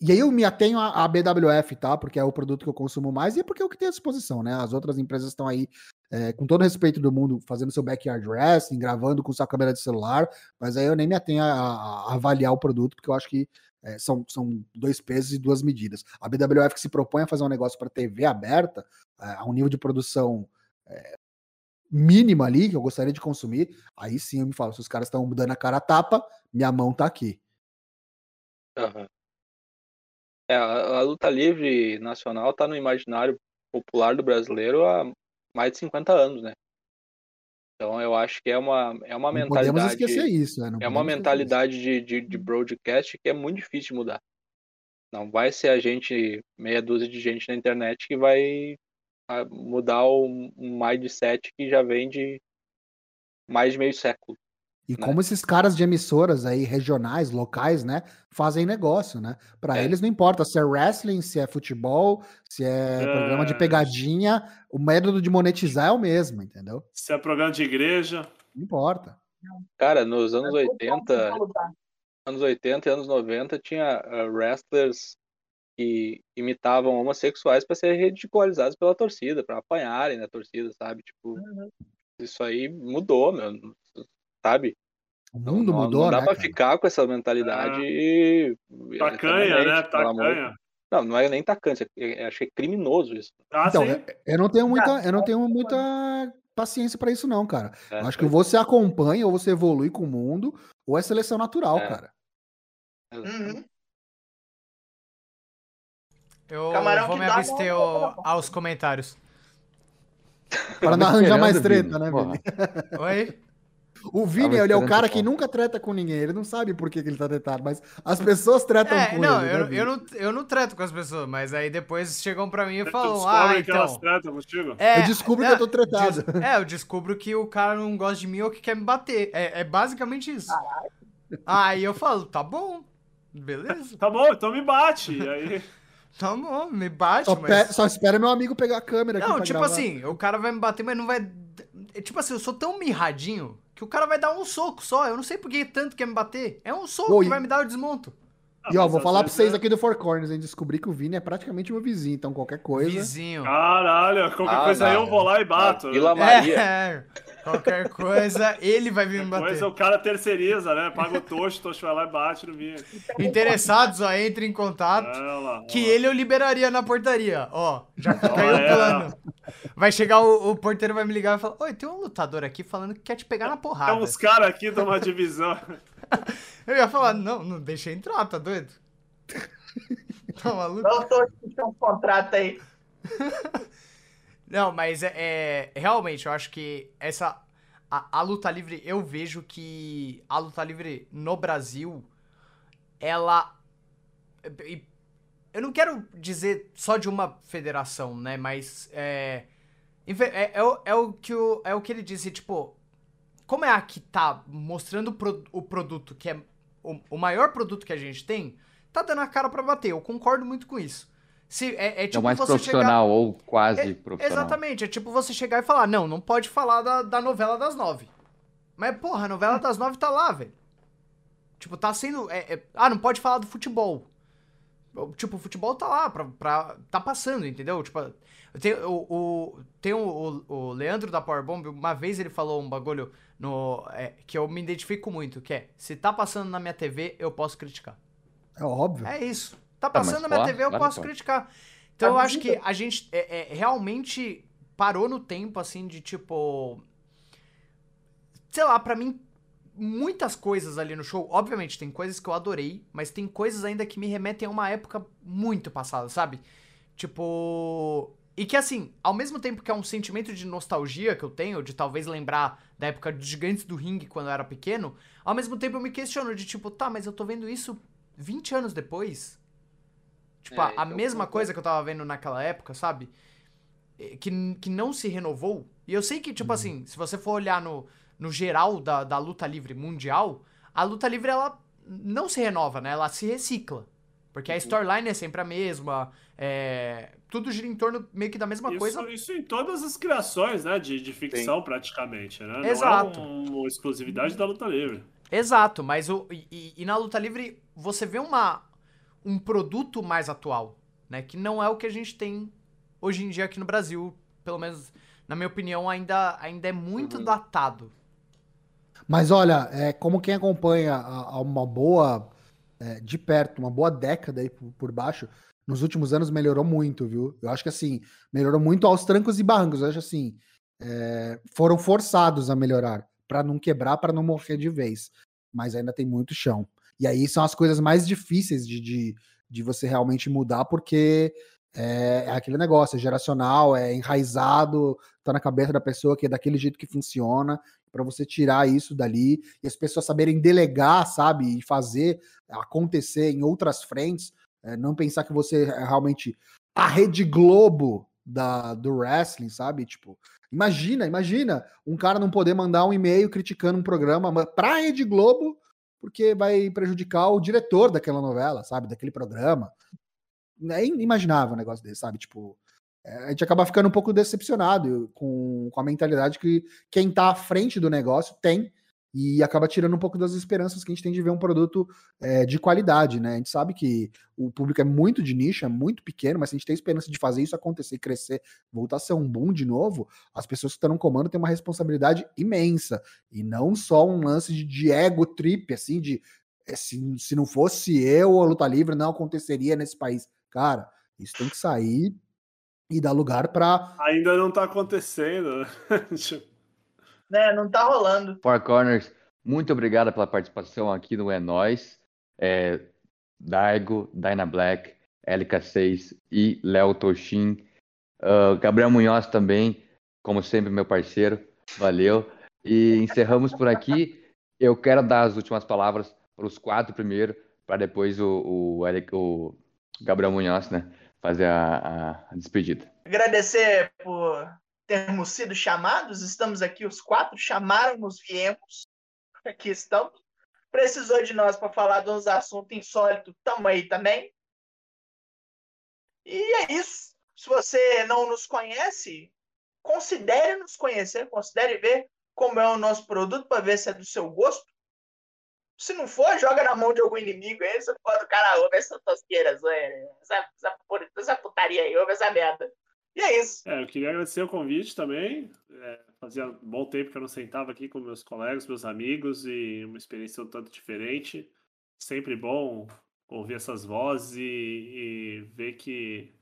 E aí eu me atenho à BWF, tá? Porque é o produto que eu consumo mais e é porque é o que tem à disposição, né? As outras empresas estão aí, é, com todo respeito do mundo, fazendo seu backyard wrestling, gravando com sua câmera de celular, mas aí eu nem me atenho a, a avaliar o produto, porque eu acho que é, são, são dois pesos e duas medidas. A BWF que se propõe a fazer um negócio para TV aberta, é, a um nível de produção é, mínima ali, que eu gostaria de consumir, aí sim eu me falo, se os caras estão dando a cara a tapa, minha mão tá aqui. Uhum. É, a, a luta livre nacional está no imaginário popular do brasileiro há mais de 50 anos, né? Então eu acho que é uma, é uma não mentalidade. Podemos esquecer isso, né? é uma mentalidade de, de, de, broadcast que é muito difícil de mudar. Não vai ser a gente, meia dúzia de gente na internet, que vai mudar um, um mindset que já vem de mais de meio século. E como esses caras de emissoras aí, regionais, locais, né, fazem negócio, né? Pra É. eles não importa se é wrestling, se é futebol, se é, programa de É. pegadinha, o método de monetizar é o mesmo, entendeu? Se é programa de igreja. Não importa. Cara, nos anos Mas 80, vamos lutar. anos 80 e anos 90 tinha ah, wrestlers que imitavam homossexuais para serem ridicularizados pela torcida, para apanharem na torcida, sabe? Tipo, Uhum. isso aí mudou, meu, sabe? O Não- mundo não, mudou, não dá né? pra cara? ficar com essa mentalidade e- Tacanha, né? Tacanha. Não, não é nem tacanha, é, é- é criminoso isso. Ah, Então, sim. eu, eu não tenho muita, eu não tenho muita paciência pra isso não, cara. É, Eu acho que você acompanha ou você evolui com o mundo ou é seleção natural, É. cara. Uhum. Eu Camarão vou me abster ao- aos comentários. Pra não arranjar mais treta, né? Oi? O Vini, ele é o cara que nunca treta com ninguém. Ele não sabe por que, que ele tá tretado, mas as pessoas tretam É, com não, ele. eu, né, eu, não, eu não treto com as pessoas, mas aí depois chegam pra mim e falam, ah, que elas então... tratam contigo? É, Eu descubro é, que eu tô tretado. des- É, eu descubro que o cara não gosta de mim ou que quer me bater. É, é basicamente isso. Aí eu falo, tá bom, beleza, Tá bom, então me bate. E aí, tá bom, me bate, Só, mas... pe- só espera meu amigo pegar a câmera aqui Não, tipo gravar. assim, o cara vai me bater, mas não vai... é Tipo assim, eu sou tão mirradinho que o cara vai dar um soco só. Eu não sei por que tanto quer me bater. É um soco que e- vai me dar o desmonto. E ó, Ah, vou falar pra vocês é- aqui do Four Corners, hein? Descobri que o Vini é praticamente meu vizinho, então qualquer coisa. Vizinho. Caralho, qualquer Ah, coisa aí eu vou lá e bato. Vila né? Maria. É, qualquer coisa, ele vai vir me bater. Depois o cara terceiriza, né? Paga o Tocho, o Tocho vai lá e bate no vinho. Interessados, ó, entre em contato. Olha lá, Que ele eu liberaria na portaria. Ó, já fica aí Ah, o é? plano. Vai chegar o, o porteiro, vai me ligar e falar: Oi, tem um lutador aqui falando que quer te pegar na Tem porrada. uns caras aqui de uma divisão. Eu ia falar: Não, não deixa entrar, tá doido? tá maluco? Não tô puxando um contrato aí. Não, mas é, é- realmente, eu acho que essa. A, a luta livre, eu vejo que a luta livre no Brasil, ela. Eu não quero dizer só de uma federação, né? Mas é. É, é o, é o que o, é o que ele disse, tipo. Como é a que tá mostrando o pro- o produto, que é o, o maior produto que a gente tem, tá dando a cara pra bater. Eu concordo muito com isso. Se, é, é É tipo o mais você chegar. profissional ou quase É, profissional. Exatamente, é tipo você chegar e falar, não, não pode falar da, da novela das nove. Mas, porra, a novela das nove tá lá, velho. Tipo, tá sendo. é- é- ah, não pode falar do futebol. Tipo, o futebol tá lá, pra, pra- tá passando, entendeu? Tipo, tem o, o, tem o, o, o Leandro da Powerbomb, uma vez ele falou um bagulho no, é, que eu me identifico muito, que é, se tá passando na minha TV, eu posso criticar. É óbvio. É isso. Tá Tá, passando na minha TV, eu posso pode. criticar. Então eu Tá acho que a gente é, é, realmente parou no tempo, assim, de tipo. Sei lá, pra mim, muitas coisas ali no show. Obviamente, tem coisas que eu adorei, mas tem coisas ainda que me remetem a uma época muito passada, sabe? Tipo. E que assim, ao mesmo tempo que é um sentimento de nostalgia que eu tenho, de talvez lembrar da época dos gigantes do ringue quando eu era pequeno, ao mesmo tempo eu me questiono de tipo, tá, mas eu tô vendo isso 20 anos depois? Tipo, É, a, então, mesma coisa que eu tava vendo naquela época, sabe? Eh, Que, que não se renovou. E eu sei que, tipo assim, se você for olhar no, no geral da, da luta livre mundial, a luta livre, ela não se renova, né? Ela se recicla. Porque a storyline é sempre a mesma, é, tudo gira em torno meio que da mesma Isso, coisa. isso em todas as criações, né? De, de ficção, praticamente, né? Exato. Não é um- uma exclusividade da luta livre. Exato, mas o, e, e na luta livre você vê uma, um produto mais atual, né? Que não é o que a gente tem hoje em dia aqui no Brasil. Pelo menos, na minha opinião, ainda, ainda é muito Uhum. datado. Mas olha, é, como quem acompanha a, a uma boa, é, de perto, uma boa década aí por, por baixo, nos últimos anos melhorou muito, viu? Eu acho que assim, melhorou muito aos trancos e barrancos. Eu acho assim, é, foram forçados a melhorar para não quebrar, para não morrer de vez. Mas ainda tem muito chão. E aí são as coisas mais difíceis de, de, de você realmente mudar, porque é, é aquele negócio, é geracional, é enraizado, tá na cabeça da pessoa que é daquele jeito que funciona para você tirar isso dali e as pessoas saberem delegar, sabe, e fazer acontecer em outras frentes, é, não pensar que você é realmente a Rede Globo da, do wrestling, sabe? Tipo, imagina, imagina um cara não poder mandar um e-mail criticando um programa pra Rede Globo porque vai prejudicar o diretor daquela novela, sabe? Daquele programa. É inimaginável um negócio desse, sabe? Tipo, é, a gente acaba ficando um pouco decepcionado com, com a mentalidade que quem tá à frente do negócio tem e acaba tirando um pouco das esperanças que a gente tem de ver um produto é, de qualidade, né? A gente sabe que o público é muito de nicho, é muito pequeno, mas se a gente tem esperança de fazer isso acontecer, crescer, voltar a ser um boom de novo, as pessoas que estão no comando têm uma responsabilidade imensa e não só um lance de, de ego trip, assim, de é, se, se não fosse eu a luta livre não aconteceria nesse país. Cara, isso tem que sair e dar lugar para. Ainda não tá acontecendo. né? Não tá rolando. Four Corners, muito obrigado pela participação aqui no É Nós. É, Daigo, Dyna Black, LK6 e Léo Toshin. Uh, Gabriel Munhoz também, como sempre, meu parceiro. Valeu. E encerramos por aqui. Eu quero dar as últimas palavras para os quatro primeiro, para depois o, o, o, Gabriel Munhoz né, fazer a, a despedida. Agradecer por termos sido chamados, estamos aqui os quatro, chamaram-nos, viemos, aqui estamos. Precisou de nós para falar de uns assuntos insólitos, tamo aí também. E é isso. Se você não nos conhece, considere nos conhecer, considere ver como é o nosso produto para ver se é do seu gosto. Se não for, joga na mão de algum inimigo aí, você pode, cara, ouve essa tosqueira, essa, essa, essa putaria aí, ouve essa merda. E é isso. É, eu queria agradecer o convite também. É, fazia bom tempo que eu não sentava aqui com meus colegas, meus amigos, e uma experiência um tanto diferente. Sempre bom ouvir essas vozes e, e ver que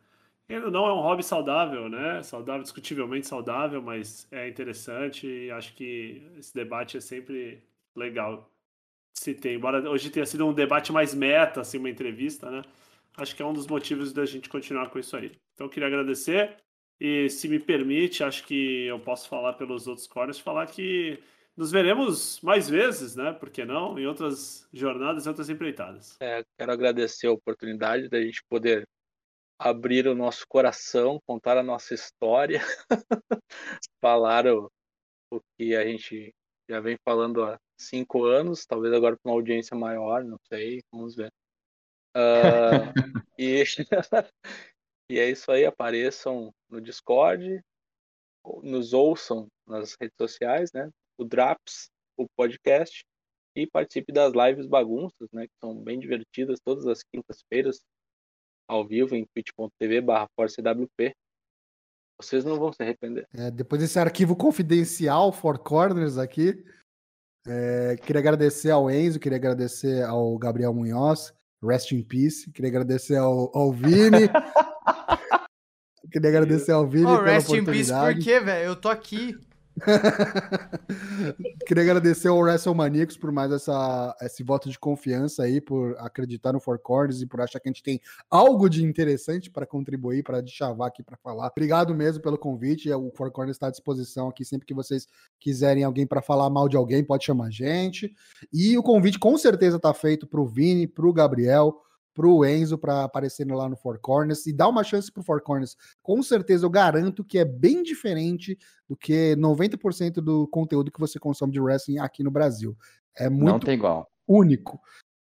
não é um hobby saudável, né? Saudável, discutivelmente saudável, mas é interessante e acho que esse debate é sempre legal se ter. Embora hoje tenha sido um debate mais meta, assim, uma entrevista, né? Acho que é um dos motivos da gente continuar com isso aí. Então, eu queria agradecer. E se me permite, acho que eu posso falar pelos outros cores, falar que nos veremos mais vezes, né? Por que não? Em outras jornadas, em outras empreitadas. É, quero agradecer a oportunidade da gente poder abrir o nosso coração, contar a nossa história, falar o, o que a gente já vem falando há cinco anos, talvez agora com uma audiência maior, não sei, vamos ver. Uh, e, e é isso aí, apareçam no Discord, nos ouçam nas redes sociais, né? O Draps, o podcast, e participe das lives bagunças, né? Que são bem divertidas todas as quintas-feiras, ao vivo em twitch.tv barra ForceWP. Vocês não vão se arrepender. É, depois desse arquivo confidencial, Four Corners aqui, é, queria agradecer ao Enzo, queria agradecer ao Gabriel Munhoz, Rest in Peace. Queria agradecer ao, ao Vini. Queria agradecer ao Vini. Oh, pela rest in Peace por quê, velho? Eu tô aqui. Queria agradecer ao WrestleManiacos por mais essa, esse voto de confiança aí, por acreditar no Four Corners e por achar que a gente tem algo de interessante para contribuir, para chavar aqui para falar. Obrigado mesmo pelo convite. O Four Corners está à disposição aqui sempre que vocês quiserem alguém para falar mal de alguém, pode chamar a gente. E o convite com certeza está feito para o Vini, para o Gabriel pro Enzo para aparecer lá no Four Corners e dá uma chance pro Four Corners. Com certeza eu garanto que é bem diferente do que 90% do conteúdo que você consome de wrestling aqui no Brasil. É muito Não tem igual. único.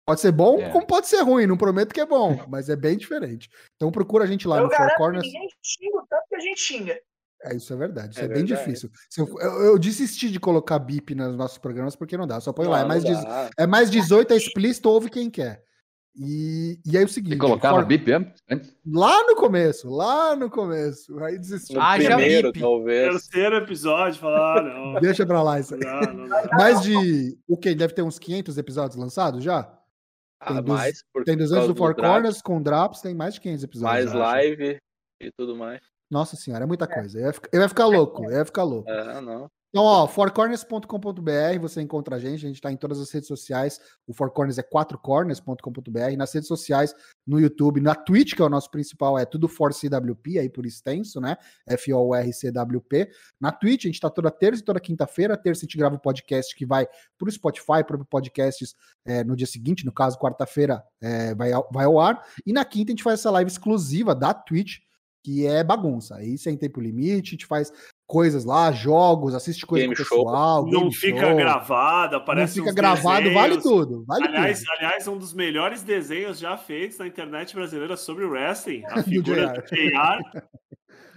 Pode ser bom, é. como pode ser ruim, não prometo que é bom, mas é bem diferente. Então procura a gente lá eu no Four Corners. Que ninguém xinga tanto que a gente xinga. É, isso é verdade, isso é, é bem difícil. Eu, eu, eu, desisti de colocar bip nos nossos programas porque não dá, só põe não, lá. É mais, é mais 18, é explícito, ouve quem quer. E, e aí o seguinte. Você colocava for... bip antes? Lá no começo, lá no começo. Aí desistiu. Ah, primeiro, bip. talvez. Terceiro episódio, falar, ah, não. Deixa pra lá isso aí. Não, não, Mais de. O quê? Deve ter uns 500 episódios lançados já? Tem, ah, dos, mais, tem 200 do Four Corners com Drops, tem mais de 500 episódios. Mais live e tudo mais. Nossa senhora, é muita é. coisa. Eu ia, ficar, eu ia ficar louco, eu ia ficar louco. É, não. Então, ó, fourcorners.com.br, você encontra a gente, a gente está em todas as redes sociais. O Four Corners é 4corners.com.br, nas redes sociais, no YouTube, na Twitch, que é o nosso principal, é tudo ForCWP, aí por extenso, né? F-O-R-C-W-P. Na Twitch, a gente está toda terça e toda quinta-feira. Terça a gente grava o um podcast que vai para o Spotify, para podcasts é, no dia seguinte, no caso, quarta-feira, é, vai, vai ao ar. E na quinta a gente faz essa live exclusiva da Twitch que é bagunça. Aí sem tempo limite, a gente faz coisas lá, jogos, assiste coisa Game com o pessoal. Não game fica show. gravado, Não aparece fica uns gravado, desenhos. vale tudo. Vale Aliás, tudo. aliás, um dos melhores desenhos já feitos na internet brasileira sobre o wrestling. A Do figura do JR.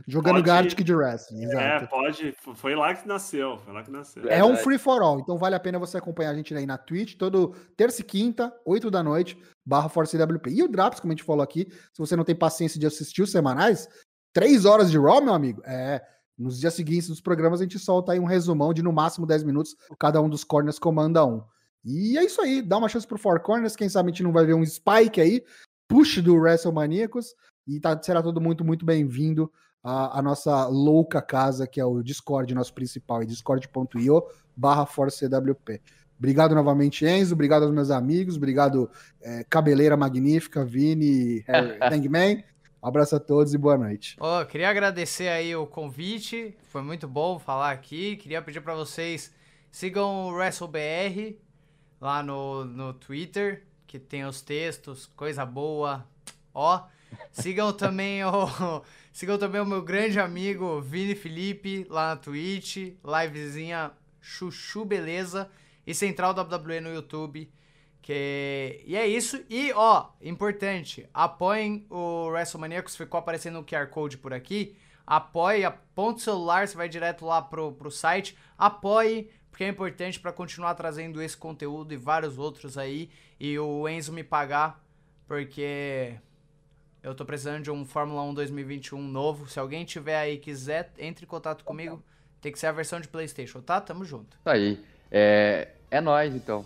Jogando pode- Gartic de Wrestling, É, exato. pode. Foi lá que nasceu. Foi lá que nasceu. É um Verdade. free for all, então vale a pena você acompanhar a gente aí na Twitch, todo terça e quinta, 8 da noite, barra Force WP. E o Drops, como a gente falou aqui, se você não tem paciência de assistir os semanais, três horas de Raw, meu amigo, é. Nos dias seguintes dos programas, a gente solta aí um resumão de no máximo 10 minutos, cada um dos corners comanda um. E é isso aí, dá uma chance pro Four Corners, quem sabe a gente não vai ver um spike aí, push do WrestleManiacos, e tá, será todo muito, muito bem-vindo à, à nossa louca casa, que é o Discord, nosso principal, é discord.io barra ForceWP. Obrigado novamente, Enzo, obrigado aos meus amigos, obrigado eh, Cabeleira Magnífica, Vini, Harry, Hangman. Um abraço a todos e boa noite. Ó, queria agradecer aí o convite, foi muito bom falar aqui. Queria pedir pra vocês sigam o WrestleBR lá no, no Twitter, que tem os textos, coisa boa. Ó, sigam também o sigam também o meu grande amigo Vini Felipe lá na Twitch, livezinha chuchu beleza e Central WWE no YouTube. Que... E é isso. E, ó, importante, apoiem o WrestleManiacos, ficou aparecendo o QR Code por aqui. Apoie, aponta o celular, você vai direto lá pro, pro site. Apoie, porque é importante para continuar trazendo esse conteúdo e vários outros aí. E o Enzo me pagar, porque eu tô precisando de um Fórmula 1 2021 novo. Se alguém tiver aí e quiser, entre em contato comigo. Tem que ser a versão de PlayStation, tá? Tamo junto. Isso aí. É, é nóis, então.